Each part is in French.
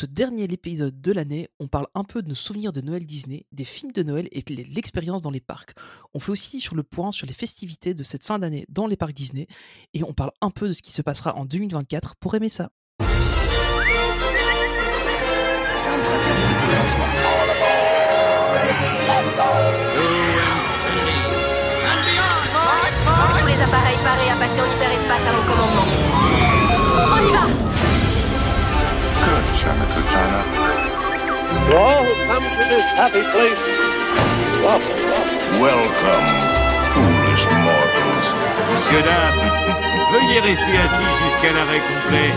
ce dernier épisode de l'année, on parle un peu de nos souvenirs de Noël Disney, des films de Noël et l'expérience dans les parcs. On fait aussi sur le point sur les festivités de cette fin d'année dans les parcs Disney et on parle un peu de ce qui se passera en 2024 pour aimer ça. China. To all who come to this happy place, welcome, welcome. Welcome, foolish mortals. Monsieur, dames, veuillez rester assis jusqu'à l'arrêt complet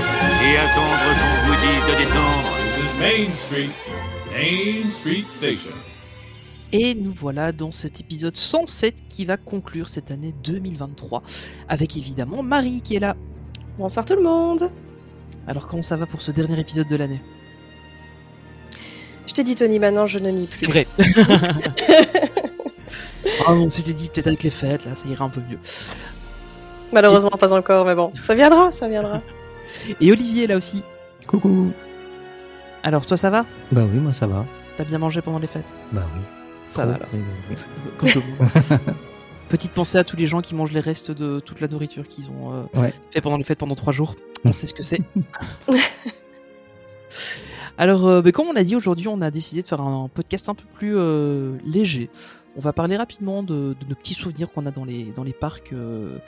et attendre qu'on vous dise de descendre. This is Main Street, Main Street Station. Et nous voilà dans cet épisode 107 qui va conclure cette année 2023 avec évidemment Marie qui est là. Bonsoir tout le monde. Alors comment ça va pour ce dernier épisode de l'année? Je t'ai dit Tony, maintenant je ne nie C'est plus. vrai. Ah, on s'était dit peut-être avec les fêtes là ça ira un peu mieux. Malheureusement pas encore, mais bon, ça viendra, ça viendra. Et Olivier là aussi. Coucou. Alors toi ça va? Bah oui, moi ça va. T'as bien mangé pendant les fêtes? Bah oui. Ça Trop. va alors. Oui, oui. Petite pensée à tous les gens qui mangent les restes de toute la nourriture qu'ils ont euh. Ouais. fait pendant les fêtes pendant trois jours. On sait ce que c'est. Alors, euh, ben, comme on a dit aujourd'hui, on a décidé de faire un podcast un peu plus euh, léger. On va parler rapidement de, de nos petits souvenirs qu'on a dans les dans les parcs euh,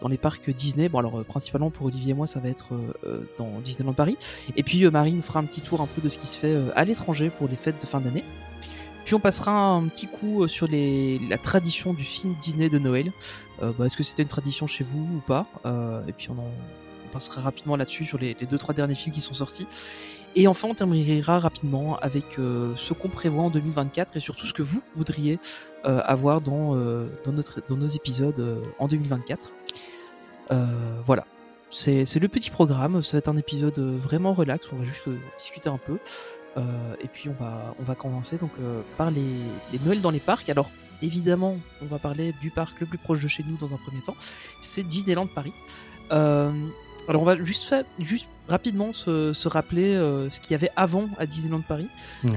dans les parcs Disney. Bon alors euh, principalement pour Olivier et moi, ça va être euh, euh, dans Disneyland Paris. Et puis Marie nous fera un petit tour un peu de ce qui se fait à l'étranger pour les fêtes de fin d'année. Puis on passera un petit coup sur les, la tradition du film Disney de Noël. Bah, Est-ce que c'était une tradition chez vous ou pas? Et puis on, en, on passera rapidement là-dessus sur les, les deux trois derniers films qui sont sortis. Et enfin on terminera rapidement avec euh, ce qu'on prévoit en 2024 et surtout ce que vous voudriez euh, avoir dans, euh, dans, notre, dans nos épisodes en 2024. Euh, voilà. C'est le petit programme, ça va être un épisode vraiment relax, on va juste discuter un peu. Et puis on va, on va commencer donc par les, les Noëls dans les parcs. Alors évidemment, on va parler du parc le plus proche de chez nous dans un premier temps. C'est Disneyland Paris. Alors on va juste faire, juste rapidement se, se rappeler euh, ce qu'il y avait avant à Disneyland Paris.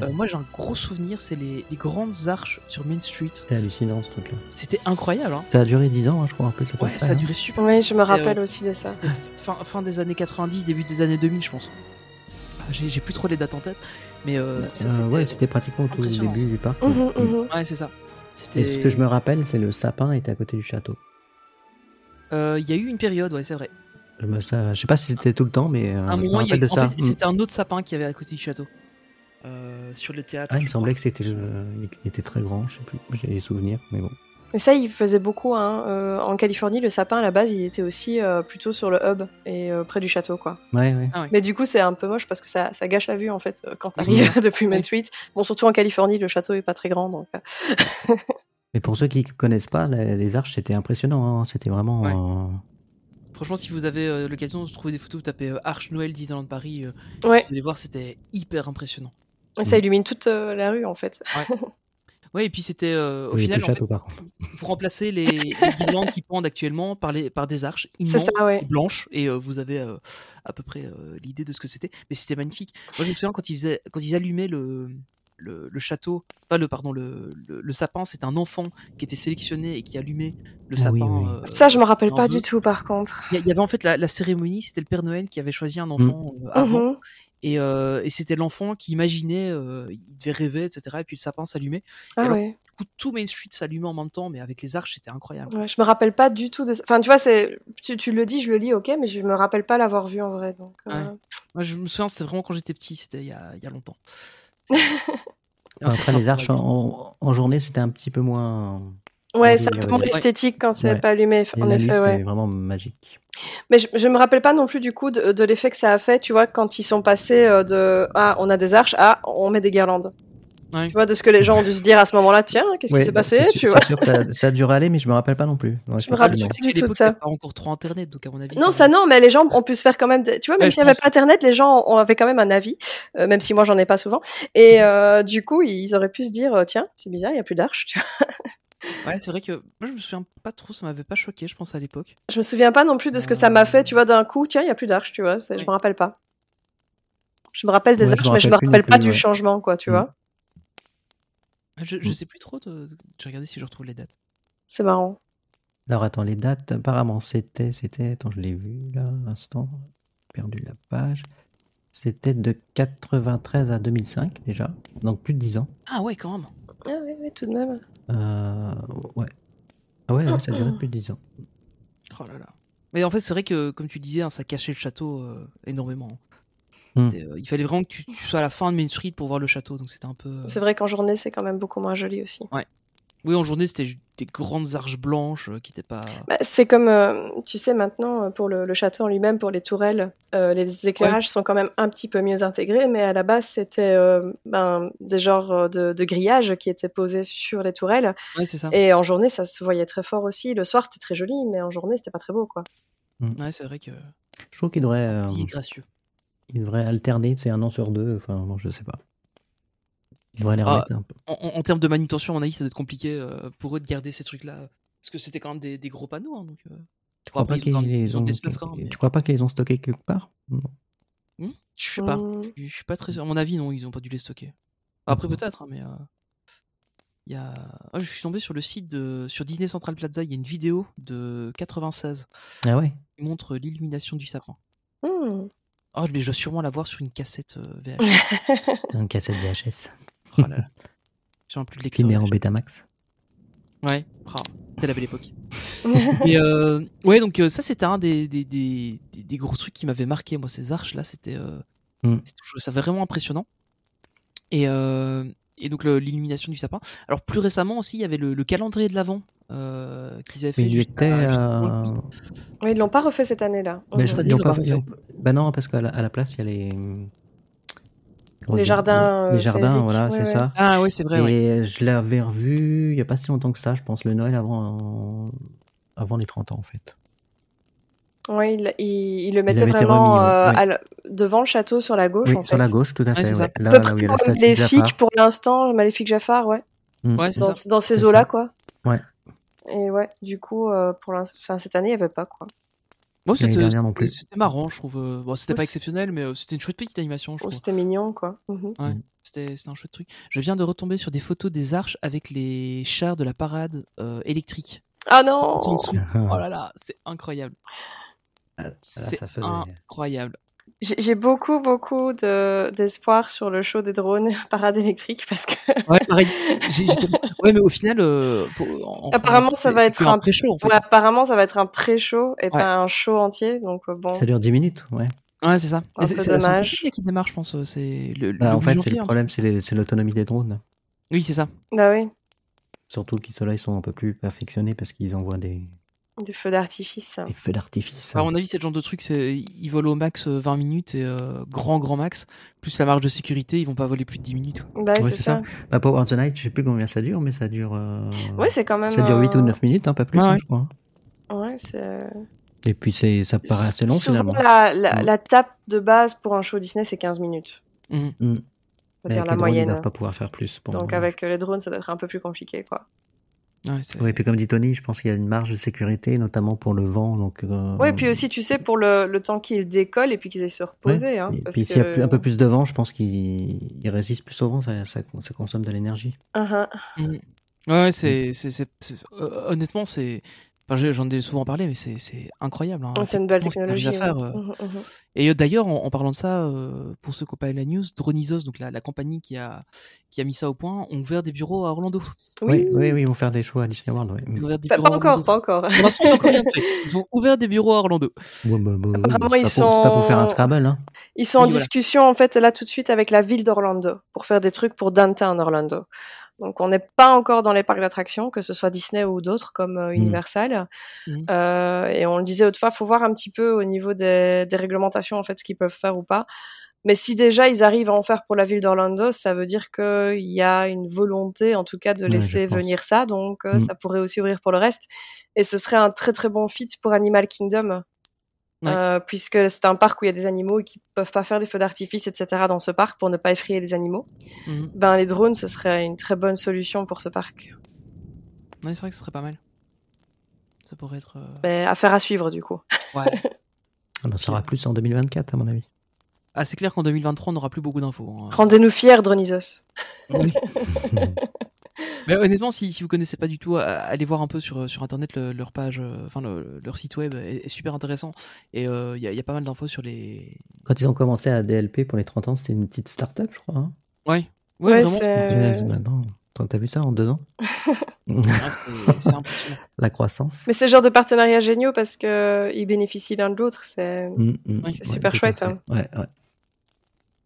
Euh, moi j'ai un gros souvenir, c'est les, les grandes arches sur Main Street. C'est hallucinant ce truc-là. C'était incroyable. Hein Ça a duré 10 ans, hein, je crois, un peu. ouais, ça a duré super. Oui, je me rappelle euh, aussi de ça. C'était fin, fin des années 90, début des années 2000, je pense. Ah, J'ai j'ai plus trop les dates en tête, mais euh, ça Euh, c'était. ouais, c'était pratiquement au tout impressionnant. début du parc. Mhm, Mm. mhm. Ouais, c'est ça. C'était. Et ce que je me rappelle, c'est le sapin était à côté du château. Euh, Il y a eu une période, ouais, c'est vrai. Je, me, ça, je sais pas si c'était tout le temps, mais euh, À un je me moment, il y a- rappelle de en ça. fait, c'était un autre sapin qui avait à côté du château. Euh, sur le théâtre. Ah, il me semblait que c'était, euh, il était très grand, je sais plus, j'ai des souvenirs, mais bon. Mais ça, il faisait beaucoup. Hein. euh, en Californie, le sapin, à la base, il était aussi euh, plutôt sur le hub et euh, près du château, quoi. Ouais, ouais. Ah ouais. Mais du coup, c'est un peu moche parce que ça, ça gâche la vue, en fait, quand Oui. t'arrives depuis Main. Street. Bon, surtout en Californie, le château est pas très grand, donc... Mais pour ceux qui connaissent pas, les arches, c'était impressionnant. hein, C'était vraiment. Ouais. Franchement, si vous avez euh, l'occasion de trouver des photos, vous tapez euh, Arche Noël Disneyland Paris, euh, Ouais, vous allez voir, c'était hyper impressionnant. ça illumine toute euh, la rue, en fait. Ouais, et puis c'était euh, au oui, final, fait, par vous remplacez les, les guirlandes qui pendent actuellement par, les, par des arches C'est immenses, ça, ouais. blanches, et euh, vous avez euh, à peu près euh, l'idée de ce que c'était. Mais c'était magnifique. Moi, je me souviens quand ils, faisaient, quand ils allumaient le, le, le château, pas le, pardon, le, le, le sapin, c'était un enfant qui était sélectionné et qui allumait le Ah sapin. oui, oui. euh, Ça, je me rappelle pas du tout, par contre. Il y, avait en fait la, la cérémonie, c'était le Père Noël qui avait choisi un enfant euh, avant, Mhm. et, euh, et c'était l'enfant qui imaginait, euh, il devait rêver, etc. Et puis le sapin s'allumait. Ah alors, ouais. Du coup, tout Main Street s'allumait en même temps, mais avec les arches, c'était incroyable. ouais. Je me rappelle pas du tout de ça. Enfin, tu vois, c'est... Tu, tu le dis, je le lis, ok, mais je me rappelle pas l'avoir vu en vrai, donc... euh, Ouais. Moi, je me souviens, c'était vraiment quand j'étais petit, c'était il y a, il y a longtemps. Un Après, les arches en, en journée, c'était un petit peu moins. Ouais, c'est un peu moins esthétique quand c'est Ouais. pas allumé, en effet, ouais. vraiment magique. Mais je, je me rappelle pas non plus du coup de, de l'effet que ça a fait, tu vois, quand ils sont passés euh, de ah on a des arches à on met des guirlandes. Ouais. Tu vois de ce que les gens ont dû se dire à ce moment-là, tiens, qu'est-ce Ouais, qui s'est bah, passé, tu sûr- vois sûr que ça, ça a dû râler, mais je me rappelle pas non plus. Ouais, Je me rappelle plus du tout de n'y ça. pas encore trop internet, donc à mon avis. Non, ça non, mais les gens ont pu se faire quand même, tu vois, même s'il n'y je avait pas internet, les gens ont, avaient quand même un avis, euh, même si moi j'en ai pas souvent. Et euh, du coup, ils auraient pu se dire, euh, tiens, c'est bizarre, il y a plus vois. Ouais, c'est vrai que moi, je me souviens pas trop, ça m'avait pas choqué, je pense, à l'époque. Je me souviens pas non plus de ce que ça m'a fait, tu vois, d'un coup, tiens, il y a plus d'arches, tu vois, je me rappelle pas. Je me rappelle des Ouais, je arches, mais je me rappelle pas plus, du ouais. changement, quoi, tu Mm. vois. Je, je Mm. sais plus trop. De... Je vais regarder si je retrouve les dates. C'est marrant. Alors attends, les dates, apparemment, c'était, c'était, attends, je l'ai vu là, à l'instant, perdu la page. C'était de 93 à 2005 déjà, donc plus de 10 ans. Ah ouais, quand même. Ah oui, oui, tout de même. Euh, ouais. Ah ouais, ouais, ça durait plus de 10 ans. Oh là là. Mais en fait, c'est vrai que, comme tu disais, hein, ça cachait le château euh, énormément. C'était, euh, il fallait vraiment que tu, tu sois à la fin de Main Street pour voir le château, donc c'était un peu. euh, C'est vrai qu'en journée, c'est quand même beaucoup moins joli aussi. Oui, en journée, c'était des grandes arches blanches euh, qui n'étaient pas. Bah, c'est comme, euh, tu sais, maintenant, pour le, le château en lui-même, pour les tourelles, euh, les éclairages sont quand même un petit peu mieux intégrés, mais à la base, c'était euh, ben, des genres de, de grillages qui étaient posés sur les tourelles. Ouais, c'est ça. Et en journée, ça se voyait très fort aussi. Le soir, c'était très joli, mais en journée, c'était pas très beau, quoi. Ouais, c'est vrai que. Je trouve qu'il devrait, euh, Il est gracieux. Il devrait alterner, c'est un an sur deux, enfin, bon, je sais pas. Il devrait les Ah, remettre un peu. En, termes de manutention, à mon avis, ça doit être compliqué euh, pour eux de garder ces trucs-là. Parce que c'était quand même des, des gros panneaux. hein, donc, euh, Tu crois, après, pas qu'ils ils les ont tu crois pas qu'ils les ont stockés quelque part? Non. hmm, je sais pas. Hmm. Je suis pas très sûr. À mon avis, non, ils ont pas dû les stocker. Après, peut-être, hein, mais. euh, Il y a... Ah, je suis tombé sur le site de sur Disney Central Plaza. Il y a une vidéo de 96 Ah ouais qui montre l'illumination du sapin. Hmm. Oh, mais je dois sûrement la voir sur une cassette euh, VHS. Une cassette VHS. Oh là là. J'ai plus de lecteur. Filmé en. Betamax. Ouais, ah, c'était la belle époque. Et euh, ouais, donc euh, ça c'était un des, des, des, gros trucs qui m'avait marqué, moi, ces arches là, c'était. euh, Mm. ça vraiment impressionnant. Et, et donc l'illumination du sapin. Alors plus récemment aussi, il y avait le, le calendrier de l'Avent euh, qu'ils avaient fait. Mais il juste était. à- euh, Oui, ils l'ont pas refait cette année-là. pas on Bah non, parce qu'à la, à la place, il y a les. comment Les dire, jardins, Les euh, jardins, voilà, ouais, c'est ouais. ça. Ah ouais, c'est vrai. ouais. Et je l'avais revu il y a pas si longtemps que ça, je pense, le Noël avant, avant les 30 ans en fait. Oui, il, il- il le mettait vraiment remis, euh, la- devant le château sur la gauche, Oui, en sur fait. la gauche, tout à fait. ouais. À Là, peu là près où il y a la comme statue de Maléfique Jafar. pour l'instant, Maléfique Jafar, ouais. Mm. Ouais, c'est Dans, ça. dans ces eaux-là, quoi. Ouais. Et ouais, du coup, euh, pour enfin, cette année, il n'y avait pas, quoi. C'était marrant, je trouve. euh, Bon, c'était pas exceptionnel, mais euh, c'était une chouette petite animation, je Oh, trouve. C'était mignon, quoi. Mhm. Ouais, Mm. c'était c'était un chouette truc. Je viens de retomber sur des photos des arches avec les chars de la parade euh, électrique. Ah non sont en dessous. Oh là là, c'est incroyable. Ah, C'est ça faisait- incroyable. J'ai beaucoup, beaucoup de- d'espoir sur le show des drones parade électrique parce que Ouais, pareil. Ouais, mais au final, euh, pour- en- en- Apparemment, ça va être un- pré-show en fait. ouais, apparemment, ça va être un pré-show et Ouais. pas un show entier. Donc, euh, bon. Ça dure 10 minutes, ouais. Ouais, c'est ça. C'est dommage. qui démarre, je pense. euh, C'est le, Bah, le en fait, 8 c'est le problème, c'est l'autonomie des drones. Oui, c'est ça. Bah oui, Surtout qu'ils ceux-là, ils sont un peu plus perfectionnés parce qu'ils envoient des, des feux d'artifice. des feux d'artifice. À mon avis, c'est le genre de truc, c'est ils volent au max euh, 20 minutes et euh, grand, grand max. Plus la marge de sécurité, ils vont pas voler plus de 10 minutes. Bah Ouais, c'est c'est ça. Bah, Power of the Night, je sais plus combien ça dure, mais ça dure. euh, Ouais, c'est quand même. Ça dure 8 ou euh, 9 minutes, hein, pas plus, Ouais, hein, ouais. je crois. Ouais, c'est. Et puis c'est, ça paraît assez long Souvent, finalement. la, la, Mm. la tape de base pour un show Disney, c'est 15 minutes. Mhm. Mm. On va Mais dire la drones, Ils moyenne. doivent pas pouvoir faire plus. pour Donc, avec euh, les drones, ça doit être un peu plus compliqué, quoi. Ouais, Oui, puis comme dit Tony, je pense qu'il y a une marge de sécurité, notamment pour le vent. Donc, euh, Ouais, et puis aussi, tu sais, pour le, le temps qu'ils décollent et puis qu'ils aillent se ouais. reposer. Hein, Et parce puis s'il y a un peu plus de vent, je pense qu'il il résiste plus au vent, ça, ça, ça consomme de l'énergie. Uh-huh. Mhm. Ouais, c'est, c'est, c'est, c'est- euh, honnêtement, c'est, enfin, j'en ai souvent parlé, mais c'est, c'est incroyable. hein. C'est une belle technologie. ouais. euh. Mhm, mhm. Et euh, d'ailleurs, en, en parlant de ça, euh, pour ceux qui n'ont pas eu la news, Dronizos, donc la, la compagnie qui a, qui a mis ça au point, ont ouvert des bureaux à Orlando. Oui, oui, oui, ils vont faire des shows à Disney World. Ouais. Ils ont ouvert des Enfin, bureaux pas encore, pas encore. Ils ont encore rien fait. Ils ont ouvert des bureaux à Orlando. Ouais, bah, bah, Apparemment, ils pas pour- c'est pas pour sont- faire un Scrabble. Hein. Ils sont en Oui, voilà. discussion, en fait, là, tout de suite, avec la ville d'Orlando pour faire des trucs pour Downtown Orlando. Donc, on n'est pas encore dans les parcs d'attractions, que ce soit Disney ou d'autres comme euh, Universal. Mhm. Euh, et on le disait autrefois, faut voir un petit peu au niveau des, des réglementations, en fait, ce qu'ils peuvent faire ou pas. Mais si déjà ils arrivent à en faire pour la ville d'Orlando, ça veut dire qu'il y a une volonté, en tout cas, de laisser venir ça. Donc, euh, Mhm. ça pourrait aussi ouvrir pour le reste. Et ce serait un très très bon fit pour Animal Kingdom. Ouais. Euh, puisque c'est un parc où il y a des animaux et qui peuvent pas faire des feux d'artifice, etc. dans ce parc pour ne pas effrayer les animaux. Mhm. Ben, les drones, ce serait une très bonne solution pour ce parc. Ouais, c'est vrai que ce serait pas mal. Ça pourrait être. euh, Mais affaire à suivre, du coup. Ouais. On en saura plus en 2024, à mon avis. Ah, c'est clair qu'en 2023, on n'aura plus beaucoup d'infos. hein. Rendez-nous fiers, Dronisos. Oui. Mais honnêtement, si, si vous connaissez pas du tout, euh, allez voir un peu sur, sur internet le- leur page, euh, enfin le- leur site web est, est super intéressant et euh, il y, a, il y a pas mal d'infos sur les. Quand ils ont commencé à DLP pour les 30 ans, c'était une petite start-up, je crois. hein. Ouais. Ouais, vraiment, t'as- vu ça en deux ans ouais, c'est-. La croissance. Mais c'est le genre de partenariat géniaux parce que ils bénéficient l'un de l'autre. C'est Mm, mm, Ouais, c'est ouais, super chouette, hein. Ouais,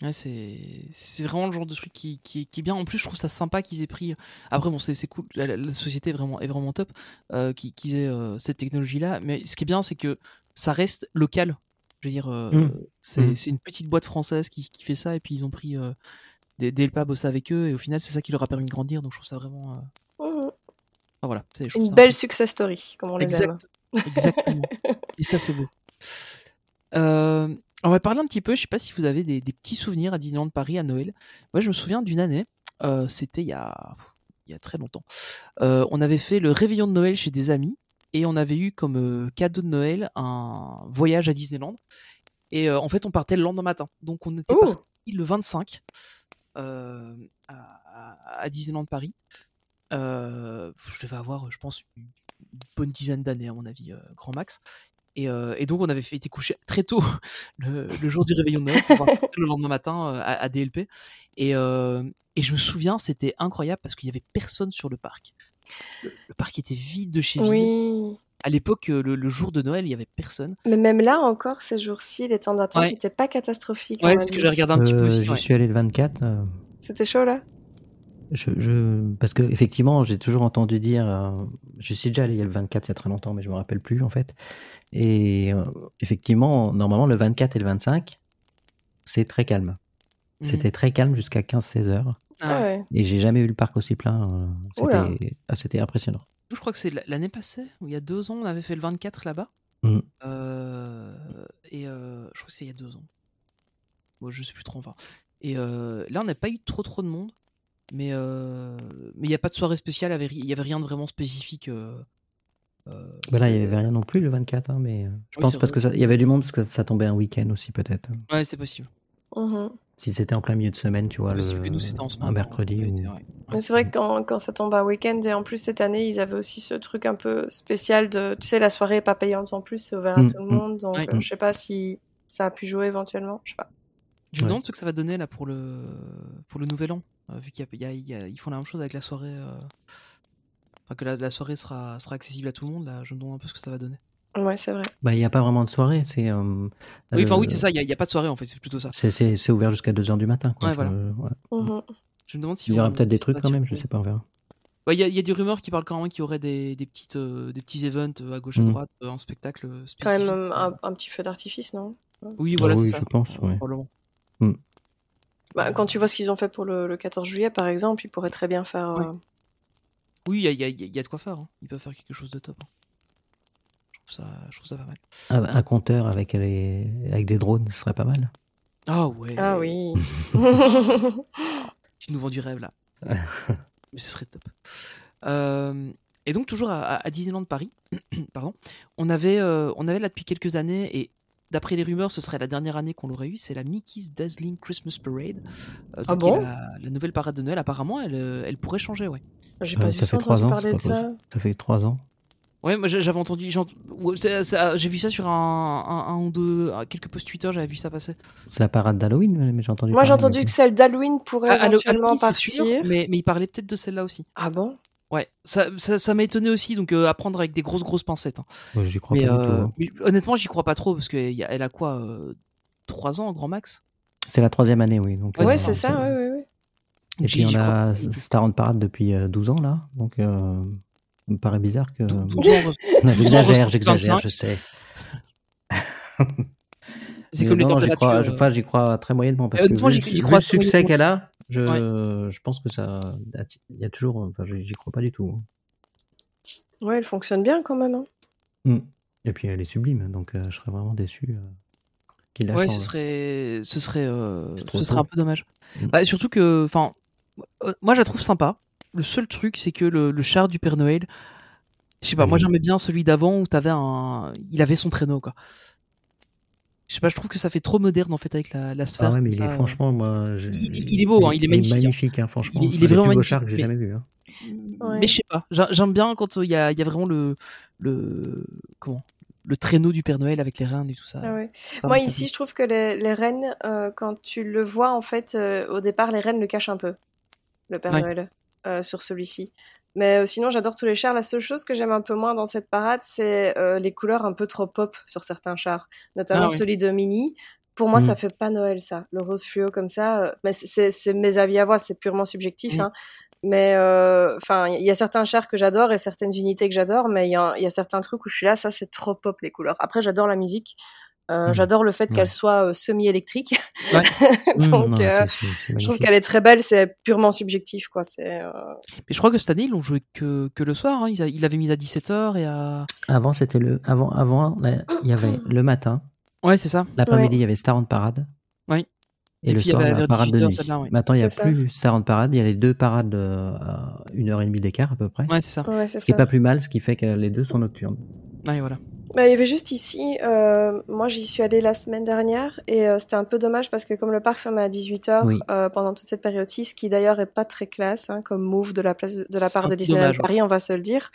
ouais. C'est c'est vraiment le genre de truc qui, qui, qui est bien. En plus, je trouve ça sympa qu'ils aient pris. Après, bon, c'est c'est cool. La, la- la société est vraiment est vraiment top. Euh, qu'ils aient euh, cette technologie-là. Mais ce qui est bien, c'est que ça reste local. Je veux dire, euh, Mm. c'est Mm. c'est une petite boîte française qui, qui fait ça et puis ils ont pris euh, des des LPA bosser avec eux et au final, c'est ça qui leur a permis de grandir. Donc, je trouve ça vraiment. euh, enfin, voilà. une ça belle success story, comme on les aime. Exact. Exactement. Et ça, c'est beau. Euh, on va parler un petit peu, je sais pas si vous avez des, des petits souvenirs à Disneyland Paris à Noël. Moi, je me souviens d'une année, euh, c'était il y a, il y a très longtemps. Euh, on avait fait le réveillon de Noël chez des amis et on avait eu comme euh, cadeau de Noël un voyage à Disneyland. Et en fait, on partait le lendemain matin. Donc, on était parti le 25 euh, à, à- Disneyland Paris. Je devais avoir, je pense, une bonne dizaine d'années, à mon avis, grand max. Et, euh, et donc, on avait fait, été couché très tôt le, le jour du réveillon de Noël pour le lendemain matin euh, à, à DLP. Et, euh, et je me souviens, c'était incroyable parce qu'il y avait personne sur le parc. Le, le parc était vide de chez vide. Oui. À l'époque, le, le jour de Noël, il y avait personne. Mais même là encore, ces jours-ci, les temps d'attente Ouais. n'étaient pas catastrophiques. Ouais, ce que j'ai regardé un petit peu aussi. Ouais. suis allé le 24. euh, C'était chaud là? Je, je, parce que effectivement, j'ai toujours entendu dire, euh, je suis déjà allé il y a le 24 il y a très longtemps, mais je me rappelle plus en fait. Et euh, effectivement, normalement le 24 et le 25, c'est très calme. Mhm. C'était très calme jusqu'à 15-16 heures. Ah ouais. ouais. Et j'ai jamais eu le parc aussi plein. euh. C'était ah, c'était impressionnant. Je crois que c'est l'année passée, ou il y a deux ans, on avait fait le 24 là-bas. Mhm. Euh, et euh, je crois que c'est il y a deux ans. Bon, je sais plus trop, enfin. Et euh, là, on n'a pas eu trop trop de monde. Mais euh, mais il n'y a pas de soirée spéciale, il y avait ri- il y avait rien de vraiment spécifique. Euh, euh, là, il c'est- y avait rien non plus le 24, hein, mais euh, je Oui, pense parce vrai. que ça- il y avait du monde parce que ça tombait un week-end aussi peut-être. Ouais, c'est possible. Mhm. Si c'était en plein milieu de semaine, tu vois, C'est le, possible que nous, c'était en semaine. un mercredi. ou- ouais. C'est vrai que quand, quand ça tombe un week-end, et en plus cette année, ils avaient aussi ce truc un peu spécial de, tu sais, la soirée est pas payante en plus, c'est ouvert à Mm, tout le mm. monde, donc Ouais. euh, je sais pas si ça a pu jouer éventuellement, je sais pas. Je me Ouais. demande ce que ça va donner là pour le pour le nouvel an, euh, vu qu'il y a- il y a- il y a- ils font la même chose avec la soirée. Euh, Enfin que la, la soirée sera sera accessible à tout le monde. Là, je me demande un peu ce que ça va donner. Ouais, c'est vrai. Bah, il n'y a pas vraiment de soirée. C'est. euh, Oui, enfin euh, oui, c'est ça. Il y, a- pas de soirée en fait. C'est plutôt ça. C'est, c'est, c'est ouvert jusqu'à 2h du matin. Quoi. Ouais, Je- voilà. ouais. Mhm. Je me demande s'ils Il y aura peut-être des trucs quand même, je circuler. sais pas, on verra. Ouais, Il y, a- y a des rumeurs qui parlent quand même qu'il y aurait des, des petites euh, des petits events euh, à gauche à Mhm. droite, euh, un spectacle spécifique. Quand même euh, un, un petit feu d'artifice, non? Oui, voilà, Ah c'est oui, ça. je pense, ouais. Probablement. bah, Quand tu vois ce qu'ils ont fait pour le, le 14 juillet, par exemple, ils pourraient très bien faire. euh. Oui, il y a, y y de quoi faire. hein. Ils peuvent faire quelque chose de top. hein. Je trouve ça, je trouve ça pas mal. Un, un compteur avec, les, avec des drones, ce serait pas mal. Ah ouais. Ah oui. Tu nous vends du rêve là. Mais ce serait top. Euh, et donc toujours à, à Disneyland Paris, pardon, on avait, euh, on avait là depuis quelques années et d'après les rumeurs, ce serait la dernière année qu'on l'aurait eu. C'est la Mickey's Dazzling Christmas Parade. Euh, Ah bon la, la nouvelle parade de Noël. Apparemment, elle, euh, elle pourrait changer, ouais. J'ai pas ça du tout fait trois entendu ans, parler de ça. Ça fait trois ans. Ouais, moi j'ai- j'avais entendu, ça- j'ai vu ça sur un, un, un ou deux, quelques posts Twitter, j'avais vu ça passer. C'est la parade d'Halloween, mais- j'ai entendu Moi, j'ai entendu que celle d'Halloween pourrait Ah, éventuellement sûr, partir. mais, mais il parlait peut-être de celle-là aussi. Ah bon? Ouais, ça, ça, ça m'a étonné aussi, donc euh, à prendre avec des grosses grosses pincettes. hein. Ouais, J'y crois mais, pas du euh, tout. hein. honnêtement, j'y crois pas trop parce qu'elle a quoi euh, 3 ans, grand max? C'est la troisième année, oui. Donc, Ouais, Ouais, euh, c'est ça, oui, oui, oui. Et puis on crois a pas. Star on Parade depuis euh, 12 ans, là. Donc, euh, ça me paraît bizarre que. Dou- 12 ans, Non, j'exagère, 25. j'exagère, je sais. c'est comme les non, j'y températures. crois, euh, enfin, j'y crois très moyennement parce Euh, que honnêtement, vu, j'y- crois le succès qu'elle a, je, je pense que ça, il y a toujours, enfin, j'y crois pas du tout. Ouais, elle fonctionne bien quand même. hein. Mm. Et puis elle est sublime, donc euh, je serais vraiment déçu euh, qu'il la Ouais, change. ce serait, ce serait, euh, ce serait un peu dommage. Mm. Bah, surtout que, enfin, moi je la trouve sympa. Le seul truc, c'est que le, le char du Père Noël, je sais pas, moi j'aimais bien celui d'avant où t'avais un, il avait son traîneau quoi. Je sais pas, je trouve que ça fait trop moderne en fait avec la, la sphère. Ah ouais, mais comme il est, ça, euh. franchement, moi. Il- il est beau, hein, il est magnifique, hein. magnifique, hein, franchement. Il est- il est vraiment magnifique, chars que j'ai mais- jamais vu. Hein. Ouais. Mais je sais pas, j'a- j'aime bien quand euh, il y, a, il y a vraiment le, le comment le traîneau du Père Noël avec les reines et tout ça. Ah ouais. Ça Moi ici, je trouve que les, les rennes, euh, quand tu le vois, en fait, euh, au départ, les rennes le cachent un peu, le Père Ouais. Noël, euh, sur celui-ci. Mais euh, sinon, j'adore tous les chars. La seule chose que j'aime un peu moins dans cette parade, c'est euh, les couleurs un peu trop pop sur certains chars, notamment Ah oui. celui de Mini. Pour moi, Mm. ça fait pas Noël, ça. Le rose fluo comme ça. euh, mais c'est- mes avis à voir, c'est purement subjectif. Mm. Hein. Mais euh, enfin, il y a certains chars que j'adore et certaines unités que j'adore, mais il y, y a certains trucs où je suis là, ça c'est trop pop les couleurs. Après, j'adore la musique. Euh, Mhm. J'adore le fait Ouais. qu'elle soit euh, semi-électrique. Ouais. Donc, Mmh, non, euh, je trouve qu'elle est très belle. C'est purement subjectif, quoi. C'est euh, Mais je crois que cette année ils l'ont joué que, que le soir. Hein. Ils a- avait mis à 17h et à. Avant, c'était le. Avant, avant, là, il y avait le matin. Ouais, c'est ça. L'après-midi, Ouais. il y avait Star en parade. Oui. Et, Et le puis, il y soir, avait la parade de 18 heures, nuit. Maintenant, il n'y a ça. plus Star en parade. Il y a les deux parades euh, à une heure et demie d'écart à peu près. Ouais, c'est ça. ouais, c'est Ce pas plus mal, ce qui fait que les deux sont nocturnes. Ouais, voilà. Bah, il y avait juste ici, euh, moi j'y suis allée la semaine dernière et euh, c'était un peu dommage parce que comme le parc ferme à 18h Oui. euh, pendant toute cette période-ci, ce qui d'ailleurs est pas très classe hein, comme move de la, place, de la part de Disneyland dommage, ouais. Paris, on va se le dire.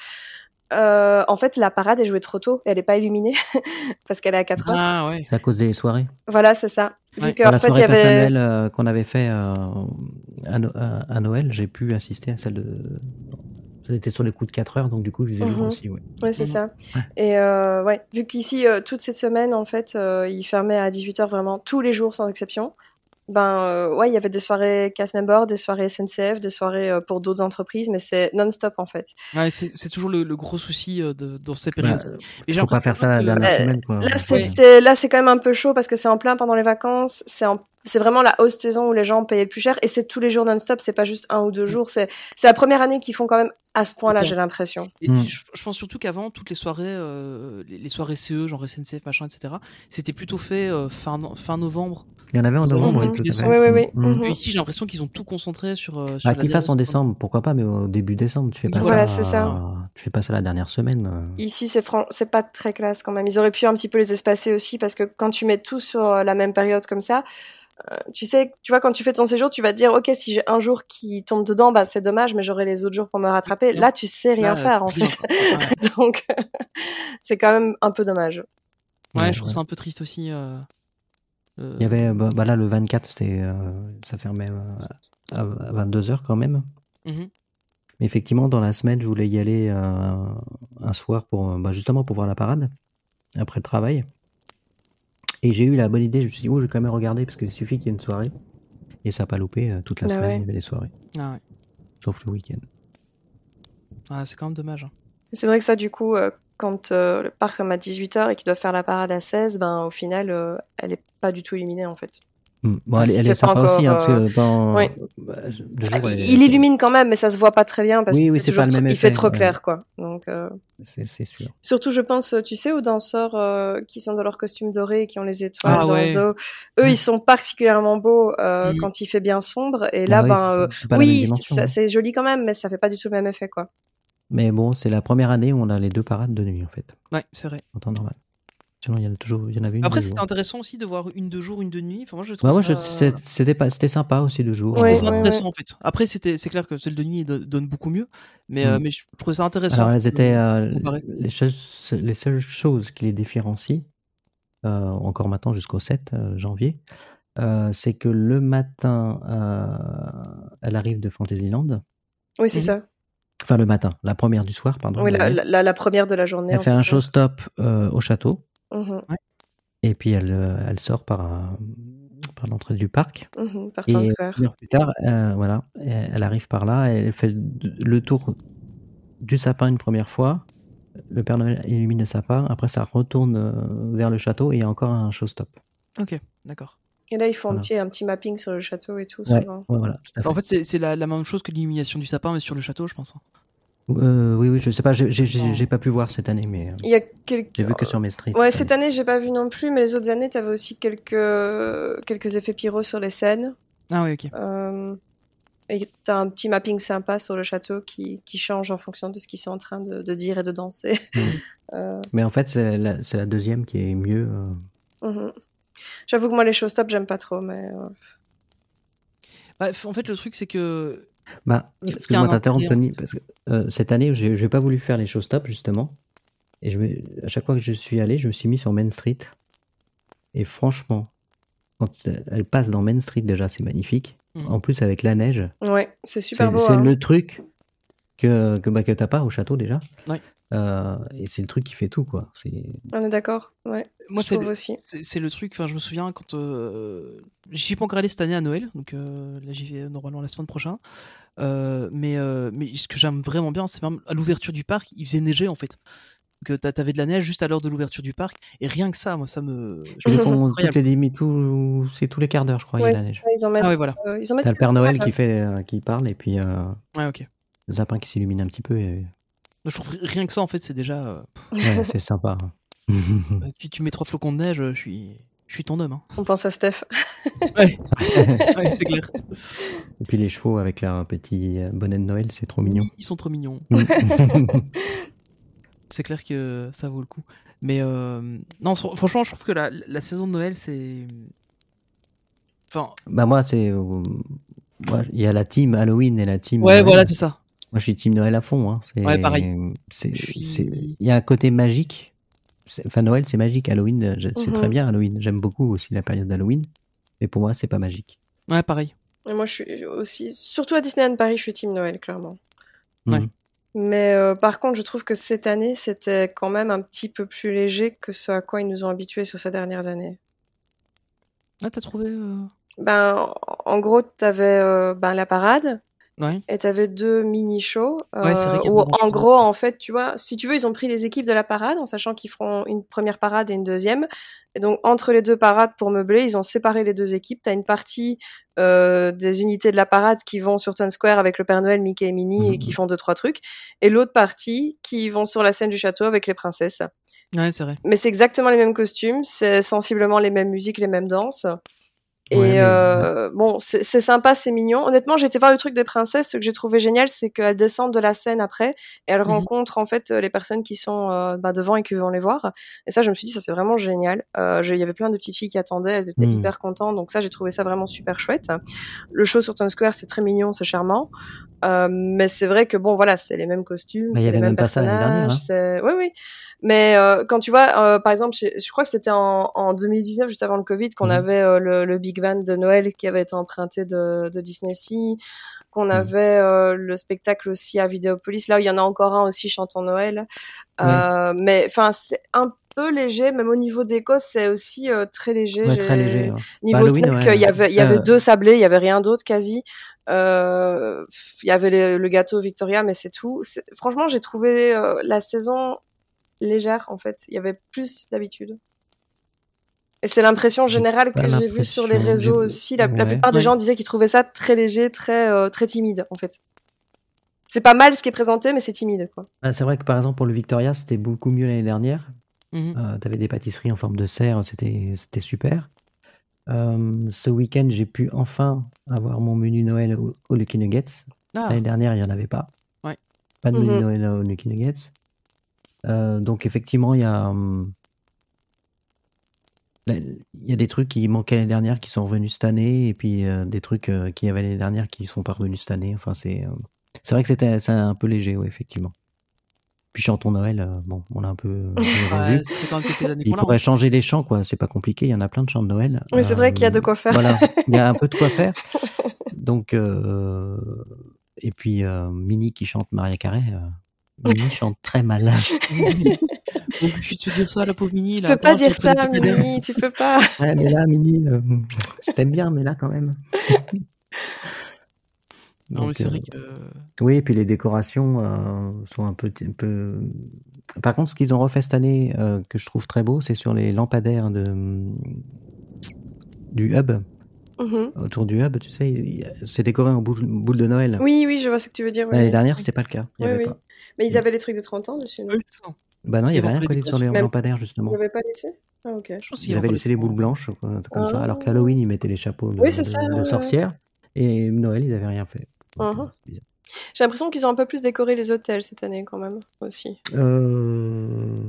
Euh, en fait, la parade est jouée trop tôt et elle est pas illuminée parce qu'elle est à 4 heures. Ah ouais. C'est à cause des soirées. Voilà, c'est ça. Vu Ouais. qu'en Pour la fait, il y soirée avait. personnelle euh, qu'on avait fait euh, à, No- à- à Noël, j'ai pu assister à celle de. Elle était sur les coups de 4 heures, donc du coup, je les ai Mhm. aussi. Ouais. Ouais, c'est Mhm. ça. Et euh, ouais, vu qu'ici, euh, toute cette semaine, en fait, euh, il fermait à 18h vraiment tous les jours sans exception. Ben euh, ouais, il y avait des soirées cast member, des soirées SNCF, des soirées euh, pour d'autres entreprises, mais c'est non-stop en fait. Ouais, c'est c'est toujours le, le gros souci euh, de, dans ces périodes. Mais j'ai faut pas faire ça la Euh, semaine. Quoi. Là, c'est Ouais. c'est- là, c'est quand même un peu chaud parce que c'est en plein pendant les vacances. C'est en- c'est vraiment la haute saison où les gens payaient le plus cher et c'est tous les jours non-stop. C'est pas juste un ou deux jours. C'est c'est la première année qu'ils font quand même à ce point-là, j'ai l'impression. Et Mm. je, je pense surtout qu'avant, toutes les soirées, euh, les, les soirées CE, genre SNCF, machin, etc., c'était plutôt fait euh, fin, fin novembre. Il y en avait en novembre, oui, début tout à fait. décembre. Oui, oui, oui. Mhm. Mhm. Et ici, j'ai l'impression qu'ils ont tout concentré sur. euh, sur Bah, qu'ils fassent en décembre, pourquoi pas, mais au début décembre, tu fais pas Voilà, ça. c'est ça. Tu fais pas ça la dernière semaine. Ici, c'est fran- c'est pas très classe quand même. Ils auraient pu un petit peu les espacer aussi parce que quand tu mets tout sur la même période comme ça, tu sais, tu vois, quand tu fais ton séjour, tu vas te dire, ok, si j'ai un jour qui tombe dedans, bah c'est dommage, mais j'aurai les autres jours pour me rattraper. Là, tu sais rien Là, faire en fait. Ouais. Donc, c'est quand même un peu dommage. Ouais, Ouais, je trouve ouais. ça un peu triste aussi. euh, euh, Il y avait, bah, bah là, le 24, c'était, euh, ça fermait euh, à, 22h quand même. mhm. Mais effectivement, dans la semaine, je voulais y aller euh, un soir pour, euh, bah, justement pour voir la parade, après le travail. Et j'ai eu la bonne idée, je me suis dit, oh, je vais quand même regarder, parce qu'il suffit qu'il y ait une soirée. Et ça n'a pas loupé, euh, toute la Bah semaine, ouais. il y avait des soirées, Ah ouais. sauf le week-end. Ah, c'est quand même dommage. hein. C'est vrai que ça, du coup, euh, quand euh, le parc ferme à 18h et qu'ils doivent faire la parade à 16, ben au final, euh, elle est pas du tout illuminée en fait. Bon, Ah, elle, est sympa encore, aussi, hein, parce que dans, oui. bah, je- le jour, elle est- il illumine quand même, mais ça se voit pas très bien parce Oui, qu'il oui, fait c'est toujours il fait trop ouais. clair quoi. Donc euh, C'est c'est sûr. surtout, je pense, tu sais, aux danseurs euh, qui sont dans leur costume doré et qui ont les étoiles Ah dans ouais. le dos. Eux, ils sont particulièrement beaux euh, Mhm. quand il fait bien sombre. Et là, Ah oui, ben euh, oui, hein. c'est joli quand même, mais ça fait pas du tout le même effet quoi. Mais bon, c'est la première année où on a les deux parades de nuit, en fait, Ouais, c'est vrai. en temps normal. Sinon, il y en a toujours, il y en avait une. Après, c'était intéressant aussi de voir une de jour, une de nuit. Enfin, moi, je trouve ça... c'était- c'était pas, c'était sympa aussi de jour. Ouais, intéressant en fait. Après, c'était, c'est clair que celle de nuit do- donne beaucoup mieux, mais, euh, Mm. mais je trouvais ça intéressant. Alors, en elles fait, étaient de- euh, les, choses, les seules choses qui les différencient, euh, encore maintenant jusqu'au 7 euh, janvier, euh, c'est que le matin, euh, elle arrive de Fantasyland. Oui, c'est Mhm. ça. Enfin, le matin, la première du soir, pardon. Oui, la, elle la, première de la journée. elle fait un showstop euh, au château, Mhm, et puis elle, euh, elle sort par, par l'entrée du parc. mhm, par Et Times Square. une heure plus tard, euh, voilà, elle arrive par là, elle fait le tour du sapin une première fois. Le Père Noël illumine le sapin. Après, ça retourne euh, vers le château et il y a encore un showstop. Ok, d'accord. Et là, ils font un, petit, un petit mapping sur le château et tout. Ouais, souvent. ouais, voilà, tout à fait. En fait, c'est, c'est la, la même chose que l'illumination du sapin, mais sur le château, je pense. Euh, oui, oui, je sais pas, j'ai- j'ai j'ai- j'ai pas pu voir cette année, mais Il y a quelques. j'ai vu que sur mes streets. Ouais, euh, cette année, j'ai pas vu non plus, mais les autres années, t'avais aussi quelques, quelques effets pyro sur les scènes. Ah oui, ok. Euh, et t'as un petit mapping sympa sur le château qui, qui change en fonction de ce qu'ils sont en train de, de dire et de danser. Mhm. Euh, Mais en fait, c'est la, c'est la deuxième qui est mieux. euh, mhm. J'avoue que moi, les showstops, j'aime pas trop, mais. euh, Bah, en fait, le truc, c'est que. Bah, excuse-moi t'interrompre, Tony, parce que euh, cette année, j'ai j'ai pas voulu faire les showstops, justement. Et je me- à chaque fois que je suis allé, je me suis mis sur Main Street. Et franchement, quand elle passe dans Main Street, déjà, c'est magnifique. Mhm. En plus, avec la neige, Ouais, c'est c'est super beau. c'est hein. le truc que, que, bah, que t'as pas au château, déjà. Ouais. Euh, et c'est le truc qui fait tout, quoi. On est d'accord. Ouais. Moi, je c'est le, aussi. c'est- le truc. Enfin, je me souviens quand euh, j'y suis pas encore allé cette année à Noël, donc euh, là j'y vais normalement la semaine prochaine. Euh, mais euh, mais ce que j'aime vraiment bien, c'est même à l'ouverture du parc, il faisait neiger en fait. Que t'avais de la neige juste à l'heure de l'ouverture du parc, et rien que ça, moi, ça me. je toutes les tout- c'est tous les quarts d'heure, je crois, il y a la neige. Ils en mettent. Ah ouais, voilà. euh, ils en mettent T'as le Père Noël qui fait, euh, qui parle, et puis euh, Ouais, ok. le sapin qui s'illumine un petit peu. Et... Je trouve rien que ça, en fait, c'est déjà. euh, Ouais, c'est sympa. euh, tu, tu mets trois flocons de neige, je suis, je suis ton homme. Hein. On pense à Steph. Ouais, ouais c'est clair. Et puis les chevaux avec leur petit euh, bonnet de Noël, c'est trop mignon. Ils sont trop mignons. Mm. C'est clair que ça vaut le coup. Mais euh, non, fr- franchement, je trouve que la, la saison de Noël, c'est. Enfin, bah moi, c'est... euh, Il y a la team Halloween et la team... ouais, Noël. voilà, c'est ça. Moi, je suis team Noël à fond. Hein. C'est- Ouais, pareil. suis- Il y a un côté magique. C'est- Enfin, Noël, c'est magique. Halloween, euh, c'est Mhm. très bien, Halloween. J'aime beaucoup aussi la période d'Halloween. Mais pour moi, c'est pas magique. Ouais, pareil. Et moi, je suis aussi. Surtout à Disneyland Paris, je suis Team Noël, clairement. Ouais. Mhm. Mais euh, par contre, je trouve que cette année, c'était quand même un petit peu plus léger que ce à quoi ils nous ont habitués sur ces dernières années. Ah, t'as trouvé. euh, Ben, en gros, t'avais euh, ben, la parade Ouais. et t'avais deux mini-shows. Ouais, a où, en gros, en fait, tu vois, si tu veux, ils ont pris les équipes de la parade en sachant qu'ils feront une première parade et une deuxième. Et donc, entre les deux parades pour meubler, ils ont séparé les deux équipes. T'as une partie euh, des unités de la parade qui vont sur Town Square avec le Père Noël, Mickey et Minnie et qui Mhm. font deux, trois trucs. Et l'autre partie qui vont sur la scène du château avec les princesses. Ouais, c'est vrai. Mais c'est exactement les mêmes costumes, c'est sensiblement les mêmes musiques, les mêmes danses. Et Ouais, mais- euh, bon, c'est sympa, c'est mignon. Honnêtement, j'ai été voir le truc des princesses. Ce que j'ai trouvé génial, c'est qu'elles descendent de la scène après et elles Mhm. rencontrent en fait euh, les personnes qui sont euh, bah, devant et qui vont les voir. Et ça, je me suis dit, ça c'est vraiment génial. Euh, Il y avait plein de petites filles qui attendaient, elles étaient Mhm. hyper contentes. Donc ça, j'ai trouvé ça vraiment super chouette. Le show sur Town Square, c'est très mignon, c'est charmant. Euh, mais c'est vrai que bon, voilà, c'est les mêmes costumes, y c'est les mêmes personnages. hein. Oui, oui. Mais euh, quand tu vois, euh, par exemple, je, crois que c'était en, en 2019, juste avant le Covid, qu'on Mhm. avait le, le Big Band de Noël qui avait été emprunté de, de Disney Sea, qu'on Mhm. avait euh, le spectacle aussi à Vidéopolis. Là, il y en a encore un aussi, Chantons Noël. Euh, Mais enfin, c'est un peu léger, même au niveau déco, c'est aussi euh, très léger. Ouais, J'ai- très léger. ouais. Niveau Bah, ouais. il y avait, il y avait deux sablés, il y avait rien d'autre quasi. Euh, Il y avait les- le gâteau Victoria, mais c'est tout. Franchement, j'ai trouvé euh, la saison légère en fait. Il y avait plus d'habitude. Et c'est l'impression générale que j'ai vue sur les réseaux aussi. La, plupart des Ouais. gens disaient qu'ils trouvaient ça très léger, très euh, très timide en fait. C'est pas mal ce qui est présenté, mais c'est timide quoi. Ah, c'est vrai que par exemple pour le Victoria, c'était beaucoup mieux l'année dernière. Mhm. Euh, T'avais des pâtisseries en forme de cerf, c'était c'était super. Euh, ce week-end, j'ai pu enfin avoir mon menu Noël au, au Lucky Nuggets. Ah, L'année dernière, il n'y en avait pas. Ouais. Pas de menu Mhm. Noël au Lucky Nuggets. Euh, donc effectivement, il y a hum, il y a des trucs qui manquaient l'année dernière qui sont revenus cette année, et puis euh, des trucs euh, qui y avait l'année dernière qui sont pas revenus cette année. Enfin, c'est euh, c'est vrai que c'était c'est un peu léger, ouais, effectivement. Puis chantons Noël, euh, bon, on l'a un peu, années Il pourrait changer les chants, quoi. C'est pas compliqué. Il y en a plein de chants de Noël. Oui, c'est vrai qu'il y a de Euh, quoi faire. Voilà, il y a un peu de quoi faire. Donc, euh, et puis euh, Minnie qui chante Maria Carré. Euh, Minnie chante très mal. Donc, tu te dire ça, la pauvre Mini. Tu là, peux pas dire ça. Mimi, tu peux pas. ouais, mais là, Minnie, euh, je t'aime bien, mais là quand même. Non, mais Donc, c'est euh, vrai que. Oui, et puis les décorations euh, sont un peu, un peu. Par contre, ce qu'ils ont refait cette année, euh, que je trouve très beau, c'est sur les lampadaires de, du hub. Mhm. Autour du hub, tu sais, c'est décoré en boule, boule de Noël. Oui, oui, je vois ce que tu veux dire. oui, L'année dernière, c'était pas le cas. Il y Oui, avait oui. pas. Mais ils avaient les trucs des 30 ans dessus. non? Oui, c'est ça. Bah non, il y Ils avait rien collé sur les lampadaires, justement. Ils n'avaient pas laissé? Ah, ok. Je pense Ils avaient laissé les boules blanches, quoi, un truc comme ça. Ah. Alors qu'Halloween, ils mettaient les chapeaux de, Oui, c'est de- ça, de ouais, sorcières. Et Noël, ils avaient rien fait. Donc, Mhm. euh. J'ai l'impression qu'ils ont un peu plus décoré les hôtels cette année quand même aussi. Euh,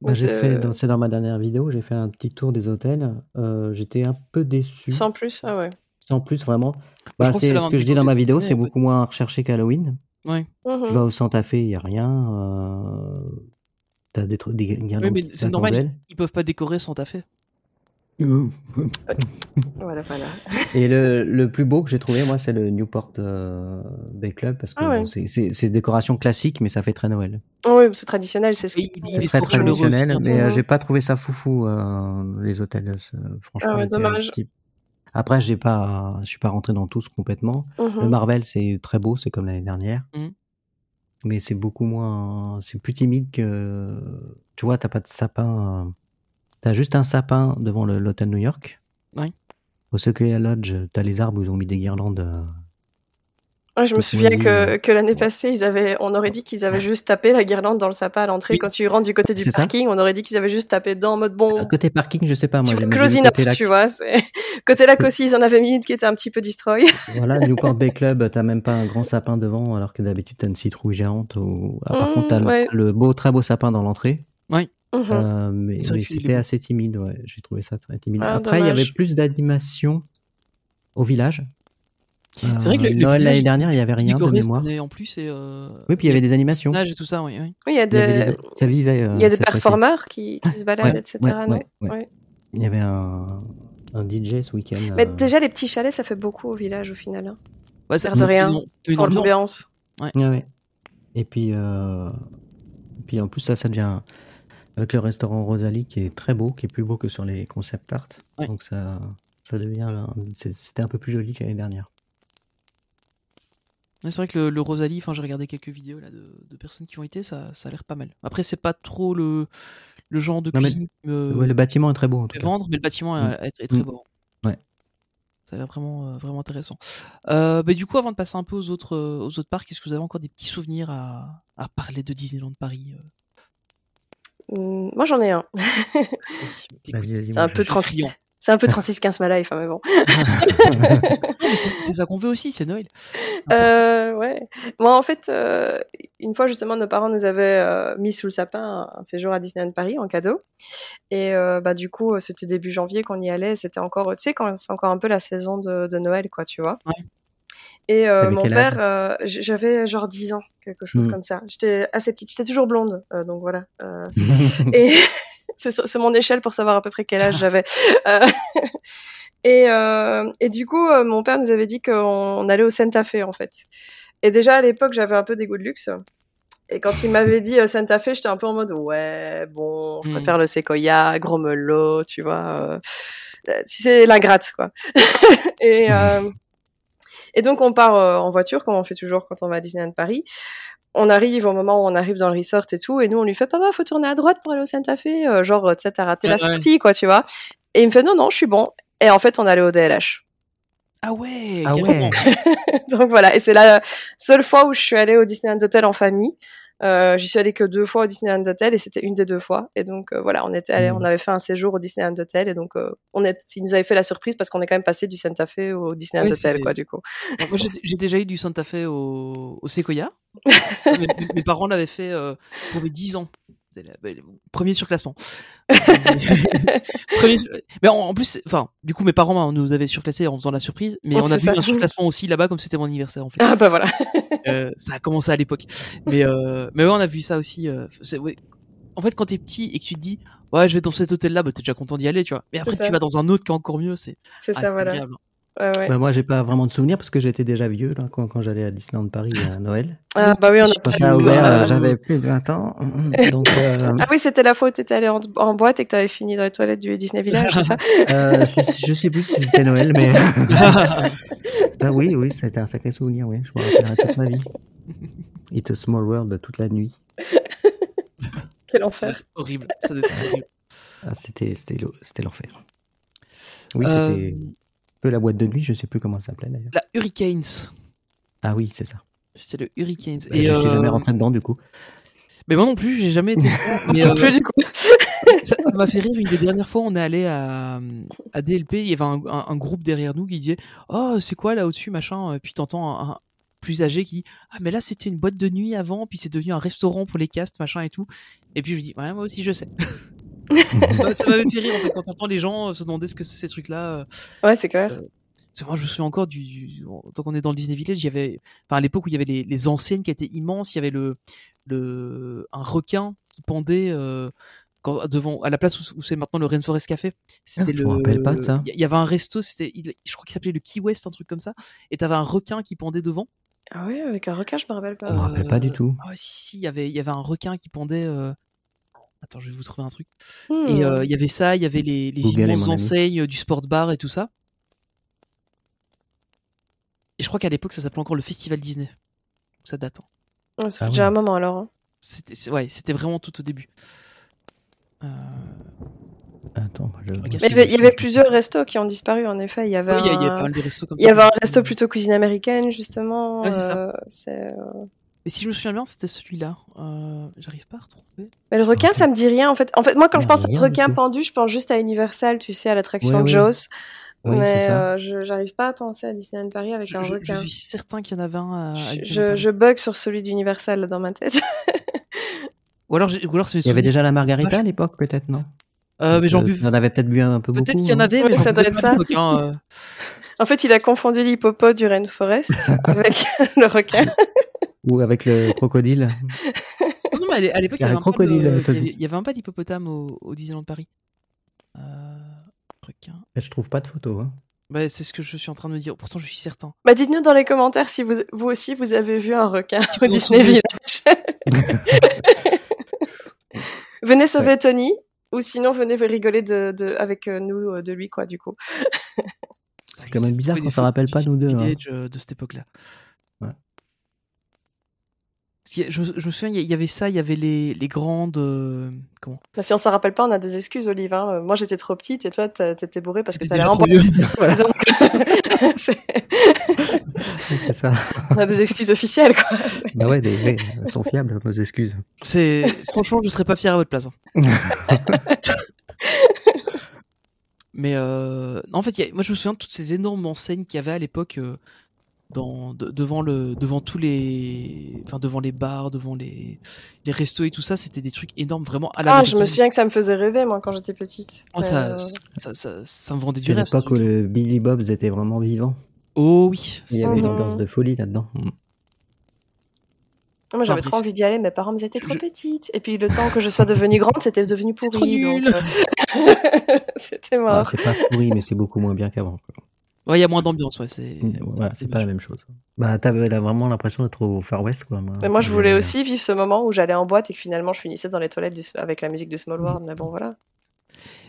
Bah, j'ai C'est- fait, dans- c'est dans ma dernière vidéo, j'ai fait un petit tour des hôtels. Euh, J'étais un peu déçu. Sans plus, ah ouais. Sans plus, vraiment. Bah, c'est ce que je dis dans ma vidéo, c'est beaucoup moins recherché qu'Halloween. Ouais. Tu Mhm. vas au Santa Fe, il n'y a rien. Euh... T'as des trucs, des Oui, mais c'est normal, ils peuvent pas décorer sans taffer. Voilà, voilà. Et le, le plus beau que j'ai trouvé, moi, c'est le Newport euh, Bay Club parce que Ah ouais. bon, c'est- décoration classique, mais ça fait très Noël. Oui, c'est traditionnel, c'est ce qui. C'est est très traditionnel, hein. mais euh, j'ai pas trouvé ça foufou euh, les hôtels. euh, Franchement, Ah ouais, dommage. Après, j'ai pas, je suis pas rentré dans tous complètement. Mhm. Le Marvel, c'est très beau, c'est comme l'année dernière. Mhm. Mais c'est beaucoup moins. C'est plus timide que. Tu vois, t'as pas de sapin. T'as juste un sapin devant l'hôtel New York. Ouais. Au Sequoia Lodge, t'as les arbres où ils ont mis des guirlandes. Euh, Ouais, je me souviens que, euh. que l'année passée, ils avaient, on aurait dit qu'ils avaient juste tapé la guirlande dans le sapin à l'entrée. Oui. Quand tu rentres du côté du parking, on aurait dit qu'ils avaient juste tapé dedans en mode bon. À côté parking, je sais pas, moi. tu enough, côté lac. tu vois. Côté lac aussi, ils en avaient mis une qui était un petit peu destroy. Voilà, Newport Bay Club, t'as même pas un grand sapin devant, alors que d'habitude t'as une citrouille géante. Ou... Ah, par Mmh, contre, t'as le- ouais. le beau, très beau sapin dans l'entrée. Mhm. Euh, mais c'était assez timide, ouais. J'ai trouvé ça très timide. Ah, Après, il y avait plus d'animation au village. C'est vrai que le, Noël l'année dernière, il y avait rien de mémoire. en plus et euh, Oui, puis il y avait des animations. et tout ça, oui. oui. Oui, il y a Il y avait des, Ça vivait. euh, il y a des performeurs qui, qui se baladent, Ouais, etc. ouais, non ouais, ouais. Ouais. Il y avait un, un DJ ce week-end. Mais euh, déjà, les petits chalets, ça fait beaucoup au village au final. Hein. Ouais, ça de rien, une- une Pour ambiance. l'ambiance. Ouais, ouais. Et puis, euh, et puis en plus, ça, ça devient avec le restaurant Rosalie qui est très beau, qui est plus beau que sur les concept art. Ouais. Donc ça, ça devient. C'était un peu plus joli que l'année dernière. C'est vrai que le, le Rosalie, enfin j'ai regardé quelques vidéos là de, de personnes qui ont été, ça, ça a l'air pas mal. Après c'est pas trop le, le genre de Non, mais- cuisine qui me Ouais, le bâtiment est très beau en tout fait cas. vendre, mais le bâtiment Mm. est, est- est très Mm. beau. Ouais. Ça a l'air vraiment, euh, vraiment intéressant. Euh, bah, du coup, avant de passer un peu aux autres, euh, aux autres parcs, est-ce que vous avez encore des petits souvenirs à, à parler de Disneyland Paris euh? Hum, moi, j'en ai un. C'est un peu je suis 36. friand. C'est un peu 36-15 ma life, hein, mais bon. C'est ça qu'on veut aussi, c'est Noël. Euh, ouais. Moi, en fait, euh, une fois, justement, nos parents nous avaient euh, mis sous le sapin un séjour à Disneyland Paris en cadeau. Et euh, bah, du coup, c'était début janvier qu'on y allait. C'était encore, tu sais, quand c'est encore un peu la saison de, de Noël, quoi, tu vois. Ouais. Et euh, mon père, euh, j'avais genre 10 ans, quelque chose Mm. comme ça. J'étais assez petite, j'étais toujours blonde, euh, donc voilà. Euh, et c'est c'est mon échelle pour savoir à peu près quel âge j'avais. Euh, et, euh, et du coup, euh, mon père nous avait dit qu'on on allait au Santa Fe en fait. Et déjà à l'époque, j'avais un peu des goûts de luxe. Et quand il m'avait dit euh, Santa Fe, j'étais un peu en mode ouais, bon, je Mm. préfère le Sequoia, gros melot, tu vois. Euh, euh, tu sais, l'ingrate quoi. et euh, et donc on part euh, en voiture, comme on fait toujours quand on va à Disneyland Paris. On arrive au moment où on arrive dans le resort et tout, et nous on lui fait papa, faut tourner à droite pour aller au Santa Fe, Euh, genre tu sais t'as raté la ouais. sortie quoi, tu vois. Et il me fait non non, je suis bon. Et en fait on allait au DLH. Ah ouais, Ah ouais. donc voilà, et c'est la seule fois où je suis allée au Disneyland Hotel en famille. Euh, J'y suis allée que deux fois au Disneyland Hotel et c'était une des deux fois. Et donc euh, voilà, on était allé, Mhm. on avait fait un séjour au Disneyland Hotel et donc euh, on est, ils nous avaient fait la surprise parce qu'on est quand même passé du Santa Fe au Disneyland Oui, Hotel quoi du coup. Alors, moi, j'ai déjà eu du Santa Fe au, au Sequoia. mes, parents l'avaient fait euh, pour mes 10 ans. Bah, premier surclassement. Premier sur- mais en, en plus, enfin, du coup, mes parents hein, nous avaient surclassé en faisant la surprise, mais Oh, on a vu ça. un surclassement aussi là-bas comme c'était mon anniversaire en fait. Ah bah voilà. Euh, ça a commencé à l'époque. Mais euh, mais ouais, on a vu ça aussi. euh, ouais. En fait, quand t'es petit et que tu te dis, ouais, je vais dans cet hôtel-là, bah t'es déjà content d'y aller, tu vois. Mais après, tu vas dans un autre qui est encore mieux, c'est ah, ça voilà. agréable. Ouais, ouais. Bah, moi, j'ai pas vraiment de souvenirs parce que j'étais déjà vieux là, quand, quand j'allais à Disneyland Paris à Noël. Ah bah oui, on a euh, euh, j'avais plus de 20 ans. Donc, euh, Ah oui, c'était la fois où t'étais allé en, en boîte et que t'avais fini dans les toilettes du Disney Village, c'est ça euh, je sais plus si c'était Noël, mais. bah oui, oui, c'était un sacré souvenir, oui. Je me rappellerai toute ma vie. It's a small world toute la nuit. Quel enfer. horrible. Ça doit être horrible. Ah, c'était l'enfer. Oui, Euh, c'était un peu la boîte de nuit, je sais plus comment ça s'appelait d'ailleurs. La Hurricanes. Ah oui, c'est ça. C'était le Hurricanes. Bah, je suis euh, jamais rentré dedans du coup. Mais moi non plus, j'ai jamais été. mais euh, plus du coup. ça m'a fait rire une des dernières fois. On est allé à, à DLP. Il y avait un, un- un groupe derrière nous qui disait Oh, c'est quoi là au-dessus, machin? Et puis t'entends un, plus âgé qui dit ah mais là c'était une boîte de nuit avant puis c'est devenu un restaurant pour les castes machin et tout et puis je lui dis ouais moi aussi je sais ça m'avait fait rire en fait quand t'entends les gens euh, se demander ce que c'est ces trucs là Ouais, c'est clair. parce que moi je me souviens encore du, du- tant qu'on est dans le Disney Village il y avait enfin à l'époque où il y avait les, les anciennes qui étaient immenses il y avait le le un requin qui pendait euh, quand, devant à la place où, où c'est maintenant le Rainforest Café c'était Ah, je le me rappelle pas de ça. il y- avait un resto c'était il- je crois qu'il s'appelait le Key West un truc comme ça et t'avais un requin qui pendait devant Ah ouais, avec un requin, je me rappelle Je pas. me rappelle pas du tout. ah ouais, si, si, il y avait, il y avait un requin qui pendait. euh, Attends, je vais vous trouver un truc. Hmm. Et euh, il y avait ça, il y avait les, les immenses enseignes du sport bar et tout ça. Et je crois qu'à l'époque, ça s'appelait encore le Festival Disney. Ça date. hein. Ouais, ça fait Ah déjà ouais. un moment alors. hein. C'était, c'est- ouais, c'était vraiment tout au début. Euh, Attends, je... Il y avait- il y avait plusieurs restos qui ont disparu en effet. Il y avait oui, il y a- il y a un- resto plutôt cuisine américaine justement. Ouais, c'est ça. euh, c'est- Mais si je me souviens bien, c'était celui-là. Euh, J'arrive pas à retrouver. Mais le requin, ça me dit rien en fait. En fait, moi quand je Non, pense à requin pendu, je pense juste à Universal, tu sais, à l'attraction Ouais. Jaws. Mais euh, j'arrive pas à penser à Disneyland Paris avec Je, un je- je requin. suis certain qu'il y en avait un à. à Je, je, bug sur celui d'Universal dans ma tête. Ou alors, ou alors Il y avait déjà la margarita à l'époque, peut-être, non? Euh, mais j'en Euh, buvais. En avais peut-être bu un peu beaucoup. Peut-être qu'il y en hein. avait, mais j'en ça doit être ça. euh. en fait, il a confondu l'hippopotame du Rainforest avec le requin. Ou avec le crocodile. Non, mais à l'é- à l'époque, il Toby. il y avait- un pas d'hippopotame au, au Disneyland Paris. Euh, requin. Je trouve pas de photo. Hein. Bah, c'est ce que je suis en train de me dire. Pourtant, je suis certain. Bah, dites-nous dans les commentaires si vous, vous aussi vous avez vu un requin au Disney. Village. venez sauver Tony, ou sinon venez rigoler de, de, avec euh, nous euh, de lui, quoi, du coup. C'est quand même bizarre qu'on s'en rappelle pas, nous deux. hein. Village euh, de cette époque-là. Ouais. Parce qu'il y a- Je, je me souviens, il y avait ça, il y avait les, les grandes. euh, comment? Bah, si on s'en rappelle pas, on a des excuses, Olive. hein. Moi, j'étais trop petite et toi, t'étais bourré parce que t'allais en boîte. vieux. Voilà. Donc, c'est- C'est ça. on a des excuses officielles, quoi. C'est- bah ouais, des, ouais, elles sont fiables, nos excuses. C'est franchement, je serais pas fier à votre place. hein. Mais euh, en fait, a- moi je me souviens de toutes ces énormes enseignes qu'il y avait à l'époque euh, dans de- devant le devant tous les enfin devant les bars, devant les les restos et tout ça, c'était des trucs énormes vraiment à la Ah, je me souviens que ça me faisait rêver, moi, quand j'étais petite. Oh, ça, euh, ça, ça, ça me vendait du C'est rêve. ce l'époque où truc. le Billy Bob's était vraiment vivant. Oh oui. Il y avait une Mhm. ambiance de folie là-dedans. Moi, j'avais trop envie d'y aller, mes parents me t'es trop Je- petite. Et puis, le temps que je sois devenue grande, c'était devenu C'est pourri. donc, euh, c'était Ah, mort. c'est pas pourri, mais c'est beaucoup moins bien qu'avant. Ouais, il y a moins d'ambiance, ouais. C'est Mm, Voilà, c'est pas la même chose. Bah, t'avais vraiment l'impression d'être au Far West, quoi. Moi, Mais moi, je voulais Euh, aussi vivre ce moment où j'allais en boîte et que finalement, je finissais dans les toilettes du- avec la musique de Small World. Mais bon, voilà.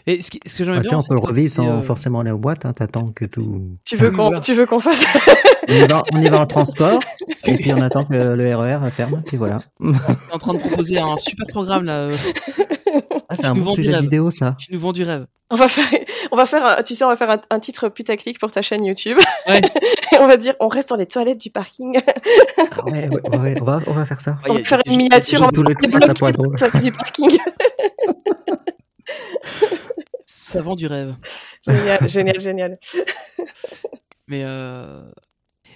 Et ce, qui- ce que j'aimais Bah, bien, tiens, on peut le revivre sans euh, forcément aller aux boîtes. Hein, T'attends que tout. Tu veux qu'on voilà. tu veux qu'on fasse On y, va, on y va en transport, et puis on attend que le RER ferme, et voilà. t'es en train de proposer un super programme là. Ah, c'est un bon sujet de vidéo, ça. Tu nous vends du rêve. On va faire, on va faire, un, tu sais, on va faire un, un titre putaclic pour ta chaîne YouTube. Ouais. et on va dire, on reste dans les toilettes du parking. Ah ouais, ouais, ouais, on, va, on va faire ça. Ouais, on va faire une miniature en toilettes du parking. Ça vend du rêve. génial, génial, génial. Mais euh...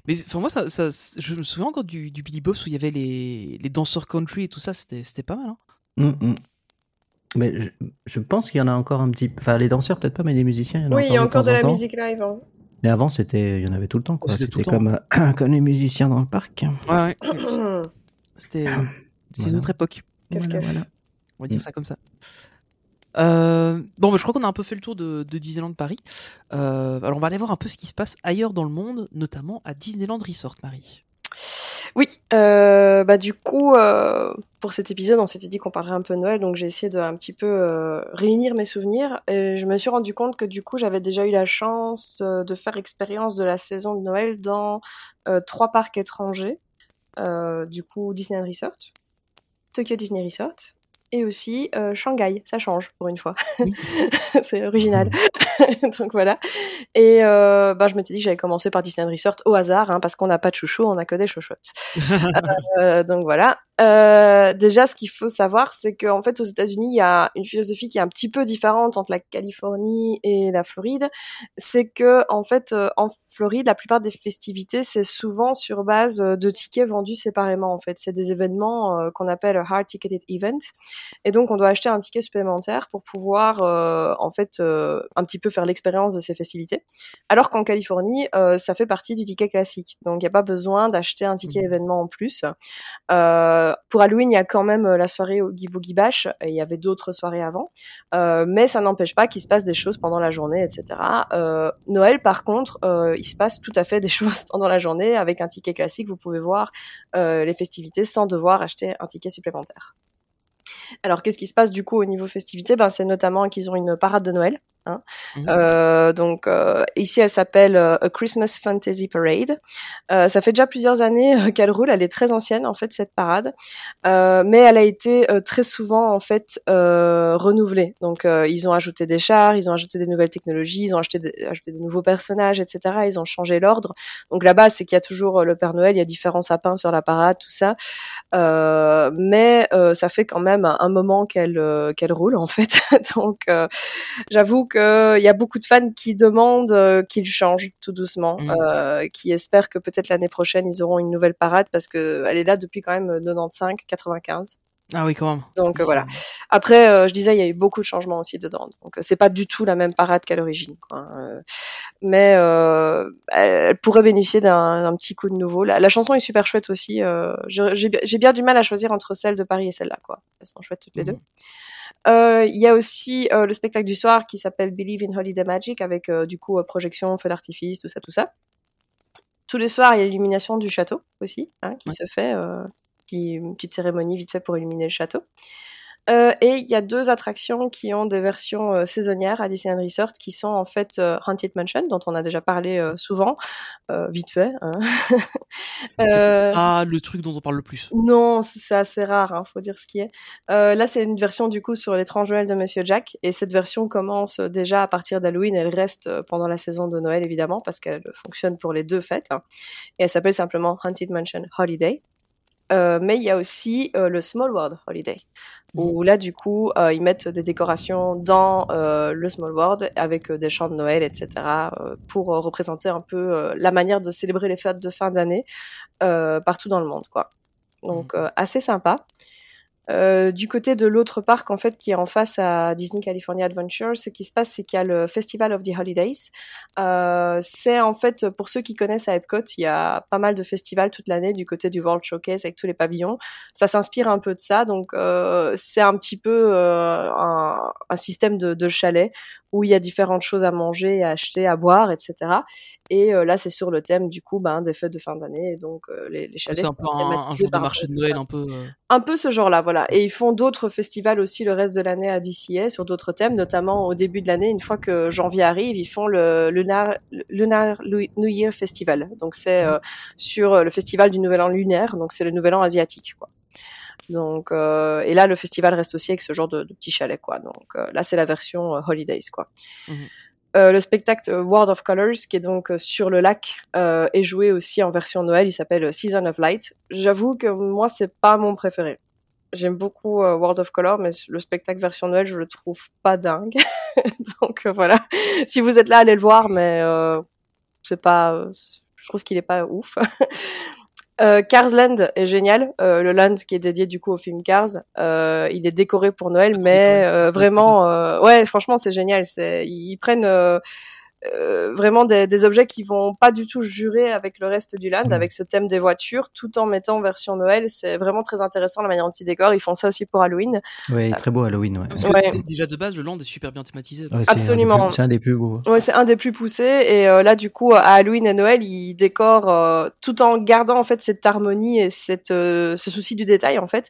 mais enfin moi ça, ça je me souviens encore du, du Billy Bob's où il y avait les, les danseurs country et tout ça c'était c'était pas mal hein. Hum, hum. Mais je, je pense qu'il y en a encore un petit. Enfin, les danseurs, peut-être pas, mais les musiciens, il y en a Oui, il y a encore de de temps en la musique live. hein. Mais avant, c'était, il y en avait tout le temps, quoi. C'était comme, euh, comme les musiciens dans le parc. Ouais ouais. C'était c'était une Voilà. autre époque. Kef, Voilà, kef. voilà. On va dire Mm. ça comme ça. Euh, bon, bah, je crois qu'on a un peu fait le tour de, de Disneyland Paris. Euh, alors, on va aller voir un peu ce qui se passe ailleurs dans le monde, notamment à Disneyland Resort, Marie. Oui, euh, bah du coup, euh, pour cet épisode, on s'était dit qu'on parlerait un peu de Noël, donc j'ai essayé de un petit peu euh, réunir mes souvenirs. Et je me suis rendu compte que du coup, j'avais déjà eu la chance euh, de faire expérience de la saison de Noël dans euh, trois parcs étrangers. Euh, du coup, Disneyland Resort, Tokyo Disney Resort, et aussi euh, Shanghai. Ça change pour une fois. C'est original. donc voilà. Et euh, bah, je m'étais dit que j'allais commencer par Disneyland Resort au hasard, hein, parce qu'on n'a pas de chouchou, on a que des chouchoutes. Euh, donc voilà. Euh, déjà, ce qu'il faut savoir, c'est qu'en fait, aux États-Unis, il y a une philosophie qui est un petit peu différente entre la Californie et la Floride. C'est que, en fait, euh, en Floride, la plupart des festivités, c'est souvent sur base euh, de tickets vendus séparément. En fait, c'est des événements euh, qu'on appelle hard ticketed event, et donc on doit acheter un ticket supplémentaire pour pouvoir, euh, en fait, un petit peu faire l'expérience de ces festivités. Alors qu'en Californie, ça fait partie du ticket classique, donc il n'y a pas besoin d'acheter un ticket événement en plus. Euh, pour Halloween, il y a quand même la soirée au Oogie Boogie Bash, il y avait d'autres soirées avant, euh, mais ça n'empêche pas qu'il se passe des choses pendant la journée, etc. Euh, Noël, par contre, euh, il se passe tout à fait des choses pendant la journée. Avec un ticket classique, vous pouvez voir euh, les festivités sans devoir acheter un ticket supplémentaire. Alors, qu'est-ce qui se passe du coup au niveau festivité Ben, c'est notamment qu'ils ont une parade de Noël. Hein. Mhm. Euh, donc euh, ici, elle s'appelle euh, A Christmas Fantasy Parade. Ça fait déjà plusieurs années qu'elle roule. Elle est très ancienne en fait cette parade, mais elle a été très souvent en fait renouvelée. Donc ils ont ajouté des chars, ils ont ajouté des nouvelles technologies, ils ont des, ajouté des nouveaux personnages, etc. Ils ont changé l'ordre. Donc là-bas, c'est qu'il y a toujours le Père Noël, il y a différents sapins sur la parade, tout ça. Mais ça fait quand même un, un moment qu'elle qu'elle roule en fait. Donc euh, j'avoue qu'il y a beaucoup de fans qui demandent euh, qu'il change tout doucement, Mm. euh, qui espèrent que peut-être l'année prochaine ils auront une nouvelle parade parce que elle est là depuis quand même 95, 95. Ah oui, quand même. Donc euh, voilà. Après, euh, je disais, il y a eu beaucoup de changements aussi dedans. Donc euh, c'est pas du tout la même parade qu'à l'origine. quoi. Euh, mais euh, elle, pourrait bénéficier d'un petit coup de nouveau. La, la chanson est super chouette aussi. euh, J'ai j'ai bien du mal à choisir entre celle de Paris et celle-là. quoi. Elles sont chouettes toutes les deux. Euh, Il y a aussi euh, le spectacle du soir qui s'appelle Believe in Holiday Magic avec euh, du coup projection, feu d'artifice, tout ça, tout ça. Tous les soirs, il y a l'illumination du château aussi, hein, qui se fait, euh, qui une petite cérémonie vite fait pour illuminer le château. Euh, et il y a deux attractions qui ont des versions euh, saisonnières à Disneyland Resort qui sont en fait euh, Haunted Mansion, dont on a déjà parlé euh, souvent, vite fait. hein. Pas le truc dont on parle le plus. non, c'est assez rare, hein, faut dire ce qui est. Là, c'est une version du coup sur l'étrange Noël de Monsieur Jack, et cette version commence déjà à partir d'Halloween. Elle reste pendant la saison de Noël évidemment parce qu'elle fonctionne pour les deux fêtes, hein. et elle s'appelle simplement Haunted Mansion Holiday. Euh, mais il y a aussi euh, le Small World Holiday, où là du coup euh, ils mettent des décorations dans euh, le Small World avec euh, des chants de Noël, etc. euh, pour euh, représenter un peu la manière de célébrer les fêtes de fin d'année euh, partout dans le monde, quoi. Donc euh, assez sympa. Euh, du côté de l'autre parc, en fait, qui est en face à Disney California Adventure, ce qui se passe, c'est qu'il y a le Festival of the Holidays. Euh, c'est en fait, pour ceux qui connaissent à Epcot, il y a pas mal de festivals toute l'année du côté du World Showcase avec tous les pavillons. Ça s'inspire un peu de ça, donc euh, c'est un petit peu euh, un, un système de, de chalet où il y a différentes choses à manger, à acheter, à boire, etc. Et euh, là, c'est sur le thème du coup ben, des fêtes de fin d'année, donc euh, les, les chalets C'est un sont un, un thématisés jour de marché de rapport à Noël un peu. euh, un peu ce genre-là, voilà. Et ils font d'autres festivals aussi le reste de l'année à DCA sur d'autres thèmes, notamment au début de l'année, une fois que janvier arrive, ils font le Lunar, Lunar New Year Festival. Donc c'est euh, sur euh, le festival du Nouvel An lunaire, donc c'est le Nouvel An asiatique, quoi. Donc euh, et là le festival reste aussi avec ce genre de, de petits chalets, quoi. Donc euh, là c'est la version euh, Holidays, quoi. Mhm. Euh, le spectacle World of Colors, qui est donc euh, sur le lac, euh, est joué aussi en version Noël. Il s'appelle euh, Season of Light. J'avoue que moi, c'est pas mon préféré. J'aime beaucoup World of Color, mais le spectacle version Noël, je le trouve pas dingue. donc voilà. Si vous êtes là, allez le voir, mais c'est pas. je trouve qu'il est pas ouf. Euh, Cars Land est génial, euh, le land qui est dédié du coup au film Cars. Euh, il est décoré pour Noël, mais euh, vraiment, euh, ouais, franchement, c'est génial. C'est ils prennent euh, euh, vraiment des, des objets qui vont pas du tout jurer avec le reste du land, Mhm. avec ce thème des voitures, tout en mettant version Noël. C'est vraiment très intéressant la manière dont ils décorent. Ils font ça aussi pour Halloween. Ouais, très beau Halloween, ouais. Parce que Ouais. déjà de base, le land est super bien thématisé. Ouais, Absolument. C'est un des plus beaux. Ouais, c'est un des plus poussés. Et euh, là, du coup, à Halloween et Noël, ils décorent euh, tout en gardant en fait cette harmonie et cette, euh, ce souci du détail en fait,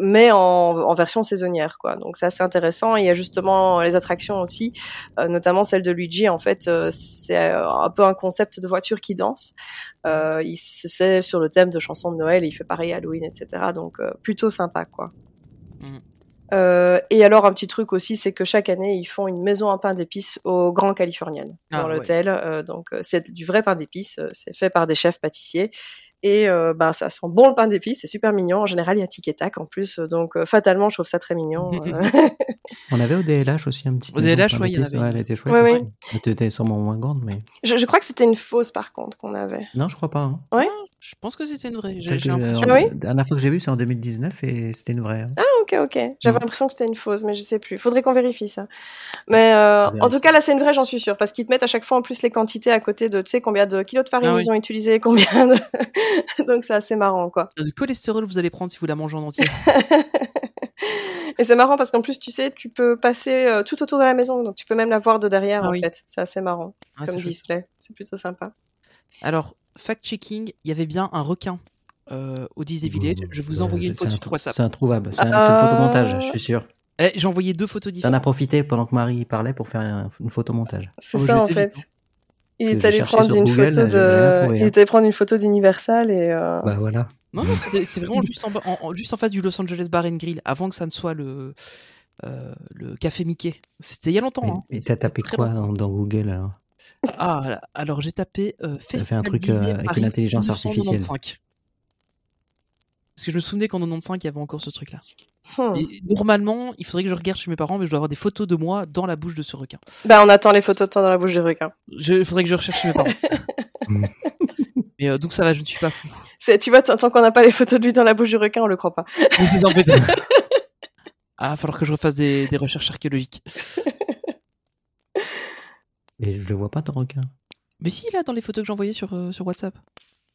mais en, en version saisonnière, quoi. Donc c'est assez intéressant. Il y a justement les attractions aussi, euh, notamment celle de Luigi. En fait, euh, c'est euh, un peu un concept de voiture qui danse. Euh, il se sait sur le thème de chansons de Noël. Il fait pareil Halloween, etc. Donc euh, plutôt sympa, quoi. Mhm. Euh, et alors un petit truc aussi, c'est que chaque année ils font une maison en pain d'épices au Grand Californian Ah, dans ouais. l'hôtel. Euh, donc euh, c'est du vrai pain d'épices, c'est fait par des chefs pâtissiers et euh, ben ça sent bon le pain d'épices, c'est super mignon. En général il y a tic et tac en plus, donc euh, fatalement je trouve ça très mignon. euh. On avait au DLH aussi un petit. Au DLH, ouais, il y en avait Ouais, elle était chouette. Ouais. Elle était sûrement moins grande, mais. je, je crois que c'était une fausse par contre qu'on avait. Non, je crois pas. hein. Je pense que c'était une vraie. J'ai que- l'impression. Ah oui La dernière fois que j'ai vu, c'est en 2019 et c'était une vraie. hein. Ah, ok, ok. J'avais Mm. l'impression que c'était une fausse, mais je sais plus. Faudrait qu'on vérifie ça. Mais euh, en tout cas, là, c'est une vraie, j'en suis sûre, parce qu'ils te mettent à chaque fois en plus les quantités à côté de, tu sais, combien de kilos de farine Ah oui. ils ont utilisé, combien de... Donc c'est assez marrant, quoi. De cholestérol vous allez prendre si vous la mangez en entier. Et c'est marrant parce qu'en plus, tu sais, tu peux passer euh, tout autour de la maison, donc tu peux même la voir de derrière, Ah en oui. fait. C'est assez marrant comme display. C'est plutôt sympa. Alors, fact-checking, il y avait bien un requin euh, au Disney Village. Je vous ai envoyé une photo sur WhatsApp. C'est introuvable. C'est un, photomontage, je suis sûr. Eh, J'ai envoyé deux photos T'en différentes. as profité pendant que Marie parlait pour faire un- une photomontage. C'est Oh, ça, en fait. vite, Il est allé prendre une Google, photo de, il hein. est allé prendre une photo d'Universal et euh... Bah voilà. Non, non, c'était- c'est vraiment juste en, bas- en- en- juste en face du Los Angeles Bar and Grill, avant que ça ne soit le, euh, le café Mickey. C'était il y a longtemps. Mais, hein. t'as tapé quoi dans, dans Google alors? Ah, alors j'ai tapé euh, Festival fait un truc, Disney euh, avec Paris une intelligence artificielle. 1995. Parce que je me souvenais qu'en 95, il y avait encore ce truc-là. hmm. Et normalement, il faudrait que je regarde chez mes parents, mais je dois avoir des photos de moi dans la bouche de ce requin. Bah, on attend les photos de toi dans la bouche du requin. Je- Il faudrait que je recherche chez mes parents. mais euh, donc ça va, je ne suis pas fou. C'est, tu vois, tant qu'on n'a pas les photos de lui dans la bouche du requin, on le croit pas. Mais c'est embêtant. Ah, il va falloir que je refasse des, des recherches archéologiques. Et je le vois pas ton requin. Mais si, là, dans les photos que j'ai envoyées sur, euh, sur WhatsApp.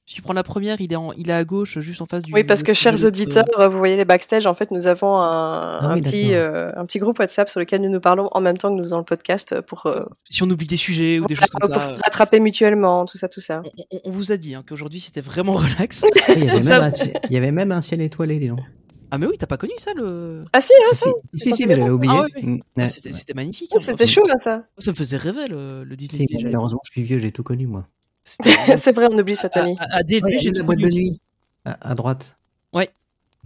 Si tu prends la première, il est, en, il est à gauche, juste en face du. Oui, parce que chers euh, auditeurs, vous voyez les backstage, en fait, nous avons un, Ah un oui, petit, euh, un petit groupe WhatsApp sur lequel nous nous parlons en même temps que nous faisons le podcast pour, euh, Si on oublie des sujets ou des choses comme pour ça. se rattraper mutuellement, tout ça, tout ça. On, on- on vous a dit hein, qu'aujourd'hui c'était vraiment relax. Il y, avait Comme même ça- un, ciel- il y avait même un ciel étoilé, dis donc. Ah, mais oui, t'as pas connu ça le. Ah si, hein, Si, ça, si, si, si, mais j'avais oublié. Ah ouais, ouais. Ouais. C'était c'était magnifique. hein. c'était chaud, hein, ça. Ça me faisait rêver le, le Disney Si, malheureusement, je suis vieux, j'ai tout connu, moi. C'est vrai, on oublie ça, Tony. à- à DLP, Ouais, j'ai la boîte de nuit. À, à droite.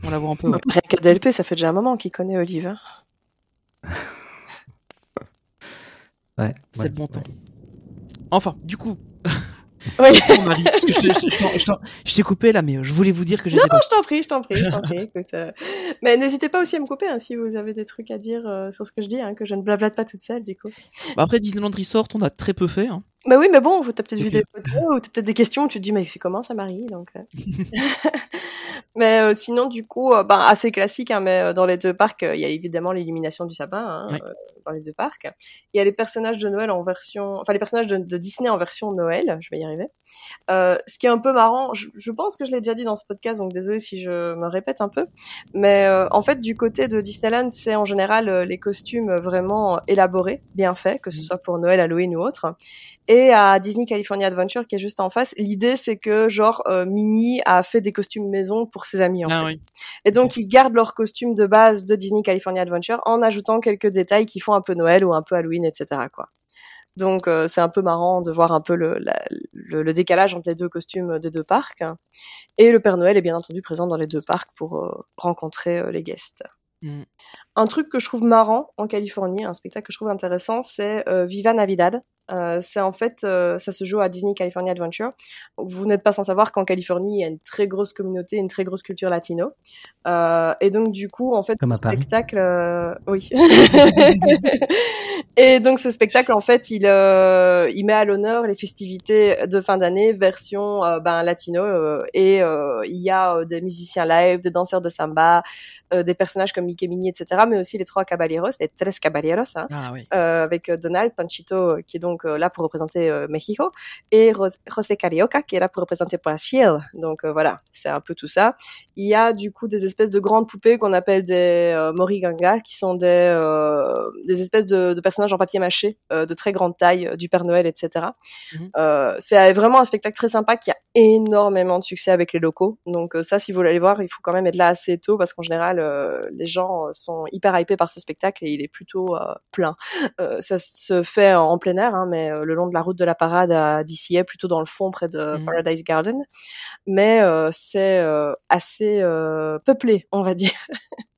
On la voit un peu. ouais. Rien qu'à DLP, ça fait déjà un moment qu'il connaît Olive. hein. Ouais. C'est ouais, le bon temps. ouais. Enfin, du coup. Oui. Je, t'ai coupé là, mais je voulais vous dire que j'étais Non, pas. je t'en prie, je t'en prie, je t'en prie. écoute, euh, Mais n'hésitez pas aussi à me couper hein, si vous avez des trucs à dire euh, sur ce que je dis, hein, que je ne blablate pas toute seule, du coup. Bah, après Disneyland Resort, on a très peu fait. Hein. Bah oui, mais bon, t'as peut-être vu des photos ou t'as peut-être des questions où tu te dis, mais c'est comment ça, Marie donc, euh. Mais euh, sinon, du coup, euh, ben, assez classique, hein, mais euh, dans les deux parcs, euh, il y a évidemment l'illumination du sapin hein, dans les deux parcs. Il y a les personnages de Noël en version, enfin les personnages de, de Disney en version Noël, je vais y arriver. Euh, ce qui est un peu marrant, je, je pense que je l'ai déjà dit dans ce podcast, donc désolé si je me répète un peu, mais euh, en fait, du côté de Disneyland, c'est en général les costumes vraiment élaborés, bien faits, que ce soit pour Noël, Halloween ou autre. Et à Disney California Adventure, qui est juste en face, l'idée c'est que genre euh, Minnie a fait des costumes maison pour ses amis en Ah fait. oui. Et donc ils gardent leurs costumes de base de Disney California Adventure en ajoutant quelques détails qui font un peu Noël ou un peu Halloween, etc. Quoi. Donc euh, c'est un peu marrant de voir un peu le, la- le, le décalage entre les deux costumes des deux parcs. Et le Père Noël est bien entendu présent dans les deux parcs pour euh, rencontrer euh, les guests. Mm. Un truc que je trouve marrant en Californie, un spectacle que je trouve intéressant, c'est euh, Viva Navidad. Euh, c'est en fait, euh, ça se joue à Disney California Adventure. Vous n'êtes pas sans savoir qu'en Californie, il y a une très grosse communauté, une très grosse culture latino. Euh, et donc du coup, en fait, Comme ce spectacle, euh, oui. et donc ce spectacle, en fait, il euh, il met à l'honneur les festivités de fin d'année version ben latino. euh, et euh, il y a des musiciens live, des danseurs de samba, euh, des personnages comme Mickey Minnie, etc. Mais aussi les trois caballeros, les tres caballeros. Hein, Ah oui. euh, avec Donald Panchito qui est donc euh, là pour représenter euh, Mexico et José Carioca qui est là pour représenter Brasil. Donc euh, voilà, c'est un peu tout ça. Il y a du coup des espèces de grandes poupées qu'on appelle des euh, moriganga qui sont des des espèces de, de personnages en papier mâché de très grande taille du Père Noël, etc. Mhm. C'est vraiment un spectacle très sympa qui a énormément de succès avec les locaux. Donc ça, si vous voulez aller voir, il faut quand même être là assez tôt parce qu'en général, euh, les gens sont hyper hypés par ce spectacle et il est plutôt euh, plein. Euh, ça se fait en, en plein air, hein, mais euh, le long de la route de la parade à DCA, plutôt dans le fond près de Mhm. Paradise Garden. Mais euh, c'est euh, assez peuplé, on va dire.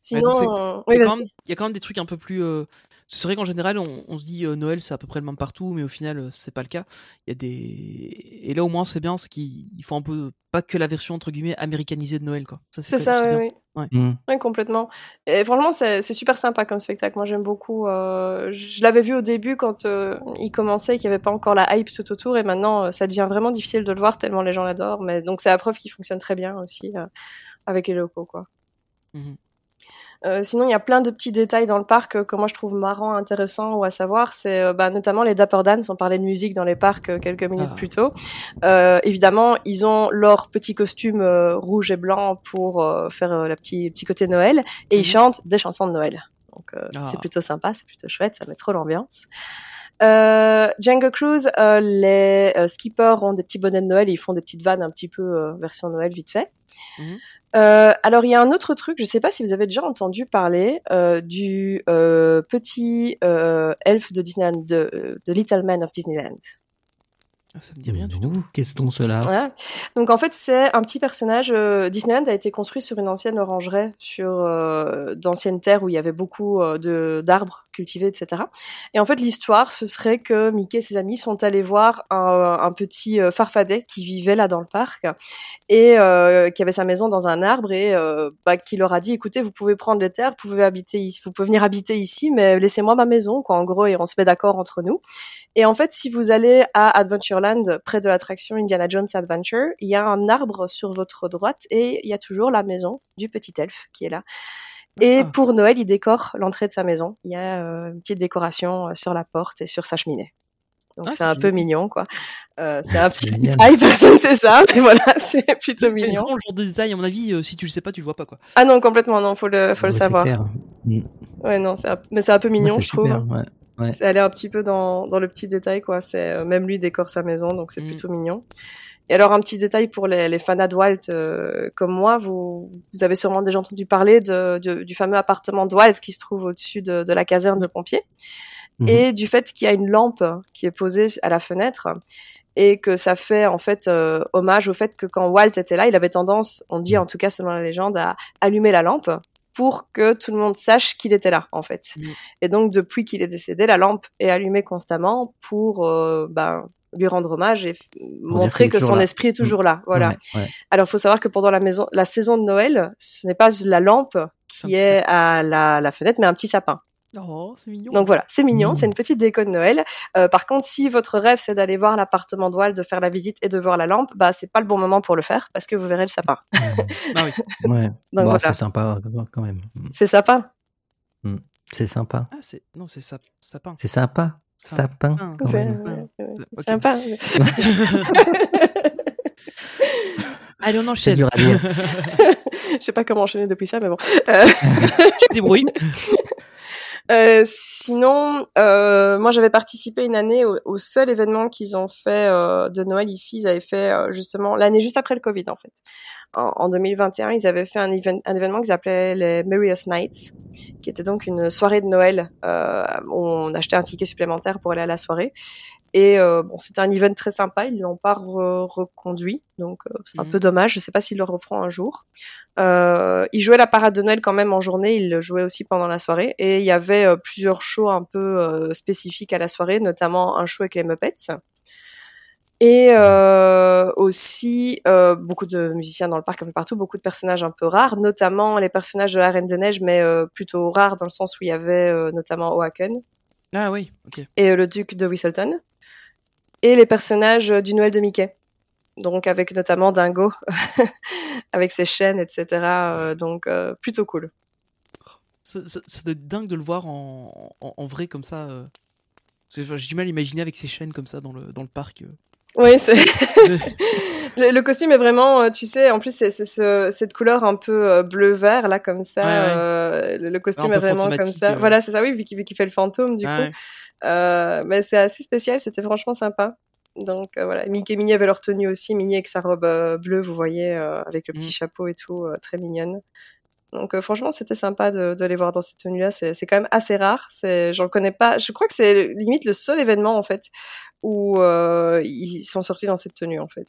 Sinon, euh, Il oui, y, a quand même, il y a quand même des trucs un peu plus. euh, C'est vrai qu'en général, on, on se dit euh, Noël, c'est à peu près le même partout, mais au final, euh, c'est pas le cas. Il y a des. Et là, au moins, c'est bien, c'est qu'ils ils font un peu. Pas que la version, entre guillemets, américanisée de Noël, quoi. Ça, c'est ça, c'est oui, oui. Mm. Oui, complètement. Et franchement, c'est c'est super sympa comme spectacle. Moi, j'aime beaucoup. euh, je l'avais vu au début quand euh, il commençait et qu'il n'y avait pas encore la hype tout autour. Et maintenant, euh, ça devient vraiment difficile de le voir tellement les gens l'adorent. Mais donc, c'est la preuve qu'il fonctionne très bien aussi euh, avec les locaux, quoi. Mhm. Euh, sinon, il y a plein de petits détails dans le parc euh, que moi je trouve marrants, intéressants ou à savoir. C'est euh, bah, notamment les Dapper Dans. On parlait de musique dans les parcs quelques minutes Ah. plus tôt. Euh, évidemment, ils ont leur petit costume euh, rouge et blanc pour euh, faire le petit, petit côté Noël et ils Mhm. chantent des chansons de Noël. Donc euh, Ah. c'est plutôt sympa, c'est plutôt chouette, ça met trop l'ambiance. Euh, Jungle Cruise, euh, les skippers ont des petits bonnets de Noël et ils font des petites vannes un petit peu euh, version Noël vite fait. Mhm. Euh, alors il y a un autre truc, je sais pas si vous avez déjà entendu parler euh, du euh, petit euh, elfe de Disneyland, de, de Little Man of Disneyland. Ah, Ça me dit rien du tout. Qu'est-ce qu'on cela. Donc en fait c'est un petit personnage. euh, Disneyland a été construit sur une ancienne orangeraie, sur euh, d'anciennes terres où il y avait beaucoup euh, de d'arbres cultivés, etc. Et en fait l'histoire ce serait que Mickey et ses amis sont allés voir un, un petit euh, farfadet qui vivait là dans le parc et euh, qui avait sa maison dans un arbre et euh, bah, qui leur a dit écoutez vous pouvez prendre les terres, vous pouvez habiter ici, vous pouvez venir habiter ici, mais laissez-moi ma maison quoi en gros et on se met d'accord entre nous. Et en fait, si vous allez à Adventureland, près de l'attraction Indiana Jones Adventure, il y a un arbre sur votre droite et il y a toujours la maison du petit elfe qui est là. Et Ah. pour Noël, il décore l'entrée de sa maison. Il y a euh, une petite décoration euh, sur la porte et sur sa cheminée. Donc Ah, c'est c'est un peu mignon, quoi. Euh, c'est un C'est petit détail, personne sait ça, mais voilà, c'est plutôt C'est mignon. vraiment le genre de détail, à mon avis, euh, si tu le sais pas, tu le vois pas, quoi. Ah non, complètement, non, faut le, faut le Ouais, c'est savoir. clair. Mm. Ouais, non, c'est un- mais c'est un peu mignon, Ouais, c'est je trouve. ouais. Ouais. C'est aller un petit peu dans, dans le petit détail, quoi. C'est euh, même lui décore sa maison, donc c'est Mm. plutôt mignon. Et alors un petit détail pour les, les fans de Walt euh, comme moi, vous, vous avez sûrement déjà entendu parler de, de- du fameux appartement de Walt qui se trouve au-dessus de, de la caserne de pompiers Mhm. et du fait qu'il y a une lampe qui est posée à la fenêtre et que ça fait en fait euh, hommage au fait que quand Walt était là, il avait tendance, on dit en tout cas selon la légende, à allumer la lampe pour que tout le monde sache qu'il était là en fait. Mhm. Et donc depuis qu'il est décédé, la lampe est allumée constamment pour euh, ben, lui rendre hommage et montrer que son là. esprit est toujours là. Voilà. Ouais, ouais. Alors, faut savoir que pendant la maison, la saison de Noël, ce n'est pas la lampe qui est à la, la fenêtre, mais un petit sapin. Oh, c'est mignon. Donc voilà, c'est mignon, Mmh. c'est une petite déco de Noël. Euh, par contre, si votre rêve c'est d'aller voir l'appartement de Walt, de faire la visite et de voir la lampe, bah c'est pas le bon moment pour le faire parce que vous verrez le sapin. Ah oui. Ouais. Donc Bon, voilà. C'est sympa quand même. Mm. C'est sapin. C'est sympa. Ah, c'est. Non, c'est sap... sapin. C'est sympa. Sapin. Sapin. quand C'est même. ouais. Ok. sympa. Allez, on enchaîne. Je sais pas comment enchaîner depuis ça, mais bon. Euh, Tu te débrouilles. Euh, sinon, euh, moi j'avais participé une année au, au seul événement qu'ils ont fait euh, de Noël ici. Ils avaient fait euh, justement l'année juste après le Covid en fait. En, en 2021, ils avaient fait un, un événement qu'ils appelaient les Merriest Nights, qui était donc une soirée de Noël euh, où on achetait un ticket supplémentaire pour aller à la soirée. Et euh, bon, c'était un event très sympa. Ils l'ont pas re- reconduit, donc euh, c'est un Mhm. peu dommage. Je sais pas s'ils le referont un jour. Euh, ils jouaient la parade de Noël quand même en journée, ils le jouaient aussi pendant la soirée. Et il y avait euh, plusieurs shows un peu euh, spécifiques à la soirée, notamment un show avec les Muppets. Et euh, aussi euh, beaucoup de musiciens dans le parc un peu partout, beaucoup de personnages un peu rares, notamment les personnages de la Reine des Neiges, mais euh, plutôt rares dans le sens où il y avait euh, notamment Oaken Ah oui, ok. et le duc de Whistleton, et les personnages euh, du Noël de Mickey. Donc avec notamment Dingo, avec ses chaînes, etc. euh, donc euh, plutôt cool. Être dingue de le voir en, en, en vrai comme ça. J'ai du mal à imaginer avec ses chaînes comme ça dans le, dans le parc. Oui, c'est le, le costume est vraiment, tu sais, en plus c'est c'est ce- cette couleur un peu bleu-vert là comme ça. Ouais, ouais. euh, le, le costume est vraiment comme ça. Voilà, c'est ça, oui, vu qu'il fait le fantôme du coup. Euh, mais c'est assez spécial, c'était franchement sympa. Donc euh, voilà, Mickey et Minnie avaient leur tenue aussi, Minnie avec sa robe euh, bleue, vous voyez, euh, avec le petit Mm. chapeau et tout, très mignonne. Donc franchement, c'était sympa de, de les voir dans cette tenue-là. C'est c'est quand même assez rare. C'est, j'en connais pas. Je crois que c'est limite le seul événement en fait où ils sont sortis dans cette tenue en fait.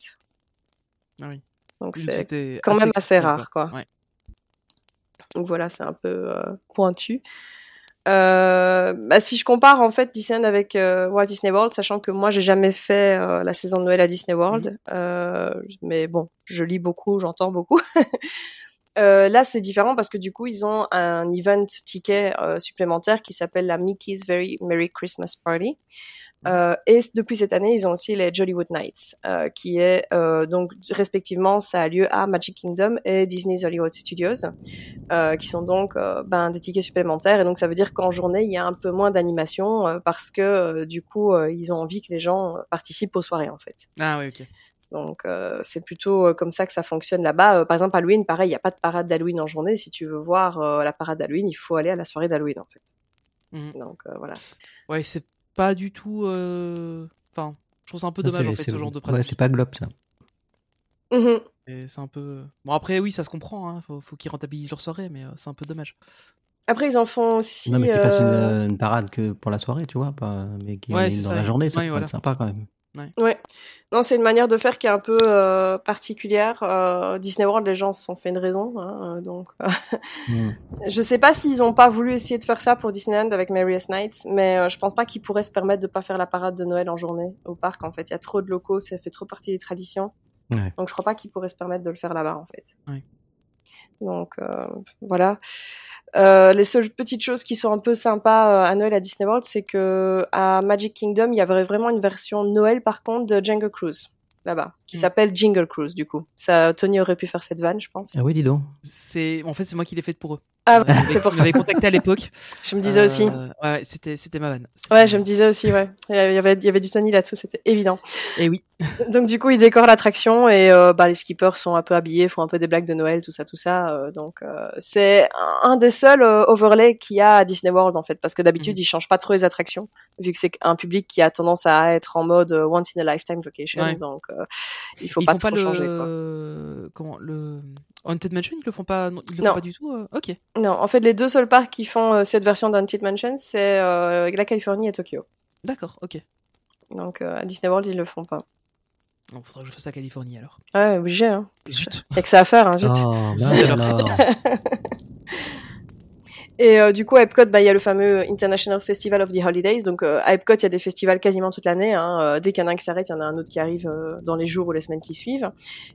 Ah oui. Donc c'est quand même assez rare, quoi. Ouais. Donc voilà, c'est un peu pointu. Euh, bah, si je compare en fait Disneyland avec euh, Walt Disney World, sachant que moi j'ai jamais fait euh, la saison de Noël à Disney World, euh, mais bon, je lis beaucoup, j'entends beaucoup. Là, c'est différent parce que du coup, ils ont un event ticket supplémentaire qui s'appelle la Mickey's Very Merry Christmas Party. Euh, et depuis cette année, ils ont aussi les Jollywood Nights, euh, qui est euh, donc respectivement ça a lieu à Magic Kingdom et Disney's Hollywood Studios, euh, qui sont donc euh, ben, des tickets supplémentaires. Et donc ça veut dire qu'en journée, il y a un peu moins d'animation euh, parce que du coup, ils ont envie que les gens participent aux soirées en fait. Ah oui, ok. Donc euh, c'est plutôt euh, comme ça que ça fonctionne là-bas. Euh, par exemple, Halloween, pareil, il n'y a pas de parade d'Halloween en journée. Si tu veux voir la parade d'Halloween, il faut aller à la soirée d'Halloween en fait. Mhm. Donc euh, voilà. Ouais, c'est pas du tout. euh, Enfin, je trouve ça un peu dommage en fait ce genre de Ouais, pratique. c'est pas globe ça. Mhm. Et c'est un peu. Bon après oui, ça se comprend. Hein. Faut, faut qu'ils rentabilisent leur soirée, mais euh, c'est un peu dommage. Après, ils en font aussi. non, mais qu'ils fassent euh, une, une parade que pour la soirée, tu vois, pas, mais qui Ouais, dans ça. la journée, ça Ouais, pourrait voilà. être sympa quand même. Ouais. Non, c'est une manière de faire qui est un peu euh, particulière. Euh, Disney World, les gens se sont fait une raison, hein, euh, donc. euh, Hmm. je sais pas s'ils ont pas voulu essayer de faire ça pour Disneyland avec Merriest Nights, mais euh, je pense pas qu'ils pourraient se permettre de pas faire la parade de Noël en journée au parc. En fait, il y a trop de locaux, ça fait trop partie des traditions. Ouais. Donc, je crois pas qu'ils pourraient se permettre de le faire là-bas, en fait. Ouais. Donc, euh, voilà. Euh, les seules petites choses qui sont un peu sympas euh, à Noël à Disney World, c'est que à Magic Kingdom, il y avait vraiment une version Noël, par contre, de Jungle Cruise là-bas, qui Mm. s'appelle Jingle Cruise, du coup. Ça, Tony aurait pu faire cette vanne, je pense. Ah oui, dis donc. C'est en fait c'est moi qui l'ai faite pour eux. Ah, Vous c'est pour vous ça. m'avez contacté à l'époque. Je me disais aussi. Euh, Ouais, c'était c'était ma vanne. Ouais, je me disais aussi, ouais. Il y avait, il y avait du Tony là-dessous, c'était évident. Et oui. Donc du coup, ils décorent l'attraction et euh, bah, les skippers sont un peu habillés, font un peu des blagues de Noël, tout ça, tout ça. euh, donc euh, c'est un, des seuls overlays qu'il y a à Disney World en fait, parce que d'habitude Mhm. ils changent pas trop les attractions, vu que c'est un public qui a tendance à être en mode once in a lifetime vacation. Ouais. Donc euh, il faut Ils pas trop pas le changer. Quoi. comment le Haunted Mansion, ils le font pas non, ils le font Non. pas du tout. euh, OK. Non, en fait, les deux seuls parcs qui font euh, cette version d'Haunted Mansion, c'est euh, la Californie et Tokyo. D'accord, OK. Donc euh, à Disney World, ils le font pas. Bon, faudra que je fasse à Californie alors. Ouais, obligé. Hein. Zut. Y a que ça à faire, hein, zut. Oh, mince alors. Et euh, du coup, à Epcot, bah, il y a le fameux International Festival of the Holidays. Donc, euh, à Epcot, il y a des festivals quasiment toute l'année. Hein. Euh, dès qu'il y en a un qui s'arrête, il y en a un autre qui arrive euh, dans les jours ou les semaines qui suivent.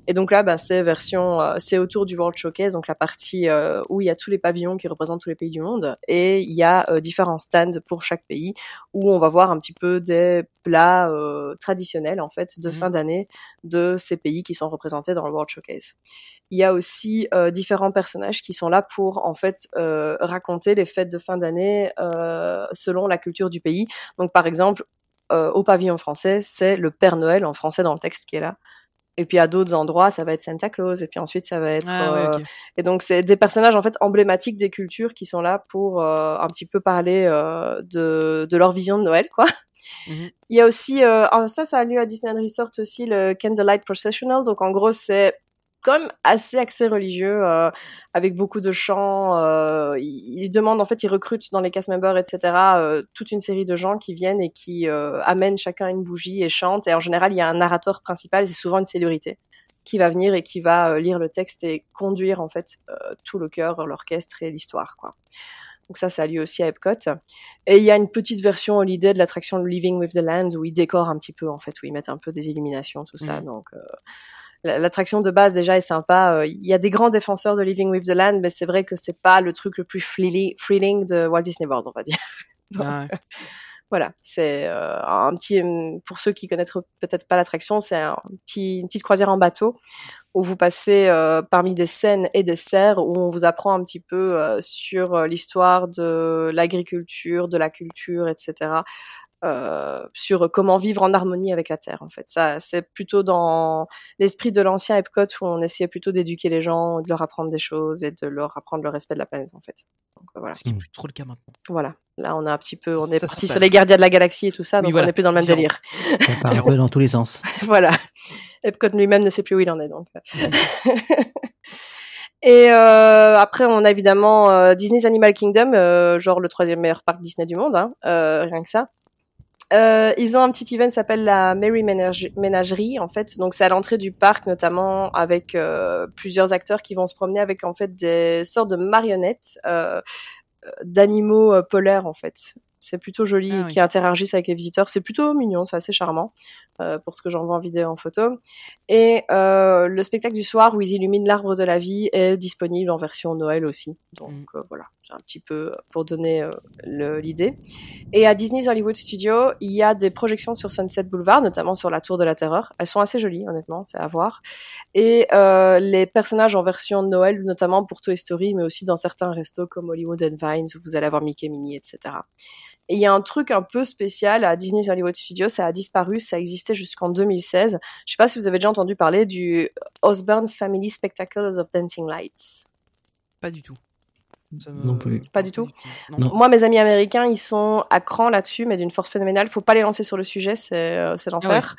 Et donc là, bah, c'est version, euh, c'est autour du World Showcase, donc la partie où il y a tous les pavillons qui représentent tous les pays du monde. Et il y a différents stands pour chaque pays où on va voir un petit peu des plats euh, traditionnels en fait de Mhm. fin d'année de ces pays qui sont représentés dans le World Showcase. Il y a aussi euh, différents personnages qui sont là pour en fait euh, raconter les fêtes de fin d'année euh, selon la culture du pays. Donc par exemple, euh, au pavillon français, c'est le Père Noël en français dans le texte qui est là. Et puis à d'autres endroits, ça va être Santa Claus. Et puis ensuite, ça va être Ah, ouais, euh, et donc c'est des personnages en fait emblématiques des cultures qui sont là pour euh, un petit peu parler euh, de, de leur vision de Noël quoi. Mhm. Il y a aussi euh, ah, ça ça a lieu à Disneyland Resort aussi le Candlelight Processional donc en gros c'est quand même assez axé religieux euh, avec beaucoup de chants euh, ils, ils demandent en fait ils recrutent dans les cast members etc euh, toute une série de gens qui viennent et qui euh, amènent chacun une bougie et chantent et en général il y a un narrateur principal et c'est souvent une célébrité qui va venir et qui va euh, lire le texte et conduire en fait euh, tout le chœur, l'orchestre et l'histoire quoi. Donc ça, ça a lieu aussi à Epcot. Et il y a une petite version holiday de l'attraction Living with the Land où ils décorent un petit peu en fait, où ils mettent un peu des illuminations, tout ça. Mhm. Donc euh, l'attraction de base déjà est sympa. Euh, Il y a des grands défenseurs de Living with the Land, mais c'est vrai que c'est pas le truc le plus thrilling de Walt Disney World, on va dire. Donc, Ah, ouais. voilà, c'est euh, un petit hum, pour ceux qui connaissent peut-être pas l'attraction, c'est un petit une petite croisière en bateau où vous passez euh, parmi des scènes et des serres où on vous apprend un petit peu euh, sur euh, l'histoire de l'agriculture, de la culture, etc. Euh, sur comment vivre en harmonie avec la terre en fait ça c'est plutôt dans l'esprit de l'ancien Epcot où on essayait plutôt d'éduquer les gens de leur apprendre des choses et de leur apprendre le respect de la planète en fait donc euh, voilà Ce qui est plus trop le cas maintenant. voilà là on est un petit peu on Ça est parti sur les gardiens de la galaxie et tout ça Oui, donc voilà, on est plus dans le même délire Ça part un peu dans tous les sens. voilà. Epcot lui-même ne sait plus où il en est donc. Et euh, après, on a évidemment euh, Disney's Animal Kingdom, euh, genre le troisième meilleur parc Disney du monde, hein, euh, rien que ça. Euh, ils ont un petit event s'appelle la Merry Ménage- Ménagerie en fait. Donc c'est à l'entrée du parc notamment avec euh, plusieurs acteurs qui vont se promener avec en fait des sortes de marionnettes euh, euh, d'animaux polaires en fait. C'est plutôt joli Ah oui. qui interagissent avec les visiteurs. C'est plutôt mignon, c'est assez charmant euh, pour ce que j'en vois en vidéo en photo. Et euh, le spectacle du soir où ils illuminent l'arbre de la vie est disponible en version Noël aussi. Donc Mm. euh, voilà, c'est un petit peu pour donner euh, l'idée. Et à Disney's Hollywood Studio, il y a des projections sur Sunset Boulevard, notamment sur la Tour de la Terreur. Elles sont assez jolies, honnêtement, c'est à voir. Et euh, les personnages en version Noël, notamment pour Toy Story, mais aussi dans certains restos comme Hollywood and Vines, où vous allez avoir Mickey, Minnie, etc. Il y a un truc un peu spécial à Disney's Hollywood Studio, ça a disparu, ça existait jusqu'en 2016. Je sais pas si vous avez déjà entendu parler du Osborne Family Spectacles of Dancing Lights. Pas du tout. Ça me- Non plus. Pas du tout Non. Moi, mes amis américains, ils sont à cran là-dessus, mais d'une force phénoménale. Faut pas les lancer sur le sujet, c'est euh, c'est l'enfer.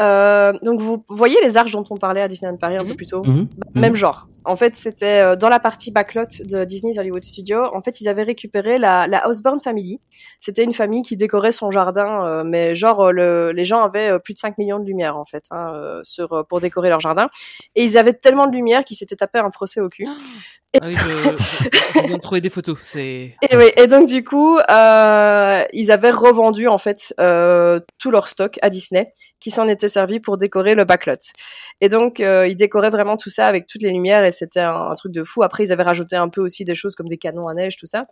Euh, donc, vous voyez les arches dont on parlait à Disneyland Paris un Mhm. peu plus tôt? Mhm. Même genre. En fait, c'était euh, dans la partie backlot de Disney's Hollywood Studio. En fait, ils avaient récupéré la, la Osborne Family. C'était une famille qui décorait son jardin, euh, mais genre le, les gens avaient plus de 5 millions de lumière en fait hein, euh, sur pour décorer leur jardin. Et ils avaient tellement de lumière qu'ils s'étaient tapé un procès au cul. Ah oui, je, des photos. C'est. Et et donc du coup, euh, ils avaient revendu en fait euh, tout leur stock à Disney, qui s'en était servi pour décorer le backlot. Et donc euh, ils décoraient vraiment tout ça avec toutes les lumières et c'était un, un truc de fou. Après, ils avaient rajouté un peu aussi des choses comme des canons à neige, tout ça.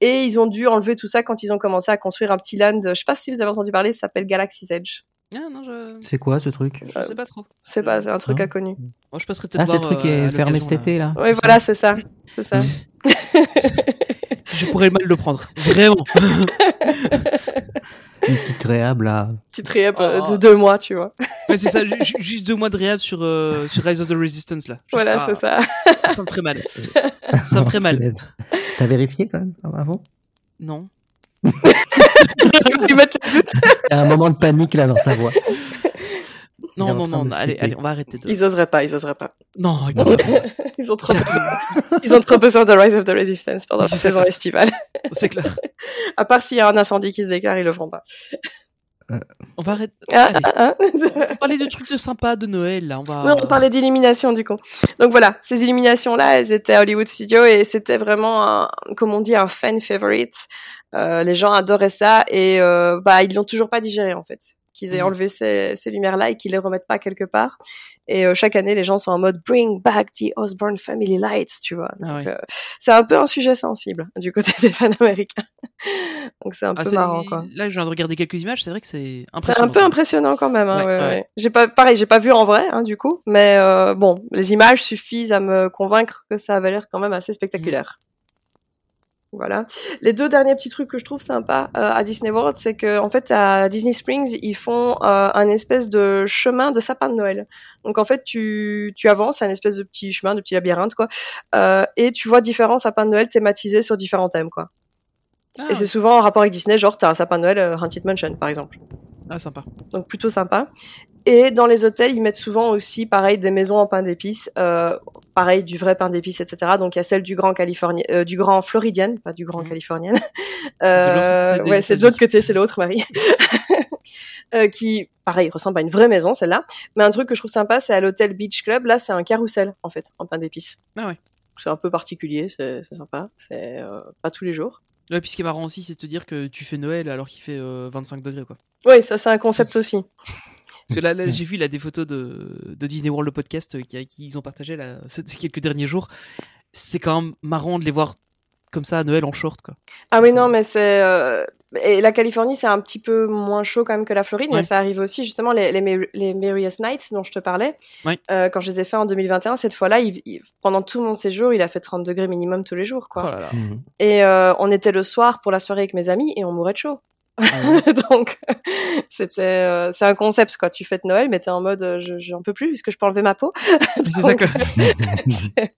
Et ils ont dû enlever tout ça quand ils ont commencé à construire un petit land. Je sais pas si vous avez entendu parler, ça s'appelle Galaxy's Edge. Ah non, je. C'est quoi ce truc Je sais pas trop. C'est pas, c'est un truc inconnu. Moi, je passerai peut-être Ah, c'est le voir, truc qui euh, est fermé cet été là Oui, voilà, c'est ça, c'est ça. Je pourrais mal le prendre. Vraiment. Une petite réhab là. Petite réhab euh, Oh. de deux mois, tu vois. Ouais, c'est ça. ju- ju- Juste deux mois de réhab sur, euh, sur Rise of the Resistance là. Juste- Voilà, ah, c'est ça. Ça me ferait mal. Ça me ferait mal. T'as vérifié quand même avant? Non. Il y a un moment de panique là dans sa voix. Non, non, non. Allez, allez, on va arrêter. De... Ils oseraient pas, ils oseraient pas. Non, ils ont trop besoin. Ils ont trop besoin de Rise of the Resistance pendant la saison estivale. c'est clair. À part s'il y a un incendie qui se déclare, ils le feront pas. On va arrêter. Ah, ah, ah. Parler de trucs de sympa de Noël là. On va. Non, on parlait d'illumination du coup. Donc voilà, ces illuminations-là, elles étaient à Hollywood Studio et c'était vraiment, un, comme on dit, un fan favorite. Euh, les gens adoraient ça et euh, bah ils l'ont toujours pas digéré en fait. Qu'ils aient Mhm. enlevé ces, ces lumières-là et qu'ils les remettent pas quelque part. Et euh, chaque année, les gens sont en mode Bring back the Osborne Family Lights, tu vois. Ah euh, c'est un peu un sujet sensible du côté des fans américains. Donc c'est un Ah, peu c'est- marrant quoi. Là, je viens de regarder quelques images. C'est vrai que c'est C'est impressionnant. un peu impressionnant quand même. Hein, Ouais, ouais, ouais. ouais. J'ai pas, pareil, j'ai pas vu en vrai, hein, du coup, mais euh, bon, les images suffisent à me convaincre que ça avait l'air quand même assez spectaculaire. Voilà. Les deux derniers petits trucs que je trouve sympas euh, à Disney World, c'est que en fait à Disney Springs ils font euh, un espèce de chemin de sapin de Noël. Donc en fait tu tu avances, un espèce de petit chemin, de petit labyrinthe quoi, euh, et tu vois différents sapins de Noël thématisés sur différents thèmes quoi. Ah, Et c'est souvent en rapport avec Disney, genre t'as un sapin de Noël euh, Haunted Mansion par exemple ah, sympa. donc plutôt sympa. Et dans les hôtels, ils mettent souvent aussi, pareil, des maisons en pain d'épices, euh, pareil, du vrai pain d'épices, etc. Donc il y a celle du Grand Californien, euh, du Grand Floridian, pas du Grand Mhm. Californien. Euh, ouais, c'est de l'autre côté, c'est l'autre, Marie. Euh, qui, pareil, ressemble à une vraie maison, celle-là. Mais un truc que je trouve sympa, c'est à l'hôtel Beach Club. Là, c'est un carrousel, en fait, en pain d'épices. Ah ouais. C'est un peu particulier, c'est sympa. C'est pas tous les jours. Ouais, puis ce qui est marrant aussi, c'est de te dire que tu fais Noël alors qu'il fait euh, 25 degrés quoi. Oui, ça, c'est un concept aussi. Parce que là, là, j'ai vu là, des photos de, de Disney World le podcast euh, qui, qui ils ont partagé là, ces quelques derniers jours. C'est quand même marrant de les voir comme ça à Noël en short quoi. Ah oui, non, mais c'est... euh, Et la Californie, c'est un petit peu moins chaud quand même que la Floride, Ouais. mais ça arrive aussi, justement, les, les, Mer- les Merriest Nights dont je te parlais. Ouais. Euh, quand je les ai fait en 2021, cette fois-là, il- il- pendant tout mon séjour, il a fait 30 degrés minimum tous les jours, quoi. Oh là là. Mhm. Et euh, on était le soir pour la soirée avec mes amis et on mourait de chaud. Donc, c'était, euh, c'est un concept, quoi. Tu fêtes Noël, mais t'es en mode, euh, je, j'en peux plus puisque je peux enlever ma peau. Mais c'est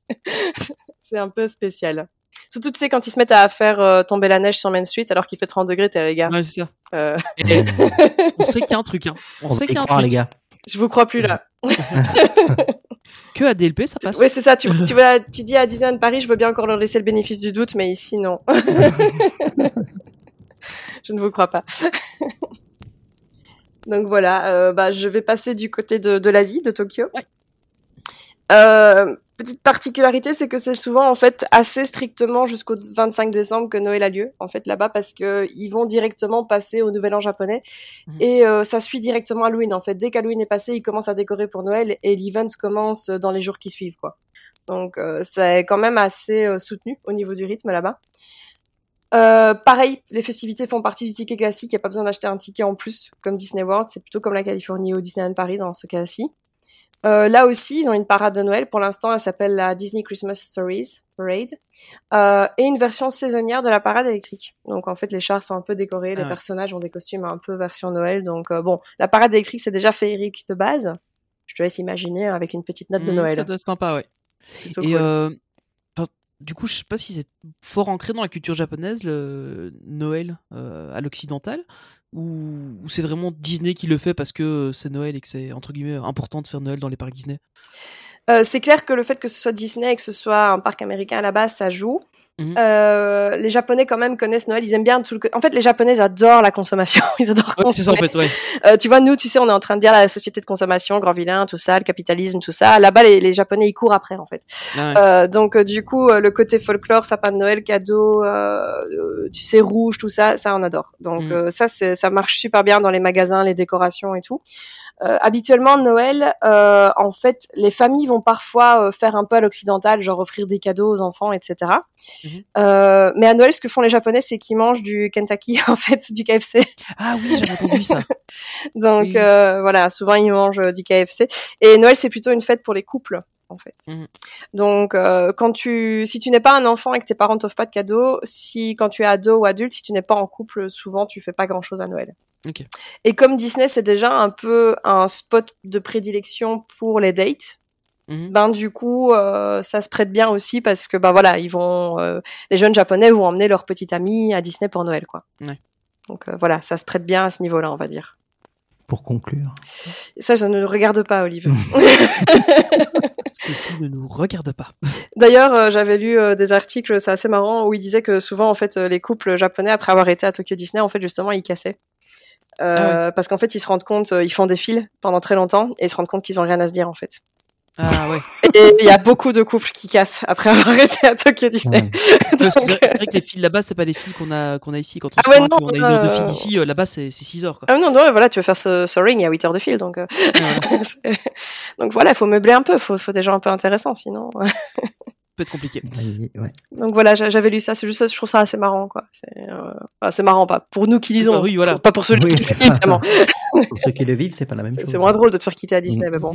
ça un peu spécial. Surtout, tu sais, quand ils se mettent à faire euh, tomber la neige sur Main Street alors qu'il fait 30 degrés, t'es là, les gars. Ouais, c'est ça. Euh, Et on sait qu'il y a un truc. Hein. On, sait qu'il y a un croire, truc. les gars. je vous crois plus là. Que à DLP, ça passe. Oui, c'est ça. Tu, tu dis à Disneyland Paris, je veux bien encore leur laisser le bénéfice du doute, mais ici, non. Je ne vous crois pas. Donc voilà, euh, bah, je vais passer du côté de, de l'Asie, de Tokyo. Euh, petite particularité, c'est que c'est souvent en fait assez strictement jusqu'au 25 décembre que Noël a lieu en fait là-bas parce que ils vont directement passer au Nouvel An japonais Mhm. et euh, ça suit directement Halloween en fait. Dès qu'Halloween est passé, ils commencent à décorer pour Noël et l'event commence dans les jours qui suivent quoi. Donc c'est quand même assez soutenu au niveau du rythme là-bas. Euh, pareil, les festivités font partie du ticket classique. Il n'y a pas besoin d'acheter un ticket en plus, comme Disney World. C'est plutôt comme la Californie ou Disneyland Paris dans ce cas-ci. Euh, là aussi, ils ont une parade de Noël. Pour l'instant, elle s'appelle la Disney Christmas Stories Parade euh, et une version saisonnière de la parade électrique. Donc en fait, les chars sont un peu décorés, les Ah ouais. personnages ont des costumes un peu version Noël. Donc euh, bon, la parade électrique c'est déjà féerique de base. Je te laisse imaginer avec une petite note de Mhm, Noël. Ça doit être sympa, ouais. Et cool. Du coup, je sais pas si c'est fort ancré dans la culture japonaise, le Noël euh, à l'occidental, ou, ou c'est vraiment Disney qui le fait parce que c'est Noël et que c'est entre guillemets important de faire Noël dans les parcs Disney? Euh, c'est clair que le fait que ce soit Disney et que ce soit un parc américain à la base, ça joue. Mhm. Euh, les Japonais quand même connaissent Noël, ils aiment bien tout le. En fait, les Japonais adorent la consommation, ils adorent. Ouais, c'est ça en consommer. fait, ouais. Euh, tu vois, nous, tu sais, on est en train de dire la société de consommation, grand vilain, tout ça, le capitalisme, tout ça. Là-bas, les, les Japonais ils courent après en fait. Ah ouais. Euh, donc euh, du coup, le côté folklore, sapin de Noël, cadeau, tu sais, rouge, tout ça, ça on adore. Donc euh, ça, c'est, ça marche super bien dans les magasins, les décorations et tout. Euh, habituellement, Noël, euh, en fait, les familles vont parfois euh, faire un peu à l'occidental, genre offrir des cadeaux aux enfants, etc. Mhm. Euh, mais à Noël, ce que font les Japonais, c'est qu'ils mangent du Kentucky, en fait, du KFC. Ah oui, j'avais entendu ça. Donc Oui. euh, voilà, souvent ils mangent euh, du KFC. Et Noël c'est plutôt une fête pour les couples en fait. Mhm. Donc euh, quand tu, si tu n'es pas un enfant et que tes parents t'offrent pas de cadeaux, si quand tu es ado ou adulte, si tu n'es pas en couple, souvent tu fais pas grand chose à Noël. Et comme Disney c'est déjà un peu un spot de prédilection pour les dates. Mhm. Ben du coup, euh, ça se prête bien aussi parce que ben voilà, ils vont, euh, les jeunes japonais vont emmener leur petite amie à Disney pour Noël quoi. Ouais. Donc euh, voilà, ça se prête bien à ce niveau-là, on va dire. Pour conclure. Ça, ça ne nous regarde pas, Olive. Ceci ne nous regarde pas. D'ailleurs, euh, j'avais lu euh, des articles, c'est assez marrant, où ils disaient que souvent, en fait, euh, les couples japonais, après avoir été à Tokyo Disney, en fait, justement, ils cassaient. Euh, Parce qu'en fait, ils se rendent compte, euh, ils font des fils pendant très longtemps, et ils se rendent compte qu'ils ont rien à se dire, en fait. Ah ouais. Et il y a beaucoup de couples qui cassent après avoir été à Tokyo Disney. Ouais. Parce que c'est vrai que les fils là-bas, c'est pas les fils qu'on a, qu'on a ici. Quand on Ah ouais, non, qu'on a une heure de euh, fil ici, euh, là-bas, c'est 6 heures. Quoi. Ah non, non, voilà, tu veux faire ce, ce ring, il y a 8 heures de fil, donc... euh, voilà. c'est- donc voilà, il faut meubler un peu, faut, faut des gens un peu intéressants, sinon... peut être compliqué. Ouais. Donc voilà, j'a- j'avais lu ça, c'est juste ça, je trouve ça assez marrant, quoi. C'est euh, enfin, marrant, pas pour nous qui lisons, Bah oui, voilà. pas pour ceux Oui, qui évidemment. Pour ceux qui le vivent, c'est pas la même chose. c'est moins drôle de te faire quitter à Disney, Mm. mais bon.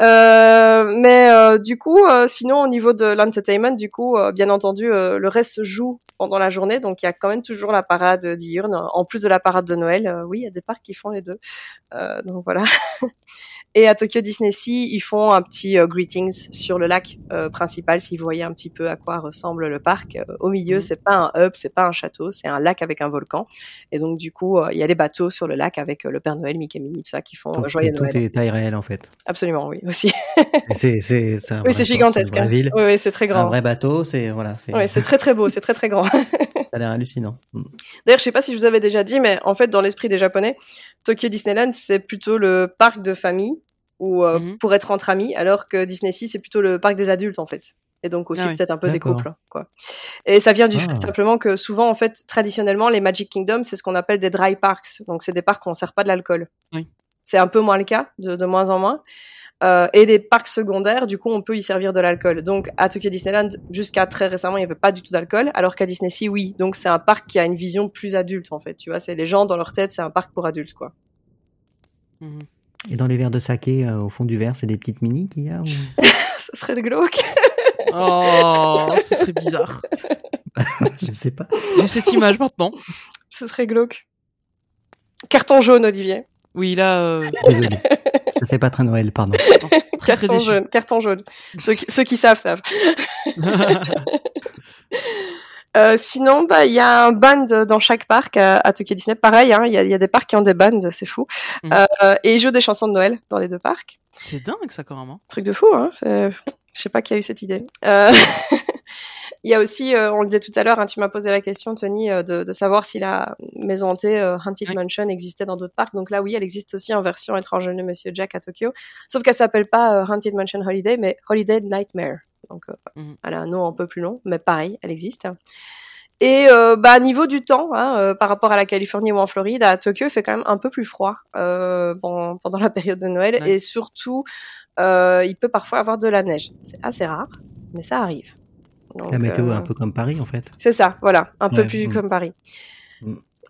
Euh, mais euh, du coup, euh, sinon au niveau de l'entertainment, du coup, euh, bien entendu, euh, le reste se joue pendant la journée, donc il y a quand même toujours la parade diurne, en plus de la parade de Noël. Euh, oui, il y a des parcs qui font les deux, Euh, donc voilà. Et à Tokyo Disney Sea, ils font un petit euh, greetings sur le lac euh, principal, si vous voyez un petit peu à quoi ressemble le parc. Euh, au milieu, Mhm. c'est pas un hub, c'est pas un château, c'est un lac avec un volcan. Et donc du coup, euh, il y a les bateaux sur le lac avec le Père Noël, Mickey Minnie, tout ça, qui font Tout, euh, joyeux tout Noël. est taille réelle en fait. Absolument, oui, aussi. C'est c'est Oui, c'est gigantesque. hein. ville. Oui, oui, c'est très C'est un grand. vrai bateau, c'est voilà, c'est Oui, c'est très très beau, c'est très très grand. ça a l'air hallucinant. Mm. D'ailleurs, je sais pas si je vous avais déjà dit, mais en fait, dans l'esprit des Japonais, Tokyo Disneyland, c'est plutôt le parc de famille ou euh, Mhm. pour être entre amis, alors que Disney Sea, c'est plutôt le parc des adultes en fait. Et donc aussi Ah oui. peut-être un peu des couples, quoi. Et ça vient du Ah. fait simplement que souvent, en fait, traditionnellement, les Magic Kingdom, c'est ce qu'on appelle des dry parks. Donc c'est des parcs où on sert pas de l'alcool. Oui. C'est un peu moins le cas, de, de moins en moins. Euh, et les parcs secondaires, du coup, on peut y servir de l'alcool. Donc, à Tokyo Disneyland, jusqu'à très récemment, il n'y avait pas du tout d'alcool, alors qu'à Disney Sea, oui. Donc, c'est un parc qui a une vision plus adulte, en fait. Tu vois, c'est les gens dans leur tête, c'est un parc pour adultes, quoi. Mhm. Et dans les verres de saké, euh, au fond du verre, c'est des petites mini qu'il y a ou... Ça serait glauque. Oh, ce serait bizarre. Je sais pas. J'ai cette image maintenant. Ce serait glauque. Carton jaune, Olivier. Oui, là, euh, Désolé. Ça fait pas très Noël, pardon. très Carton jaune. Carton jaune. ceux, qui, ceux qui savent, savent. Euh, sinon, bah, il y a un band dans chaque parc à, à Tokyo Disney. Pareil, hein, il y, a, il y a des parcs qui ont des bands, c'est fou. Mhm. Euh, et ils jouent des chansons de Noël dans les deux parcs. C'est dingue ça même. hein. Truc de fou, hein. Je sais pas qui a eu cette idée. Euh, Il y a aussi, euh, on le disait tout à l'heure, hein, tu m'as posé la question, Tony, euh, de, de savoir si la maison hantée euh, Haunted. Mansion existait dans d'autres parcs. Donc là, oui, elle existe aussi en version étrange de Monsieur Jack à Tokyo. Sauf qu'elle s'appelle pas Haunted Mansion Holiday, mais Holiday Nightmare. Donc, euh, Mhm. elle a un nom un peu plus long, mais pareil, elle existe. Et euh, bah niveau du temps, hein, euh, par rapport à la Californie ou en Floride, à Tokyo, il fait quand même un peu plus froid euh, pendant, pendant la période de Noël Ouais. et surtout, euh, il peut parfois avoir de la neige. C'est assez rare, mais ça arrive. Donc, La météo est un peu comme Paris, en fait. c'est ça, voilà, un peu plus mm. comme Paris.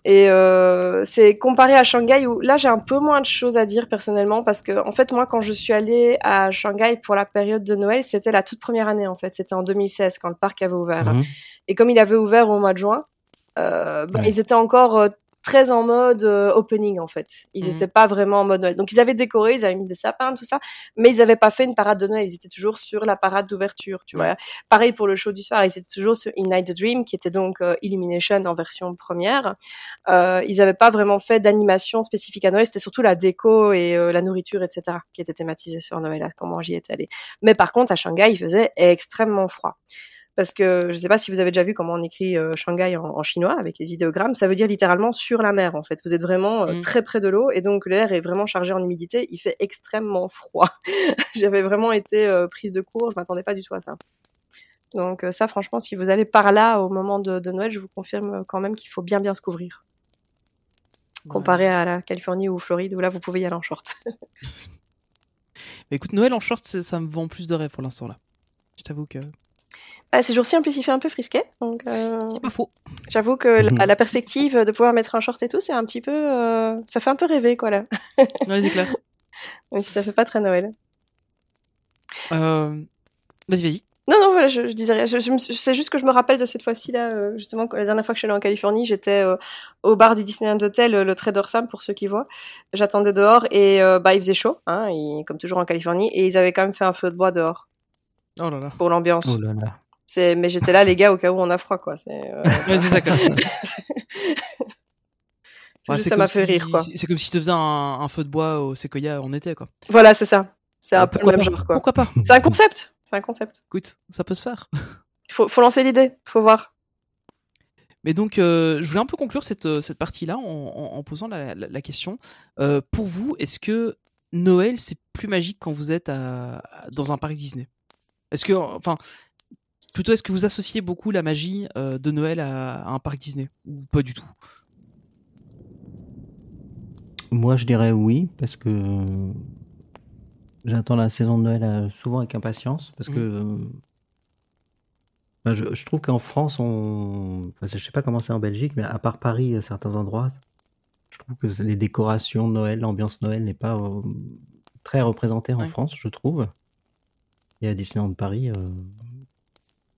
Et euh, c'est comparé à Shanghai où là j'ai un peu moins de choses à dire personnellement parce que en fait moi quand je suis allée à Shanghai pour la période de Noël c'était la toute première année en fait c'était en 2016 quand le parc avait ouvert Mhm. et comme il avait ouvert au mois de juin euh, bah, Ouais. ils étaient encore euh, très en mode euh, opening en fait. Ils Mhm. étaient pas vraiment en mode Noël. Donc ils avaient décoré ils avaient mis des sapins tout ça mais ils avaient pas fait une parade de Noël. Ils étaient toujours sur la parade d'ouverture tu vois. Pareil pour le show du soir ils étaient toujours sur In Night the Dream qui était donc euh, Illumination en version première. Euh, ils avaient pas vraiment fait d'animation spécifique à Noël. C'était surtout la déco et euh, la nourriture etc qui était thématisée sur Noël à comment j'y étais allée. Mais par contre à Shanghai il faisait extrêmement froid parce que je sais pas si vous avez déjà vu comment on écrit euh, Shanghai en, en chinois avec les idéogrammes, ça veut dire littéralement sur la mer en fait. Vous êtes vraiment euh, Mm. très près de l'eau et donc l'air est vraiment chargé en humidité. Il fait extrêmement froid. J'avais vraiment été euh, prise de court, je m'attendais pas du tout à ça. Donc ça, franchement, si vous allez par là au moment de, de Noël, je vous confirme quand même qu'il faut bien bien se couvrir. Comparé à la Californie ou Floride où là vous pouvez y aller en short. Mais écoute, Noël en short, ça me vend plus de rêves pour l'instant là. Je t'avoue que Ah, ces jours-ci en plus il fait un peu frisqué, donc euh, c'est pas faux. j'avoue que la, Mhm. la perspective de pouvoir mettre un short et tout, c'est un petit peu, euh, ça fait un peu rêver quoi là. Ouais, c'est clair. Même si ça fait pas très Noël. Euh... Vas-y, vas-y. Non, non, voilà, je, je disais rien. Je, je c'est juste que je me rappelle de cette fois-ci là, euh, justement, que la dernière fois que je suis allée en Californie, j'étais euh, au bar du Disneyland Hotel, le Trader Sam pour ceux qui voient. J'attendais dehors et euh, bah il faisait chaud, hein, il- comme toujours en Californie, et ils avaient quand même fait un feu de bois dehors Oh là là. pour l'ambiance. Oh là là. C'est, mais j'étais là les gars au cas où on a froid quoi. C'est, euh, Ouais, c'est ça. quand même. c'est Ouais, juste c'est ça m'a comme fait si- rire quoi. C'est c'est comme si tu faisais un, un feu de bois au séquoia en été, quoi. Voilà, c'est ça. C'est un peu le Pourquoi même pas genre quoi. Pourquoi pas C'est un concept. C'est un concept. Écoute, ça peut se faire. Faut, faut lancer l'idée. Faut voir. Mais donc, euh, je voulais un peu conclure cette, euh, cette partie-là en, en- en posant la, la- la question. Euh, pour vous, est-ce que Noël, c'est plus magique quand vous êtes à, à- dans un parc Disney? Est-ce que, enfin, plutôt, est-ce que vous associez beaucoup la magie euh, de Noël à, à un parc Disney Ou pas du tout? Moi, je dirais oui, parce que j'attends la saison de Noël euh, souvent avec impatience, parce que euh, ben, je, je trouve qu'en France, on, enfin, je sais pas comment c'est en Belgique, mais à part Paris, à certains endroits, je trouve que les décorations de Noël, l'ambiance Noël n'est pas euh, très représentée en Ouais. France, je trouve. Et à Disneyland Paris, euh,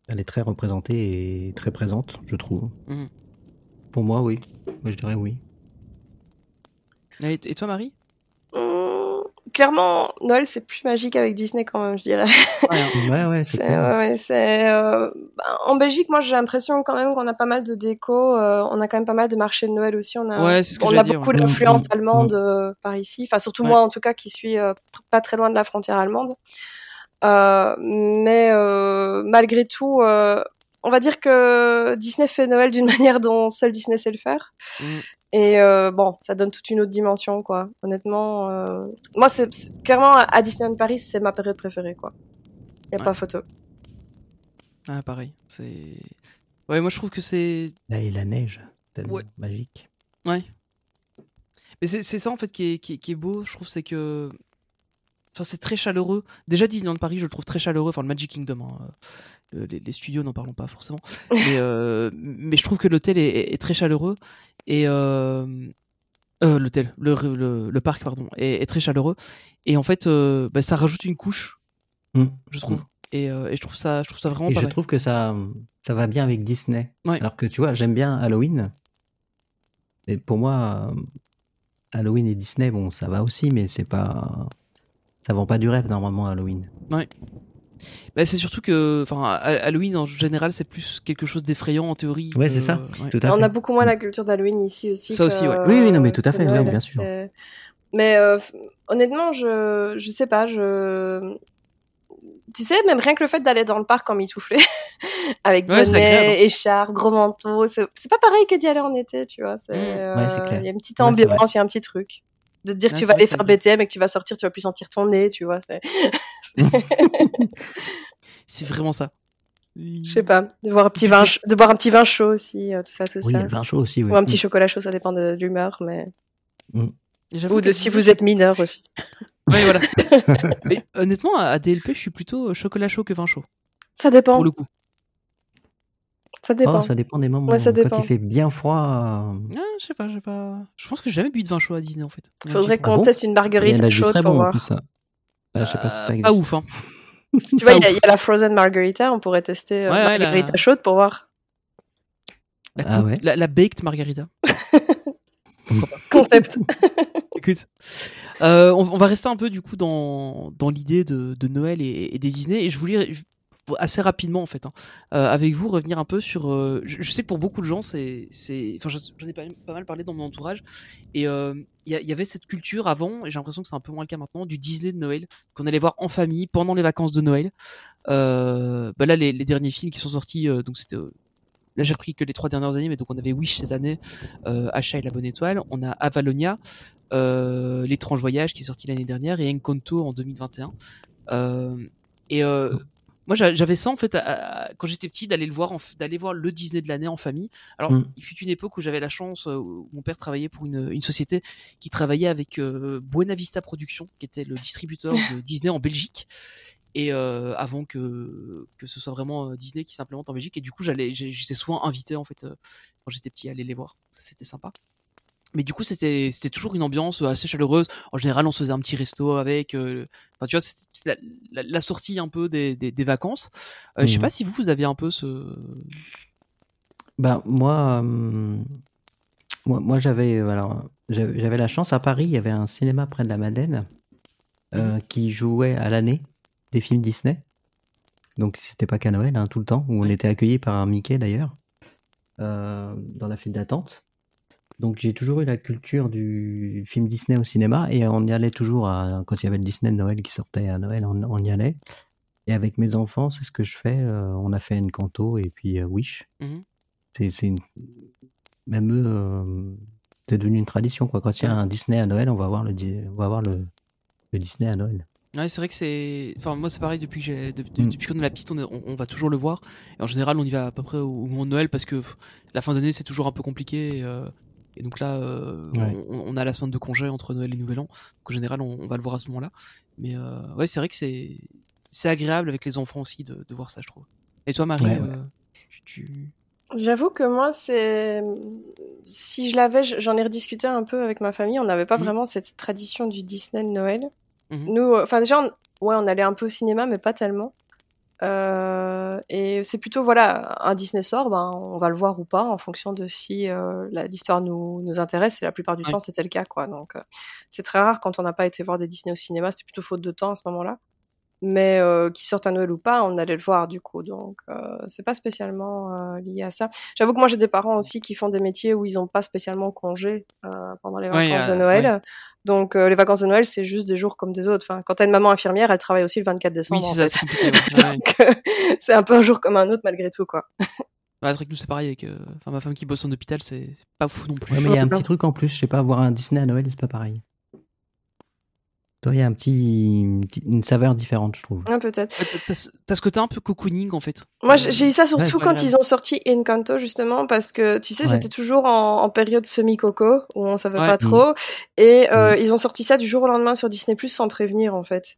elle est très représentée et très présente, je trouve. Mhm. Pour moi, oui. Moi, je dirais oui. et, et toi, Marie? Hum, clairement, Noël c'est plus magique avec Disney quand même, je dirais. Ouais, hein. Ouais, ouais, c'est ouais, euh, bah, en Belgique, moi, j'ai l'impression quand même qu'on a pas mal de déco. euh, on a quand même pas mal de marchés de Noël aussi. On a, Ouais, c'est ce que on a dire, beaucoup ouais. d'influence Mm, mm, allemande euh, par ici. Enfin, surtout Ouais. moi, en tout cas, qui suis euh, pas très loin de la frontière allemande. Euh, mais euh, malgré tout, euh, on va dire que Disney fait Noël d'une manière dont seul Disney sait le faire. Mm. Et euh, bon, ça donne toute une autre dimension, quoi. Honnêtement, euh, moi, c'est clairement à Disneyland Paris, c'est ma période préférée, quoi. Y a Ouais. pas photo. Ah, pareil. C'est. Ouais, moi je trouve que c'est. Là, et la neige, tellement Ouais. magique. Ouais. Mais c'est c'est ça en fait qui est, qui est, qui est beau, je trouve, c'est que. Enfin, c'est très chaleureux. Déjà, Disneyland Paris, je le trouve très chaleureux. Enfin, le Magic Kingdom, hein, euh, le- les, les studios, n'en parlons pas forcément. mais, euh, mais je trouve que l'hôtel est, est- est très chaleureux. Et. Euh, euh, l'hôtel, le, le, le parc, pardon, est, est très chaleureux. Et en fait, euh, bah, ça rajoute une couche, Mm. je trouve. Et, euh, et je trouve ça, je trouve ça vraiment Et pas je trouve que ça, ça va bien avec Disney. Ouais. Alors que tu vois, j'aime bien Halloween. Et pour moi, Halloween et Disney, bon, ça va aussi, mais c'est pas. Ça vend pas du rêve normalement Halloween. Bah, c'est surtout que, enfin, Ha- Halloween en général, c'est plus quelque chose d'effrayant en théorie. Ouais, c'est ça. ouais. Tout à On fait. a beaucoup moins la culture d'Halloween ici aussi. Ça que- aussi, ouais. Oui, oui, non, mais tout à fait, Noël. bien sûr. Mais euh, honnêtement, je je sais pas, je tu sais même rien que le fait d'aller dans le parc en mitouflé, avec Ouais, bonnet, écharpe, gros manteau. C'est c'est pas pareil que d'y aller en été, tu vois. C'est, Mm. euh, Ouais. Il y a une petite Ouais, ambiance, il y a un petit truc. De te dire que Ouais, tu vas aller faire vrai. BTM et que tu vas sortir, tu vas plus sentir ton nez, tu vois. c'est- C'est vraiment ça. Je sais pas. De boire un petit vin, de boire un petit vin chaud aussi, euh, tout ça, tout Oui, ça. le vin chaud aussi. oui. Ou un petit Mm. chocolat chaud, ça dépend de l'humeur, mais. J'avoue Ou de si vous êtes mineur aussi. Ouais, voilà. Mais honnêtement, à DLP, je suis plutôt chocolat chaud que vin chaud, Ça dépend. pour le coup. Ça dépend. Oh, ça dépend des moments. Ouais, ça Quand il fait bien froid. euh, Ah, je sais pas, je sais pas. Je pense que j'ai jamais bu de vin chaud à Disney en fait. Ouais, Faudrait qu'on Ah bon teste une marguerite a chaude pour bon voir. plus. ça. Ah, je sais pas si ça Euh, existe. Pas ouf, hein. Tu vois, il y, a- Pas il y a la frozen margarita, on pourrait tester euh, Ouais, ouais, margarita la- chaude pour voir. La, Ah coupe- ouais. la, la baked margarita. Concept. Écoute, euh, on, on va rester un peu du coup dans, dans l'idée de, de Noël et, et des Disney. Et je voulais assez rapidement en fait, hein, euh, avec vous revenir un peu sur. euh, je, sais que pour beaucoup de gens, c'est, enfin, j'en ai pas, mal parlé dans mon entourage. Et euh, il il y avait cette culture avant, et j'ai l'impression que c'est un peu moins le cas maintenant, du Disney de Noël qu'on allait voir en famille pendant les vacances de Noël. Euh, bah là, les, derniers films qui sont sortis, euh, donc c'était. euh, Là, j'ai repris que les trois dernières années, mais donc on avait Wish cette année, euh, Achat et la Bonne Étoile. On a Avalonia, euh, L'étrange voyage qui est sorti l'année dernière et Encanto en 2021. Euh, et euh, moi j'a- j'avais ça en fait à- à- quand j'étais petit d'aller le voir d'aller voir le Disney de l'année en famille. Alors Mm. il fut une époque où j'avais la chance euh, où mon père travaillait pour une, une société qui travaillait avec euh, Buena Vista Productions qui était le distributeur de Disney en Belgique et euh, avant que que ce soit vraiment Disney qui s'implémente en Belgique et du coup j'allais j'étais souvent invité en fait quand j'étais petit à aller les voir. Ça c'était sympa. Mais du coup, c'était c'était toujours une ambiance assez chaleureuse. En général, on se faisait un petit resto avec. euh, Enfin, tu vois, c'est la, la- la sortie un peu des, des, des vacances. Euh, Je sais Mhm. pas si vous, vous avez un peu ce. Bah, moi, euh, moi, moi j'avais euh, alors j'avais la chance à Paris, il y avait un cinéma près de la Madeleine Mhm. qui jouait à l'année des films Disney. Donc c'était pas qu'à Noël, hein, tout le temps, où on était accueillis par un Mickey d'ailleurs, dans la file d'attente. Donc j'ai toujours eu la culture du film Disney au cinéma et on y allait toujours à- quand il y avait le Disney de Noël qui sortait à Noël, on, on y allait. Et avec mes enfants, c'est ce que je fais. euh, on a fait Encanto et puis euh, Wish. Mhm. C'est, c'est une... Même eux, euh, c'est devenu une tradition. Quoi. Quand il y a un Disney à Noël, on va voir le, on va voir le, le Disney à Noël. Ouais, c'est vrai que c'est. Enfin, moi, c'est pareil depuis que Mm. depuis qu'on est la petite, on, est- on, on va toujours le voir. Et en général, on y va à peu près au, moment de Noël parce que la fin d'année, c'est toujours un peu compliqué. Et, euh, et donc là, euh, Ouais. on, on a la semaine de congé entre Noël et Nouvel An. Donc en général, on, on va le voir à ce moment-là. Mais euh, ouais, c'est vrai que c'est c'est agréable avec les enfants aussi de, de voir ça, je trouve. Et toi, Marie, Ouais, euh, ouais. tu, tu- J'avoue que moi, c'est. Si je l'avais, j'en ai rediscuté un peu avec ma famille. On n'avait pas Mhm. vraiment cette tradition du Disney de Noël. Mhm. Nous, euh, enfin, déjà, on... ouais, on allait un peu au cinéma, mais pas tellement. Euh, et c'est plutôt, voilà, un Disney sort, ben, on va le voir ou pas, en fonction de si euh, l'histoire nous, nous intéresse. Et la plupart du Ouais. temps, c'était le cas, quoi. Donc, euh, c'est très rare quand on n'a pas été voir des Disney au cinéma. C'était plutôt faute de temps à ce moment-là. Mais euh, qu'ils sortent à Noël ou pas, on allait le voir du coup. Donc, euh, c'est pas spécialement euh, lié à ça. J'avoue que moi, j'ai des parents aussi qui font des métiers où ils n'ont pas spécialement congé euh, pendant les vacances de Noël. ouais. Donc, euh, les vacances de Noël, c'est juste des jours comme des autres. Enfin, quand t'as une maman infirmière, elle travaille aussi le 24 Oui, décembre. en c'est ça, c'est euh, c'est un peu un jour comme un autre malgré tout, quoi. Ouais, c'est vrai que nous, c'est pareil avec. euh, Enfin, ma femme qui bosse en hôpital, c'est pas fou non plus. Ouais, mais il y a un petit truc en plus. Je sais pas, voir un Disney à Noël, c'est pas pareil. Toi, il y a un petit, une, saveur différente, je trouve. Ouais, peut-être. T'as- ce côté un peu cocooning en fait. Moi, j'ai eu ça surtout ouais, quand ils ont sorti Encanto, justement, parce que, tu sais, Ouais. c'était toujours en, en période semi-coco, où on savait Ouais. pas Mm. trop. Et euh, ils ont sorti ça du jour au lendemain sur Disney+, sans prévenir, en fait.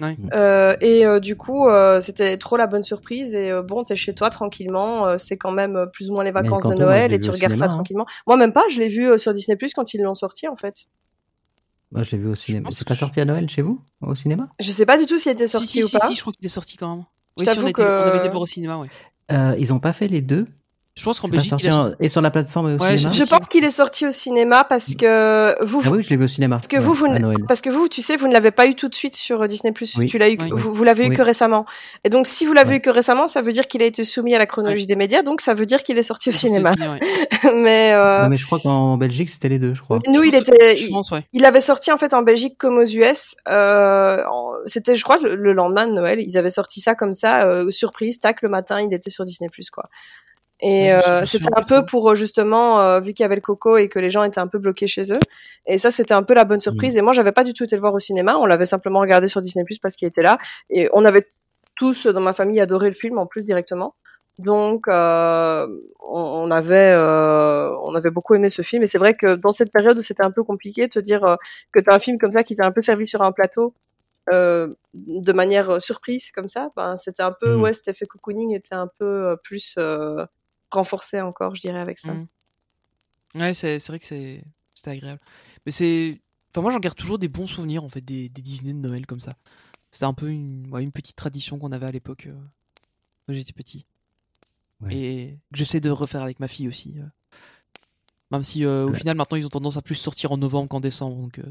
Ouais. Euh, et euh, du coup, euh, c'était trop la bonne surprise. Et euh, bon, t'es chez toi tranquillement. euh, c'est quand même plus ou moins les vacances de Noël et tu regardes ça hein. tranquillement. Moi, même pas. Je l'ai vu euh, sur Disney Plus quand ils l'ont sorti, en fait. Moi, je l'ai vu au cinéma. C'est pas je- sorti à Noël chez vous, au cinéma? Je sais pas du tout s'il était sorti si, ou si, pas. si, je crois qu'il est sorti quand même. Je Oui, si, on, avait été voir au cinéma, ouais. Euh, Ils ont pas fait les deux. Je pense qu'en Belgique, sorti il a en- sorti- Et sur la plateforme au Ouais, cinéma Je pense qu'il est sorti au cinéma parce que vous, Ah oui, je l'ai vu au cinéma. parce que ouais, vous, vous, parce que vous, tu sais, vous ne l'avez pas eu tout de suite sur Disney+. Oui. Tu l'as eu, Oui. vous, vous l'avez eu Oui. que récemment. Et donc, si vous l'avez Ouais. eu que récemment, ça veut dire qu'il a été soumis à la chronologie des médias, donc ça veut dire qu'il est sorti au il cinéma. ouais. mais, euh, Non, mais je crois qu'en Belgique, c'était les deux, je crois. nous, il Je pense- était, Je il, pense, ouais. il avait sorti en fait en Belgique comme aux US. Euh, C'était, je crois, le, le lendemain de Noël. Ils avaient sorti ça comme ça, euh, surprise, tac, le matin, il était sur Disney+, quoi. Et euh, c'était un peu pour euh, justement, euh, vu qu'il y avait le coco et que les gens étaient un peu bloqués chez eux. Et ça, c'était un peu la bonne surprise. Mm. Et moi, j'avais pas du tout été le voir au cinéma. On l'avait simplement regardé sur Disney Plus parce qu'il était là. Et on avait tous dans ma famille adoré le film en plus directement. Donc, euh, on, on avait, euh, on avait beaucoup aimé ce film. Et c'est vrai que dans cette période où c'était un peu compliqué de te dire euh, que t'as un film comme ça qui t'a un peu servi sur un plateau. euh, de manière surprise comme ça, ben c'était un peu Mhm. ouais cet effet cocooning était un peu euh, plus euh, renforcé encore, je dirais avec ça. Mm. Ouais, c'est vrai que c'est c'était agréable. Mais c'est. Enfin, moi, j'en garde toujours des bons souvenirs, en fait, des, des Disney de Noël comme ça. C'était un peu une, ouais, une petite tradition qu'on avait à l'époque, euh, quand j'étais petit. Ouais. Et que j'essaie de refaire avec ma fille aussi. euh. Même si, euh, au Ouais. final, maintenant, ils ont tendance à plus sortir en novembre qu'en décembre. Donc, euh,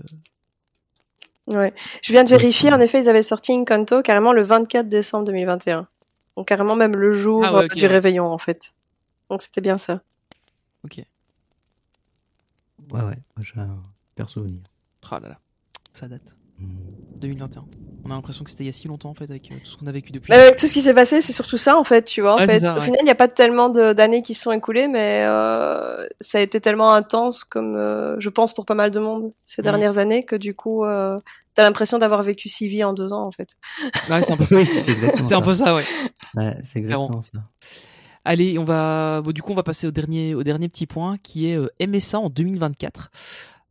Ouais. Je viens de vérifier, en effet, ils avaient sorti Encanto carrément le 24 décembre 2021. Donc carrément même le jour Ah du ouais. réveillon, en fait. Donc c'était bien ça. ok. Ouais, ouais, j'ai un super souvenir. Oh là là, ça date. Mm. 2021. On a l'impression que c'était il y a si longtemps, en fait, avec euh, tout ce qu'on a vécu depuis. Mais avec tout ce qui s'est passé, c'est surtout ça, en fait, tu vois. En Ouais, c'est fait, ça, au ouais. final, il n'y a pas tellement de- d'années qui se sont écoulées, mais euh, ça a été tellement intense, comme euh, je pense pour pas mal de monde ces Mhm. dernières années, que du coup, euh, t'as l'impression d'avoir vécu six vies en deux ans, en fait. Ouais, c'est un peu ça. Oui, c'est un peu ça, ouais. Ouais, c'est exactement ça. Allez, on va. Bon, du coup, on va passer au dernier, au dernier petit point qui est euh, MSA en 2024.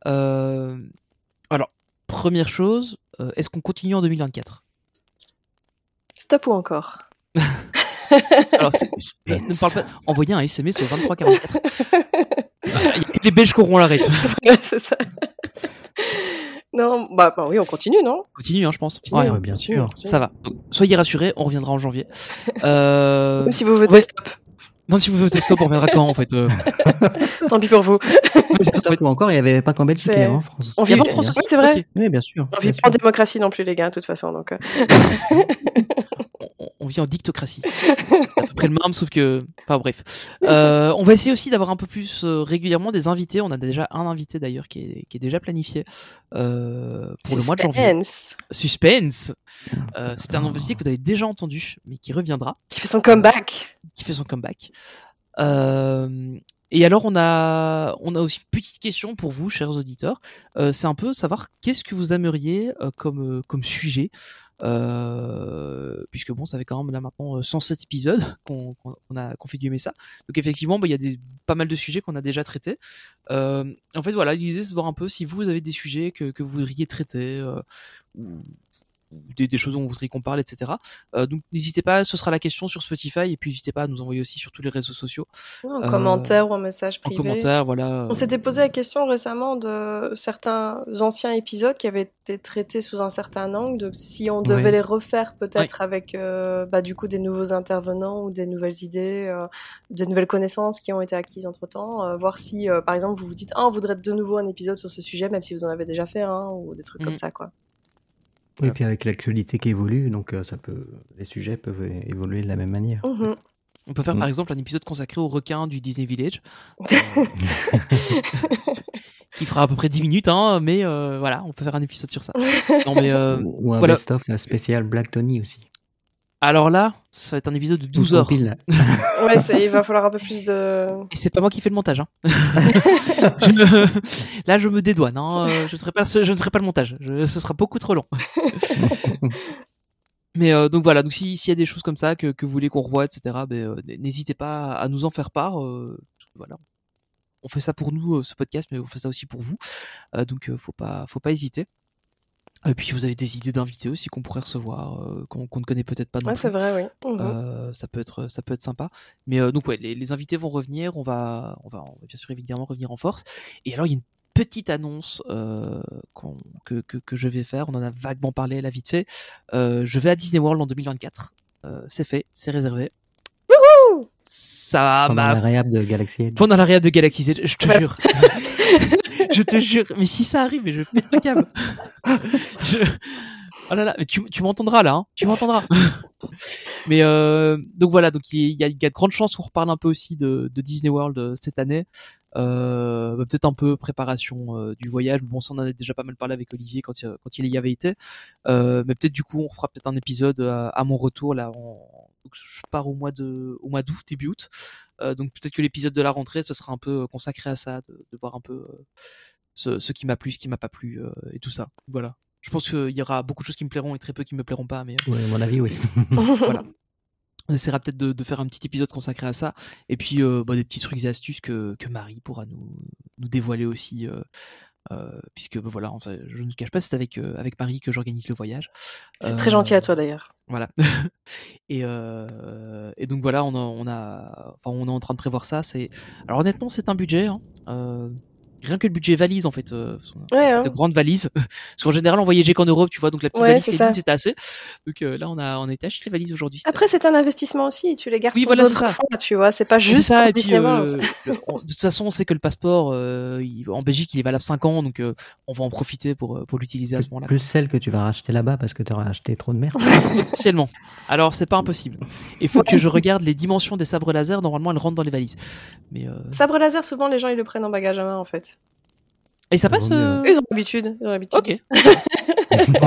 Euh, Alors, première chose, euh, est-ce qu'on continue en 2024 Stop ou encore? Alors, c'est- ne me parle pas. Envoyez un SMS au 2344. Il y a que les Belges qui auront la. Ouais, c'est ça. non, bah, bah oui, on continue, non? Continue, hein, je pense. Continue, Ouais, on ouais, bien sûr. ça va. Donc, soyez rassurés, on reviendra en janvier. Euh... Même si vous votez ouais. stop, Même si vous votez stop, on reviendra quand en fait. euh. tant pis pour vous. Stop ou encore, il n'y avait pas qu'en Belgique, il y avait en France. On vit en France aussi c'est vrai. Oui, bien sûr. On vit pas en démocratie non plus, les gars, de toute façon. Donc, euh. on, on vit en dictocratie. C'est à peu près le même, sauf que. Enfin bref. Euh, on va essayer aussi d'avoir un peu plus euh, régulièrement des invités. On a déjà un invité d'ailleurs qui est, qui est déjà planifié euh, pour le mois de janvier. Suspense. Suspense. Euh, C'est un invité que vous avez déjà entendu, mais qui reviendra, Qui fait son comeback. Qui fait son comeback. Euh, et alors on a, on a aussi une petite question pour vous, chers auditeurs. Euh, C'est un peu savoir qu'est-ce que vous aimeriez euh, comme, comme sujet. Puisque bon, ça fait quand même là maintenant euh, 107 épisodes qu'on a qu'on fait du MSA. Donc effectivement, bah, il y a des, pas mal de sujets qu'on a déjà traités. En fait, voilà, l'idée c'est de voir un peu si vous avez des sujets que, que vous voudriez traiter des, des choses dont vous voudriez qu'on parle, etc. Euh, donc n'hésitez pas, ce sera la question sur Spotify et puis n'hésitez pas à nous envoyer aussi sur tous les réseaux sociaux En Euh, commentaire ou en message en privé. commentaire, voilà. On s'était posé la question récemment de certains anciens épisodes qui avaient été traités sous un certain angle, de si on devait Ouais. les refaire peut-être avec euh, bah, du coup des nouveaux intervenants ou des nouvelles idées, euh, des nouvelles connaissances qui ont été acquises entre temps, voir si par exemple vous vous dites ah on voudrait de nouveau un épisode sur ce sujet même si vous en avez déjà fait un ou des trucs Mhm. comme ça quoi. Oui, puis avec l'actualité qui évolue, donc euh, ça peut, les sujets peuvent évoluer de la même manière. Mhm. On peut faire Mm. par exemple un épisode consacré aux requins du Disney Village. Euh, qui fera à peu près 10 minutes, hein, mais euh, voilà, on peut faire un épisode sur ça. Non, mais, euh, Ou un voilà. best-of spécial Black Tony aussi. Alors là, ça va être un épisode de 12 Ou heures. ouais, c'est- il va falloir un peu plus de. Et c'est pas moi qui fais le montage. Hein. Je me- Là, je me dédouane. Hein. euh, Je, ne ferai pas, je ne ferai pas le montage. Je- Ce sera beaucoup trop long. Mais euh, donc voilà, donc si- s'il y a des choses comme ça que, que vous voulez qu'on revoie, etc., ben, euh, n'hésitez pas à nous en faire part. euh, voilà, on fait ça pour nous, euh, ce podcast, mais on fait ça aussi pour vous. Euh, donc faut pas, faut pas hésiter. Et puis si vous avez des idées d'invités aussi qu'on pourrait recevoir, euh, qu'on ne connaît peut-être pas non Ouais, plus. c'est vrai, oui. Mhm. Euh, ça peut être ça peut être sympa mais euh, donc ouais les, les invités vont revenir on va on va on va bien sûr évidemment revenir en force et alors il y a une petite annonce euh, que, que, que je vais faire on en a vaguement parlé là vite fait euh, je vais à Disney World en 2024 Euh, c'est fait c'est réservé ça Pendant m'a la réhab de Galaxy Edge. pendant la de Galaxy Edge, je te Ouais. jure. je te jure. Mais si ça arrive, mais je pète le câble. Je- Oh là là, mais tu, tu m'entendras là, hein tu m'entendras. mais euh, donc voilà, donc il y a, il y a de grandes chances qu'on reparle un peu aussi de, de Disney World euh, cette année. Euh, bah, peut-être un peu préparation euh, du voyage. Bon, ça on en a déjà pas mal parlé avec Olivier quand, il- quand il y avait été. Euh, mais peut-être du coup on fera peut-être un épisode à, à mon retour là. en- donc, je pars au mois de au mois d'août, début août. Euh, donc peut-être que l'épisode de la rentrée ce sera un peu euh, consacré à ça, de, de voir un peu euh, ce, ce qui m'a plu, ce qui m'a pas plu et tout ça. Voilà. Je pense qu'il y aura beaucoup de choses qui me plairont et très peu qui me plairont pas, mais Oui, à mon avis, oui. voilà. On essaiera peut-être de, de faire un petit épisode consacré à ça. Et puis euh, bah, des petits trucs et astuces que, que Marie pourra nous, nous dévoiler aussi. euh, puisque bah, voilà, enfin, je ne cache pas, c'est avec, euh, avec Marie que j'organise le voyage. C'est Euh, très gentil à toi d'ailleurs. Voilà. et, euh, et donc voilà, on, a, on, a, enfin, on est en train de prévoir ça. C'est alors honnêtement, c'est un budget. Hein. Rien que le budget valise en fait. euh, Ouais, hein. de grandes valises. Parce qu'en général, on voyageait qu'en Europe, tu vois, donc la petite Ouais, valise c'était assez. Donc euh, là, on a, on a été acheter les valises aujourd'hui. Après, c'est un investissement aussi. Tu les gardes Oui, pour voilà, d'autres fois, tu vois. C'est pas juste ça, pour et puis, Disney euh, on- de toute façon, on sait que le passeport, euh, il- en Belgique, il est valable 5 ans, donc euh, on va en profiter pour, pour l'utiliser à ce moment-là. Plus celle que tu vas racheter là-bas parce que tu auras acheté trop de merde. Potentiellement. Alors, c'est pas impossible. Il faut que je regarde les dimensions des sabres laser. Normalement, elles rentrent dans les valises. Mais euh, Sabre laser, souvent les gens ils le prennent en bagage à main en fait. Et ça passe. Euh, Ils ont l'habitude. Ils ont l'habitude. Ok.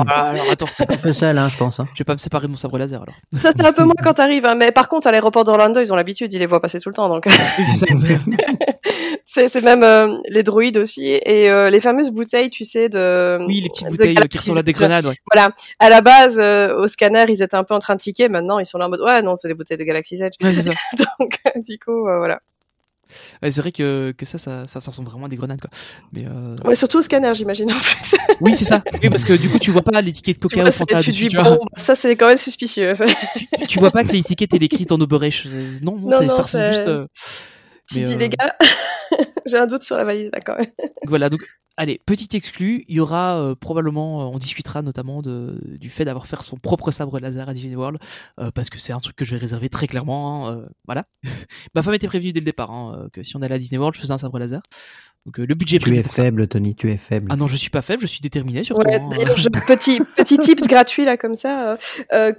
Alors attends, un peu seul, hein, je pense. hein. je vais pas me séparer de mon sabre laser alors. Ça c'est un peu moins quand t'arrives, hein. mais par contre à l'aéroport d'Orlando ils ont l'habitude, ils les voient passer tout le temps donc. c'est c'est même euh, les droïdes aussi et euh, les fameuses bouteilles, tu sais de. Oui, les petites de bouteilles euh, qui des Edge. grenades. Ouais. Voilà. À la base, euh, au scanner, ils étaient un peu en train de tiquer. Maintenant, ils sont là en mode ouais non, c'est des bouteilles de Galaxy Edge. Ouais, ça. donc du coup, euh, voilà. Ouais, c'est vrai que, que ça, ça, ça, ça ressemble vraiment à des grenades, quoi. Mais euh... Ouais, surtout au scanner, j'imagine en plus. oui, c'est ça. Oui, parce que du coup, tu vois pas l'étiquette tu, Coca vois, c'est- Fanta tu dis vois. bon, ça c'est quand même suspicieux. Tu- tu vois pas que l'étiquette est écrite en oberèche. Non, non, Non, c'est- non, ça ressemble juste. euh, tu dis euh, les gars, j'ai un doute sur la valise là quand même. Voilà, donc allez, petit exclu, il y aura euh, probablement, euh, on discutera notamment de, du fait d'avoir fait son propre sabre laser à Disney World, euh, parce que c'est un truc que je vais réserver très clairement. hein, euh, voilà. Ma femme était prévenue dès le départ hein, que si on allait à Disney World, je faisais un sabre laser. Donc euh, le budget Tu es pour ça. faible, Tony, tu es faible. Ah non, je suis pas faible, je suis déterminé surtout. Ouais, hein. je- petit, petit tips gratuit là comme ça.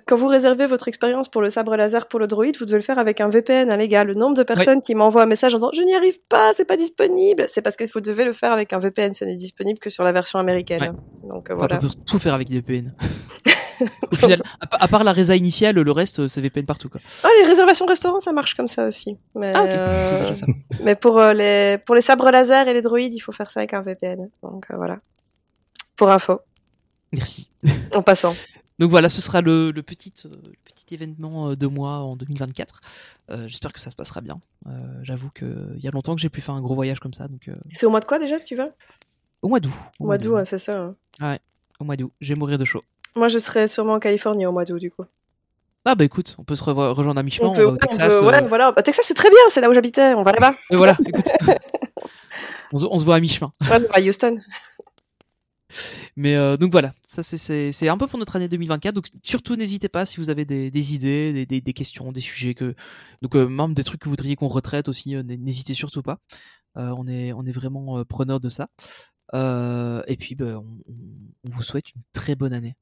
quand vous réservez votre expérience pour le sabre laser pour le droïde, vous devez le faire avec un VPN, hein, les gars. Le nombre de personnes qui m'envoient un message en disant je n'y arrive pas, c'est pas disponible, c'est parce que vous devez le faire avec un VPN. Ce n'est disponible que sur la version américaine. Ouais. Donc euh, voilà. On peut tout faire avec des VPN. Au final, à, pa- à part la résa initiale, le reste, euh, c'est VPN partout. Quoi. Ah, les réservations restaurants, ça marche comme ça aussi. Mais, Ah, euh, ça. mais pour euh, les pour les sabres laser et les droïdes, il faut faire ça avec un VPN. Donc euh, voilà. Pour info, Merci. en passant. Donc voilà, ce sera le, le petit, euh, le petit événement de moi en 2024. Euh, J'espère que ça se passera bien. Euh, J'avoue qu'il y a longtemps que j'ai pu faire un gros voyage comme ça. Donc, C'est au mois de quoi déjà, tu vas au mois d'août. Au mois d'août, c'est ça. hein. Au mois d'août. Je vais mourir de chaud. Moi, je serai sûrement en Californie au mois d'août, du coup. Ah bah écoute, on peut se revoir- rejoindre à mi-chemin. On peut, va au ouais, on Texas, peut- ouais, euh, voilà. Bah, Texas, c'est très bien, c'est là où j'habitais. On va là-bas. et voilà, écoute. on, se, on se voit à mi-chemin. Ouais, on va à Houston. Mais euh, donc voilà, ça c'est- un peu pour notre année 2024. Donc surtout n'hésitez pas si vous avez des, des idées, des, des, des questions, des sujets que donc euh, même des trucs que vous voudriez qu'on retraite aussi. euh, n'hésitez surtout pas. Euh, on est on est vraiment euh, preneur de ça. Euh, et puis ben, on, vous souhaite une très bonne année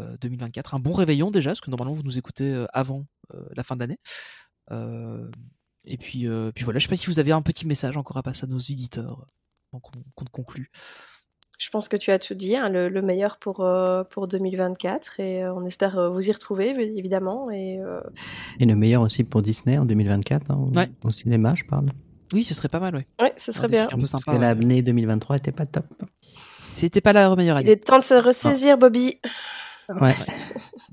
euh, 2024, un bon réveillon déjà, parce que normalement vous nous écoutez euh, avant euh, la fin de l'année. Euh, et puis euh, puis voilà, je sais pas si vous avez un petit message encore à passer à nos éditeurs, donc qu'on qu'on conclut. Je pense que tu as tout dit, hein, le, le meilleur pour, euh, pour 2024. Et euh, on espère euh, vous y retrouver, évidemment. Et euh, Et le meilleur aussi pour Disney en 2024, hein, au cinéma, je parle. Oui, ce serait pas mal, ouais. ouais, ce serait Ah, bien. un peu Parce sympa. que ouais. l'année 2023 était pas top. C'était pas la meilleure Il année. est temps de se ressaisir, Bobby. Ouais.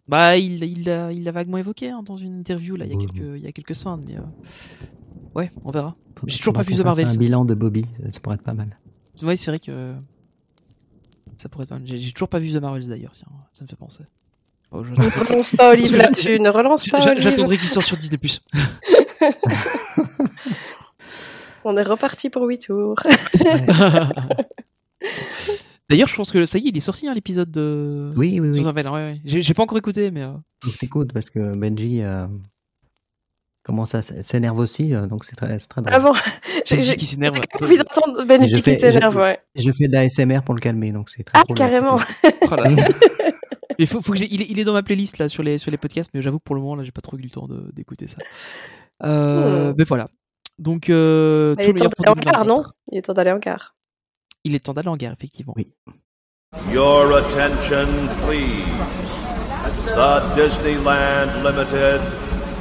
Bah, il il l'a il l'a vaguement évoqué hein, dans une interview là il y a Oui, quelques il y a quelques semaines, mais euh, ouais, on verra. J'ai toujours pas vu The Marvels. Un bilan de Bobby, ça pourrait être pas mal. Ouais, c'est vrai que ça pourrait être pas mal. J'ai toujours pas vu The Marvels d'ailleurs, tiens, ça me fait penser. Oh, je- Ne relance pas Olive là-dessus. Ne relance pas. J'attendrai qu'il sorte sur Disney+. On est reparti pour 8 tours. D'ailleurs, je pense que ça y est, il est sorti hein, l'épisode de. Oui, oui, oui. Ouais, ouais. J'ai pas encore écouté, mais. euh, Faut que t'écoutes parce que Benji, euh, commence à s'énerve aussi, euh, donc c'est très, c'est très drôle. Ah bon? Benji qui s'énerve. j'ai envie d'entendre Benji Je qui s'énerve, ouais. Je fais de la SMR pour le calmer, donc c'est très Ah, carrément Oh là là. Mais faut, faut que j'ai- il, est, il est dans ma playlist là sur les, sur les podcasts, mais j'avoue que pour le moment là j'ai pas trop eu le temps d'écouter ça. Euh, Hmm. Mais voilà. Donc euh, Il est temps d'aller en gare, 2024. non Il est temps d'aller en gare. Il est temps d'aller en guerre, effectivement. Oui. Your attention, please. The Disneyland Limited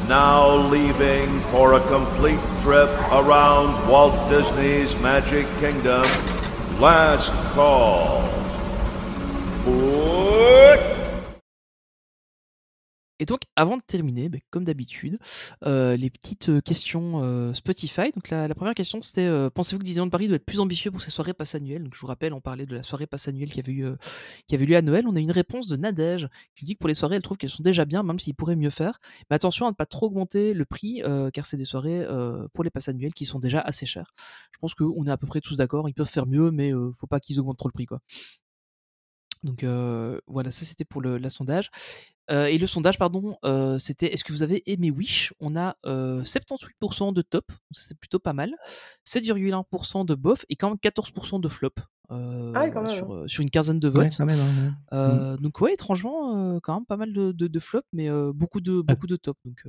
now leaving for a complete trip around Walt Disney's Magic Kingdom. Last call. Put Et donc, avant de terminer, ben, comme d'habitude, euh, les petites euh, questions euh, Spotify. Donc, la, première question, c'était pensez-vous que Disneyland Paris doit être plus ambitieux pour ses soirées passe annuelles? Donc, je vous rappelle, on parlait de la soirée passe annuelle qui avait, eu, lieu à Noël. On a une réponse de Nadège qui dit que pour les soirées, elle trouve qu'elles sont déjà bien, même s'ils pourraient mieux faire. Mais attention à ne pas trop augmenter le prix, car c'est des soirées pour les passes annuelles qui sont déjà assez chères. Je pense qu'on est à peu près tous d'accord. Ils peuvent faire mieux, mais faut pas qu'ils augmentent trop le prix, quoi. Donc voilà, ça c'était pour le la sondage. Et le sondage, pardon, c'était est-ce que vous avez aimé Wish? On a euh, 78% de top, c'est plutôt pas mal. 7,1% de bof et quand même 14% de flop. euh, Ah quand même, sur, sur une quinzaine de votes. Ouais, quand même, hein, ouais. Euh, Donc ouais, étrangement, euh, quand même pas mal de, de, de flop, mais beaucoup de beaucoup de top. Donc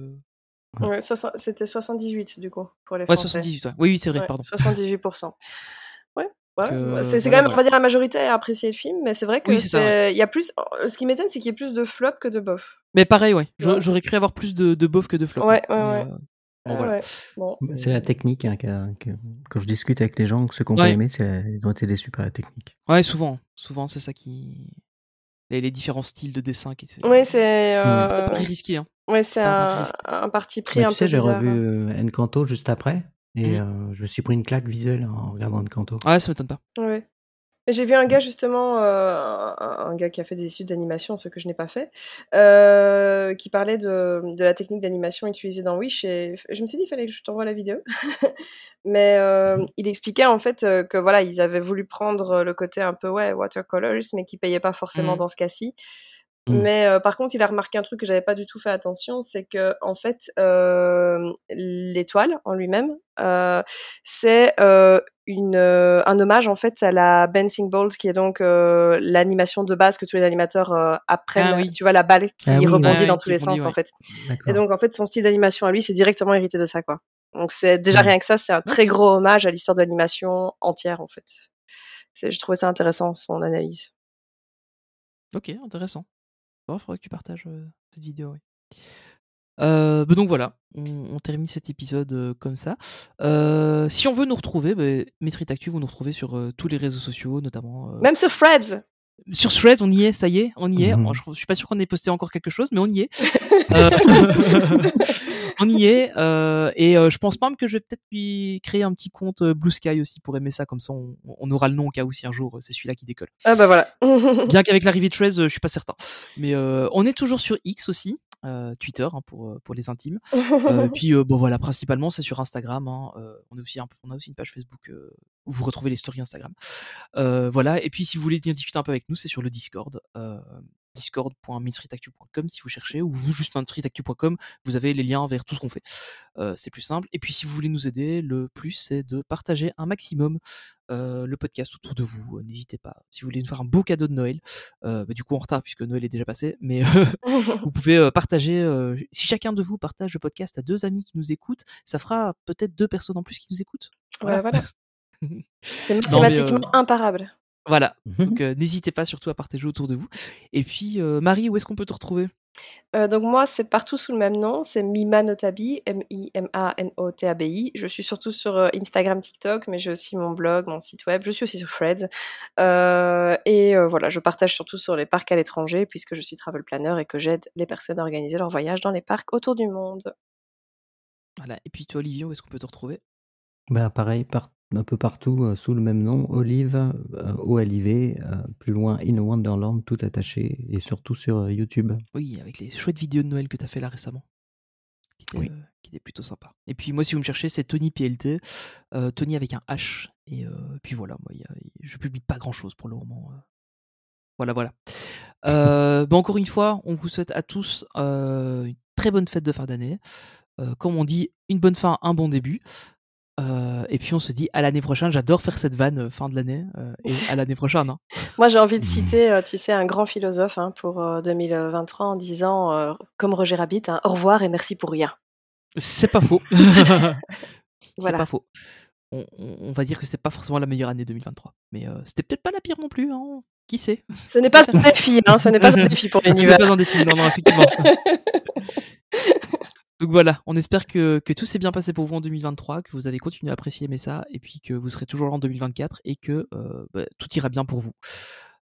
Ouais, C'était 78 du coup pour les ouais, Français. 78. ouais. Oui, oui, c'est vrai, pardon. 78%. Ouais, ouais. Euh, ouais, c'est quand même, on va dire, la majorité a apprécié le film, mais c'est vrai que Oui, c'est ça, c'est. Il y a plus. Ce qui m'étonne, c'est qu'il y ait plus de flop que de bof. Mais pareil, ouais. J'aurais Ouais. j'aurais cru avoir plus de, de bof que de flop. Ouais, hein. ouais, ouais. euh, bon, Ah voilà. ouais. Bon. C'est la technique. hein, qui a- que- quand je discute avec les gens, ceux qui n'ont pas Ouais. aimé, c'est- ils ont été déçus par la technique. Ouais, souvent. Souvent, c'est ça qui. Les, les différents styles de dessin qui. Oui, c'est. euh, un pari risqué. Hein. Ouais, c'est un parti pris Mais un tu sais, j'ai revu hein. euh, Encanto juste après, et Mhm. euh, je me suis pris une claque visuelle en regardant Encanto. Ouais, ça m'étonne pas. Ouais. J'ai vu un gars justement, euh, un, gars qui a fait des études d'animation, ce que je n'ai pas fait, euh, qui parlait de, de la technique d'animation utilisée dans Wish. Et je me suis dit, il fallait que je t'envoie la vidéo. Mais euh, il expliquait en fait que voilà, ils avaient voulu prendre le côté un peu ouais watercolors, mais qui payait pas forcément Mhm. dans ce cas-ci. Mhm. Mais euh, par contre, il a remarqué un truc que j'avais pas du tout fait attention, c'est que en fait, euh, l'étoile en lui-même, euh, c'est euh, une euh, un hommage en fait à la bouncing ball, qui est donc euh, l'animation de base que tous les animateurs euh, apprennent. Ah oui. Tu vois la balle qui Ah oui, rebondit dans tous les sens ouais. en fait. Et donc en fait, son style d'animation à lui, c'est directement hérité de ça quoi. Donc c'est déjà rien que ça, c'est un très gros hommage à l'histoire de l'animation entière en fait. C'est- Je trouvais ça intéressant son analyse. Ok, intéressant. Il faudrait que tu partages cette vidéo. Euh, bah donc voilà, on, termine cet épisode comme ça. Si on veut nous retrouver, bah, Metrit Actu, vous nous retrouvez sur tous les réseaux sociaux, notamment Même sur Freds. Sur Threads, on y est, ça y est, on y est. Mhm. Je, je suis pas sûr qu'on ait posté encore quelque chose, mais on y est. Euh, on y est. euh, et euh, je pense même que je vais peut-être lui créer un petit compte euh, Blue Sky aussi pour aimer ça, comme ça on, on aura le nom au cas où si un jour c'est celui-là qui décolle. Ah bah voilà. Bien qu'avec l'arrivée de Threads, euh, je suis pas certain. Mais euh, on est toujours sur X aussi, euh, Twitter hein, pour euh, pour les intimes. Euh, puis bon voilà, principalement c'est sur Instagram. hein, on a aussi un- on a aussi une page Facebook où vous retrouvez les stories Instagram. Voilà. Et puis si vous voulez discuter un peu avec nous, c'est sur le Discord. Discord.mainstreetactu.com si vous cherchez ou vous juste mainstreetactu.com vous avez les liens vers tout ce qu'on fait. Euh, c'est plus simple. Et puis si vous voulez nous aider le plus c'est de partager un maximum euh, le podcast autour de vous. Euh, n'hésitez pas. Si vous voulez nous faire un beau cadeau de Noël euh, bah, du coup en retard puisque Noël est déjà passé mais vous pouvez partager si chacun de vous partage le podcast à deux amis qui nous écoutent ça fera peut-être deux personnes en plus qui nous écoutent. Ouais, voilà. C'est Non, mathématiquement imparable. Voilà Mhm. donc euh, n'hésitez pas surtout à partager autour de vous et puis euh, Marie où est-ce qu'on peut te retrouver? Euh, donc moi, c'est partout sous le même nom, c'est Mima Notabi, M-I-M-A-N-O-T-A-B-I. Je suis surtout sur euh, Instagram, TikTok, mais j'ai aussi mon blog, mon site web. Je suis aussi sur Threads. Euh, et euh, voilà, je partage surtout sur les parcs à l'étranger, puisque je suis travel planner et que j'aide les personnes à organiser leur voyage dans les parcs autour du monde. voilà et puis toi Olivier où est-ce qu'on peut te retrouver? Bah, pareil, par- un peu partout, euh, sous le même nom, Olive, euh, O-L-I-V, euh, plus loin, In Wonderland, tout attaché, et surtout sur euh, YouTube. Oui, avec les chouettes vidéos de Noël que tu as fait là récemment. Qui étaient, Oui. qui étaient plutôt sympas. Et puis moi, si vous me cherchez, c'est Tony PLT. Tony avec un H. Et puis voilà, moi, il y a- je publie pas grand chose pour le moment. Voilà, voilà. Bah, encore une fois, on vous souhaite à tous une très bonne fête de fin d'année. Comme on dit, une bonne fin, un bon début. Euh, et puis on se dit à l'année prochaine. J'adore faire cette vanne euh, fin de l'année euh, et à l'année prochaine. hein. Moi, j'ai envie de citer, euh, tu sais, un grand philosophe hein, pour euh, 2023 en disant, euh, comme Roger Rabbit, hein, au revoir et merci pour rien. C'est pas faux. c'est Voilà. pas faux. On, on- on va dire que c'est pas forcément la meilleure année 2023, mais euh, c'était peut-être pas la pire non plus. Hein. Qui sait Ce n'est pas un défi, hein, ce n'est pas un défi pour Ce n'est l'univers. pas un défi, non, non, effectivement. Donc voilà, on espère que, que tout s'est bien passé pour vous en 2023, que vous allez continuer à apprécier aimer ça, et puis que vous serez toujours là en 2024 et que euh, bah, tout ira bien pour vous.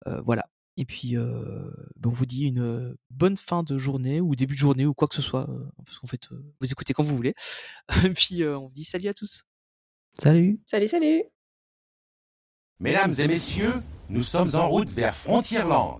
Euh, voilà. Et puis, euh, bah, on vous dit une bonne fin de journée ou début de journée ou quoi que ce soit, euh, parce qu'en fait, euh, vous écoutez quand vous voulez. et puis, euh, on vous dit salut à tous. Salut Salut, salut Mesdames et messieurs, nous sommes en route vers Frontierland.